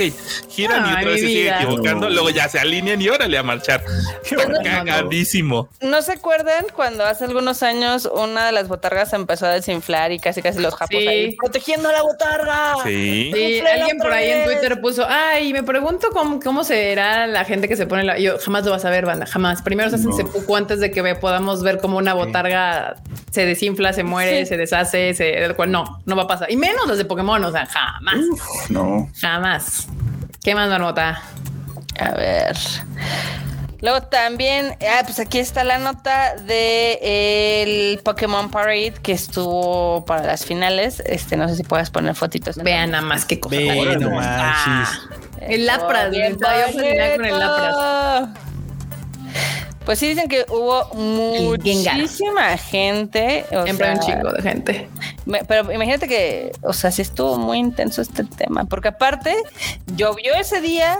Giran y otra vez se sigue equivocando. No. Luego ya se alinean y órale a marchar. <laughs> Cagadísimo. ¿No se acuerdan cuando hace algunos años una de las botargas se empezó a desinflar y casi casi los japos Sí. ahí protegiendo a la botarga? Sí. Alguien por ahí en. Twitter puso, ay, me pregunto cómo, cómo será la gente que se pone la... Yo jamás lo vas a ver, banda, jamás. Primero se hacen No. seppuku antes de que ve- podamos ver cómo una botarga se desinfla, se muere, Sí. se deshace, se... No, no va a pasar. Y menos los de Pokémon, o sea, jamás, No. jamás. ¿Qué más, Marmota? A ver. Luego también, ah, pues aquí está la nota de el Pokémon Parade que estuvo para las finales. Este, no sé si puedes poner fotitos. Vean nada más qué cosa. El Lapras, estaba yo con el Lapras. Pues sí dicen que hubo muchísima gente. o Siempre un chingo de gente. me- pero imagínate que, o sea, sí estuvo muy intenso este tema, porque aparte llovió ese día.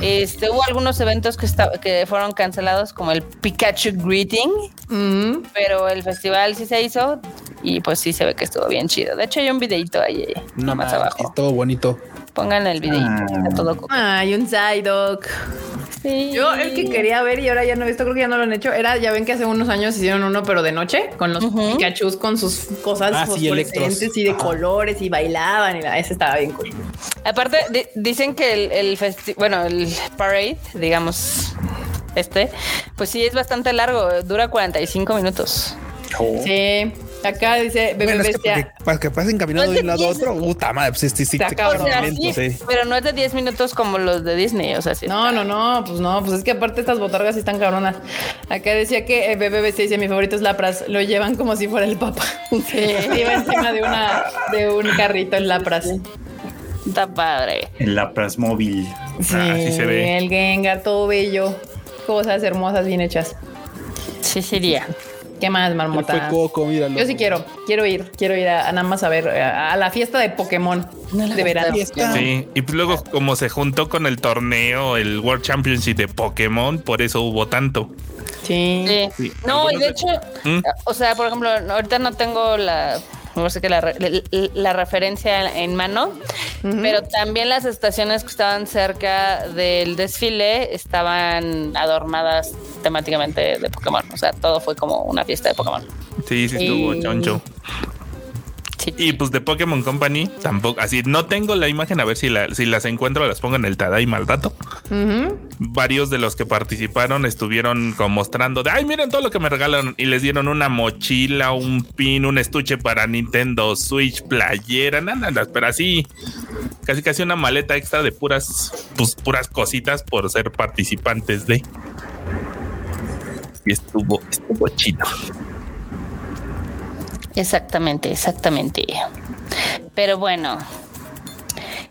Este, hubo algunos eventos que, esta- que fueron cancelados, como el Pikachu Greeting, Mm. pero el festival sí se hizo y pues sí se ve que estuvo bien chido. De hecho, hay un videito ahí No más abajo. todo bonito. Pongan el videito, Ah. está todo co- Ay, un Psyduck. Sí. Yo el que quería ver y ahora ya no he visto, creo que ya no lo han hecho, era, ya ven que hace unos años hicieron uno, pero de noche, con los Ujú. Pikachus, con sus cosas Ah, fosforescentes y de Ajá. colores y bailaban y la, ese estaba bien cool. Aparte, di- dicen que el, el festi- bueno, el parade, digamos, este, pues sí es bastante largo, dura 45 minutos. Oh. Sí, acá dice Bebé Bueno, es que Bestia. porque- para que pasen caminando No de un lado a otro, puta madre, pues sí, sí, sí, Está sí, cabrón. O sea, sí, sí. pero no es de 10 minutos como los de Disney, o sea, sí. No, no, no, pues no, pues es que aparte estas botargas sí están cabronas. Acá decía que eh, Bebé Bestia dice, mi favorito es Lapras, lo llevan como si fuera el papa. Sí, <laughs> iba encima de una de un carrito en Lapras. Está padre. El Lapras móvil. Sí, Así se ve. el Gengar, todo bello. Cosas hermosas, bien hechas. Sí, sería. ¿Qué más, Él fue marmota? Coco, míralo. Yo sí quiero, quiero ir, quiero ir a, a nada más a ver a, a la fiesta de Pokémon de verano. Fiesta. Sí, y pues luego como se juntó con el torneo, el World Championship de Pokémon, por eso hubo tanto. Sí. No, y de hecho, ¿Mm? o sea, por ejemplo, ahorita no tengo la, no sé qué, la, re- la- la referencia en mano, pero también las estaciones que estaban cerca del desfile estaban adornadas temáticamente de Pokémon. O sea, todo fue como una fiesta de Pokémon. Sí, sí estuvo Y- choncho. Sí. Y pues de Pokémon Company tampoco, así no tengo la imagen a ver si, la, si las encuentro las pongo en el Tadaima al rato. Ujú. Varios de los que participaron estuvieron como mostrando de ay miren todo lo que me regalaron y les dieron una mochila, un pin, un estuche para Nintendo Switch, playera, nada, nada, pero así casi casi una maleta extra de puras pues puras cositas por ser participantes de y estuvo estuvo chido. Exactamente, exactamente. Pero bueno.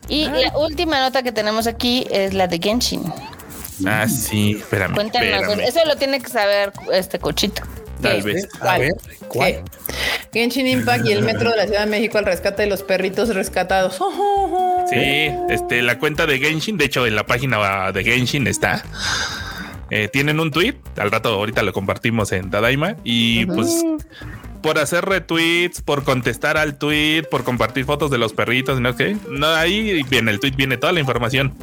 Y la última nota que tenemos aquí es la de Genshin. Ah, sí, espérame. Cuéntanos, espérame. eso lo tiene que saber este cochito. Tal ¿Qué? vez. A ver, ¿Qué? ¿cuál? Genshin Impact y el metro de la Ciudad de México al rescate de los perritos rescatados. Sí, este, la cuenta de Genshin, de hecho, en la página de Genshin está. Eh, tienen un tweet, al rato ahorita lo compartimos en Tadaima y pues por hacer retweets, por contestar al tweet, por compartir fotos de los perritos, no sé, no ahí viene el tweet, viene toda la información.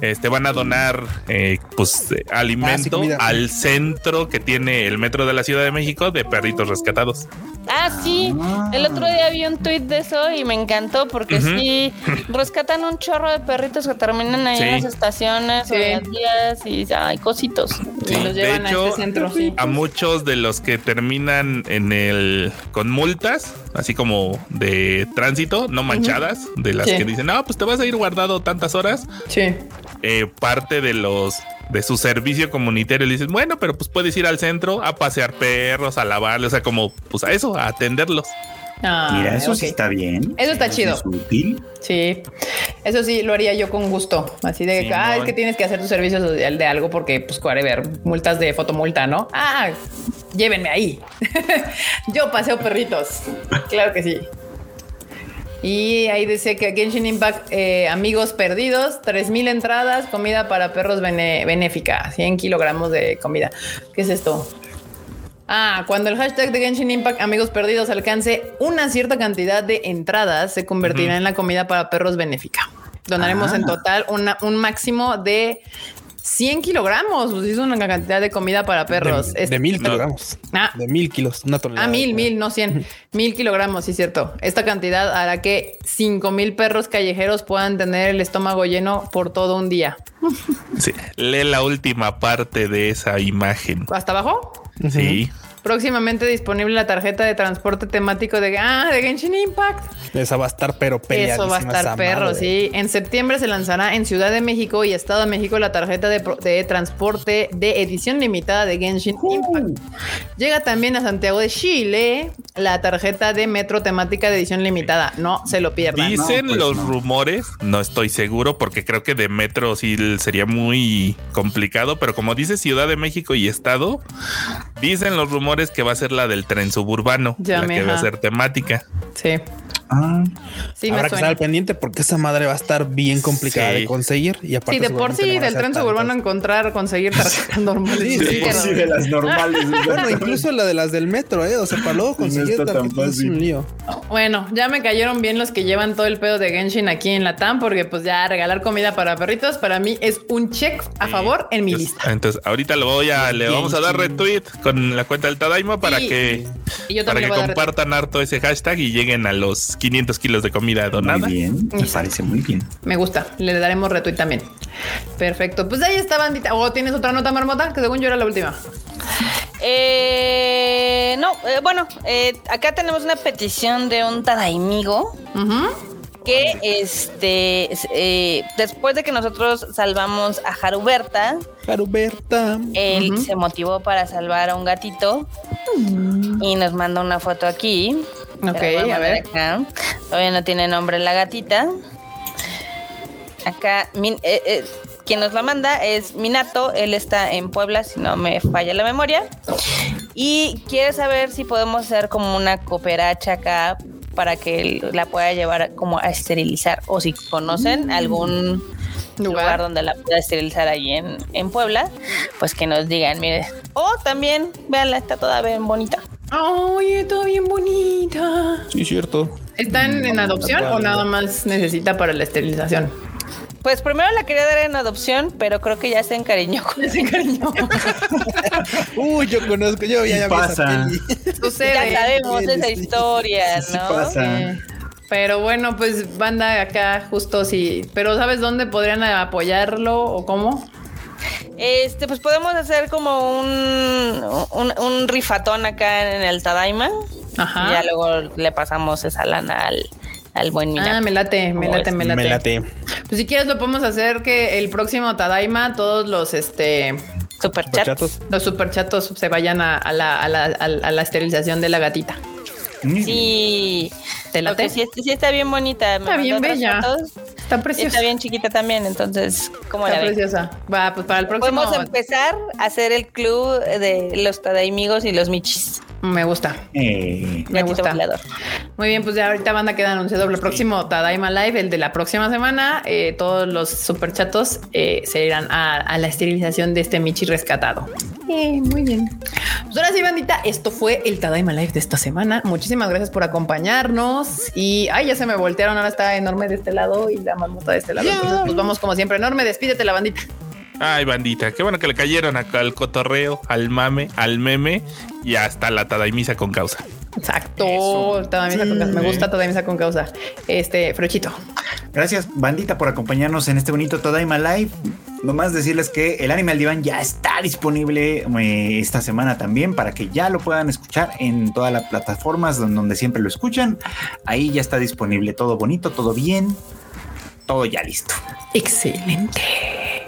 Este van a donar eh, pues eh, alimento comida. al centro que tiene el metro de la Ciudad de México de perritos rescatados. Ah, sí. El otro día vi un tuit de eso y me encantó porque Ujú. sí rescatan un chorro de perritos que terminan ahí en las estaciones Sí. o en las vías y hay cositos. Y los de llevan hecho, a este centro, a muchos de los que terminan en el con multas, así como de tránsito, no manchadas, de las Sí. que dicen, no, pues te vas a ir guardado tantas horas, Sí. Eh, parte de los de su servicio comunitario le dicen, bueno, pero pues puedes ir al centro a pasear perros, a lavarlos, o sea, como pues a eso, a atenderlos. Ah, Mira, eso sí está bien. Eso está chido. Es útil. Sí, eso sí lo haría yo con gusto. Así de que, Simón. ah, es que tienes que hacer tu servicio social de algo porque, pues, ver multas de fotomulta, ¿no? Ah, llévenme ahí. <laughs> yo paseo perritos. Claro que sí. Y ahí dice que Genshin Impact, eh, amigos perdidos, 3000 entradas, comida para perros bene- benéfica, 100 kilogramos de comida. ¿Qué es esto? Ah, cuando el hashtag de Genshin Impact Amigos Perdidos alcance una cierta cantidad de entradas, se convertirá en la comida para perros benéfica. Donaremos Ah. en total una- un máximo de 100 kilogramos. Pues es una cantidad de comida para perros. De, mil no. kilogramos. Ah. De mil kilos. Una tonelada. Ah, mil, mil, no 100. <laughs> Mil kilogramos, sí, cierto. Esta cantidad hará que 5 mil perros callejeros puedan tener el estómago lleno por todo un día. Sí, lee la última parte de esa imagen. ¿Hasta abajo? Sí. Próximamente disponible la tarjeta de transporte temático de, ah, de Genshin Impact. Esa va a estar, pero peleadísima. Eso va a estar perro, madre. sí. En septiembre se lanzará en Ciudad de México y Estado de México la tarjeta de, pro- de transporte de edición limitada de Genshin Impact. Llega también a Santiago de Chile la tarjeta de metro temática de edición limitada. No se lo pierdan. Dicen pues los no. rumores, no estoy seguro porque creo que de metro sí sería muy complicado, pero como dice Ciudad de México y Estado, dicen los rumores que va a ser la del tren suburbano, Ya, la que va a ser temática. Sí, Ah, sí me Habrá que estar al pendiente porque esa madre va a estar bien complicada Sí. de conseguir. Y aparte, Sí, de por sí no del tren suburbano encontrar, conseguir <laughs> tarjetas normales. Sí, Sí, sí, que sí, no. de las normales. <laughs> Bueno, incluso la de las del metro, ¿eh? O sea, para luego conseguir tarjetas es un lío. Bueno, ya me cayeron bien los que llevan todo el pedo de Genshin aquí en la TAM, porque pues ya regalar comida para perritos para mí es un check a Sí. favor en mi Entonces- lista. Entonces, ahorita lo voy a, le vamos a dar retweet con la cuenta del Tadaima para Sí. que, yo para que compartan harto ese hashtag y lleguen a los 500 kilos de comida donada. Muy bien, me parece muy bien. Me gusta, le daremos retweet también. Perfecto, pues ahí está, bandita. ¿O tienes otra nota, Marmota? Que según yo era la última. Eh, no, eh, bueno, eh, acá tenemos una petición de un tadaimigo Ujú. Que este es- eh, después de que nosotros salvamos a Haruberta, Caruberta. él se motivó para salvar a un gatito y nos manda una foto aquí. Ok, a ver. acá. Todavía no tiene nombre la gatita. Acá, min- eh, eh, quien nos la manda es Minato. Él está en Puebla, si no me falla la memoria. Y quiere saber si podemos hacer como una cooperacha acá para que la pueda llevar como a esterilizar. O si conocen algún lugar, Lugar. donde la pueda esterilizar ahí en, en Puebla, pues que nos digan, mire. O también, véanla, está toda bien bonita. Ay, está bien bonita. Sí, cierto. ¿Están en adopción o nada más necesita para la esterilización? Pues primero la quería dar en adopción, pero creo que ya se encariñó con Se encariñó. <laughs> Uy, yo conozco, yo ya, Sí ya pasa. Sucede. Ya sabemos Sí, esa sí. historia, Sí ¿no? pasa. Eh, Pero bueno, pues banda acá justo sí. Pero ¿sabes dónde podrían apoyarlo o cómo? Este, pues podemos hacer como un, un, un rifatón acá en el Tadaima. Ajá. Y ya luego le pasamos esa lana al, al buen Minato. Ah, me late, me ¿Cómo late, me late. Me late. Pues si quieres lo podemos hacer que el próximo Tadaima todos los este Super chat. Chatos. los superchatos se vayan a, a la, a, la, a la- a la esterilización de la gatita. Sí. ¿Te late? Sí, sí está bien bonita. Me Está bien bella. fotos. Está preciosa. Está bien chiquita también, entonces, ¿cómo Está la ven? preciosa. Va, pues para el próximo Podemos empezar a hacer el club de los tadaimigos y los michis. Me gusta. Eh, Me gusta. volador. Muy bien, pues ya ahorita banda queda anunciado el próximo Tadaima Live, el de la próxima semana. Eh, todos los superchatos eh, se irán a, a la esterilización de este Michi rescatado. Eh, muy bien. Pues ahora sí, bandita, esto fue el Tadaima Live de esta semana. Muchísimas gracias por acompañarnos. Y ay, ya se me voltearon. Ahora está enorme de este lado y la marmota de este lado. Entonces, pues vamos como siempre. Enorme, despídete la bandita. Ay, bandita, qué bueno que le cayeron acá al cotorreo, al mame, al meme y hasta la tadaimisa con causa. Exacto. Tadaimisa con causa. Me gusta Tadaimisa con causa. Este, Frochito. Gracias, bandita, por acompañarnos en este bonito Todaima Live. Nomás decirles que el anime al diván ya está disponible eh, esta semana también para que ya lo puedan escuchar en todas las plataformas don- donde siempre lo escuchan. Ahí ya está disponible todo bonito, todo bien, todo ya listo. Excelente.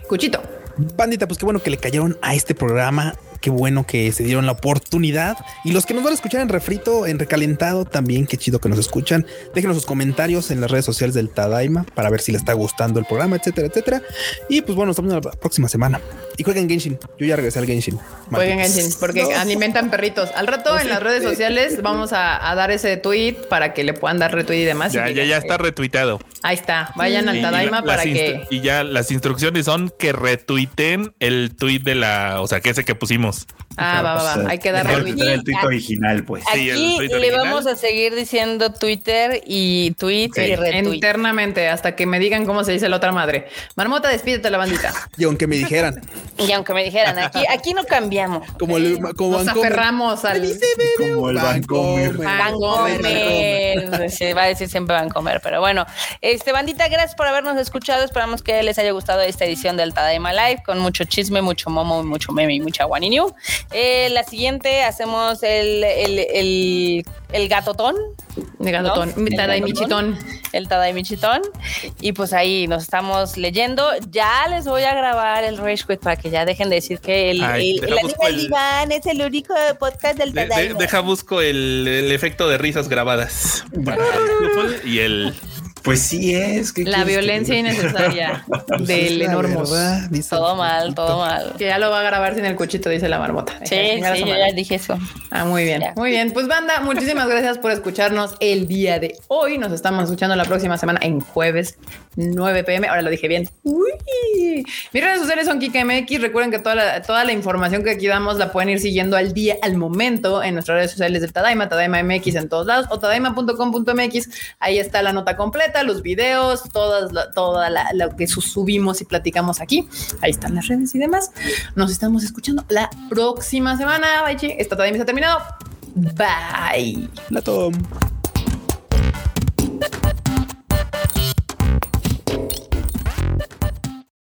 Cuchito. Bandita, pues qué bueno que le cayeron a este programa. Qué bueno que se dieron la oportunidad. Y los que nos van a escuchar en refrito, en recalentado, también qué chido que nos escuchan. Déjenos sus comentarios en las redes sociales del Tadaima para ver si les está gustando el programa, etcétera, etcétera. Y pues bueno, nos estamos viendo la próxima semana. Y jueguen Genshin. Yo ya regresé al Genshin. Jueguen. Genshin, porque No. alimentan perritos. Al rato en las redes sociales vamos a, a dar ese tweet para que le puedan dar retweet y demás. y Ya, ya, ya está retuiteado. Ahí está. Vayan al Tadaima la- para que. Y ya las instrucciones son que retuiten el tweet de la, o sea, que ese que pusimos. else. Ah, va, va, va. Hay que dar mejor retweet. quitar el tweet original, pues. Sí, el Aquí tweet le original. vamos a seguir diciendo Twitter y tweet Sí, y retweet. internamente hasta que me digan cómo se dice la otra madre. Marmota, despídete la bandita. <laughs> Y aunque me dijeran, Y aunque me dijeran, aquí, aquí no cambiamos. como el como Nos Vancomer. aferramos al. Como el Vancomer. Vancomer. Se va a decir siempre Vancomer, pero bueno. Este, bandita, gracias por habernos escuchado. Esperamos que les haya gustado esta edición del Tadaima Live con mucho chisme, mucho momo, mucho meme y mucha guaniniu. Eh, la siguiente hacemos el, el, el, el gatotón. De gatotón. ¿no? Tada y El michitón. El Tadaimichitón. Y pues ahí nos estamos leyendo. Ya les voy a grabar el Rage Quit para que ya dejen de decir que el, Ay, el, el el- diván es el único podcast del De- de- Tadaima. deja busco el, el efecto de risas grabadas. <laughs> El y el Pues sí es. ¿qué La que violencia innecesaria <laughs> del dice Todo mal, todo mal. Que ya lo va a grabar sin el cuchito, dice la marmota. Sí, sí, yo ya dije eso. Ah, muy bien, Ya. muy bien. Pues banda, muchísimas gracias por escucharnos el día de hoy. Nos estamos escuchando la próxima semana en jueves 9 pm. Ahora lo dije bien. Uy. Mis redes sociales son KikaMX. Recuerden que toda la, toda la información que aquí damos la pueden ir siguiendo al día, al momento en nuestras redes sociales del Tadaima, Tadaima MX en todos lados o tadaima.com.mx. Ahí está la nota completa, los videos, todas toda la- lo que su- subimos y platicamos aquí. Ahí están las redes y demás. Nos estamos escuchando la próxima semana. Bye. Esta Tadaima se ha terminado. Bye. La tom.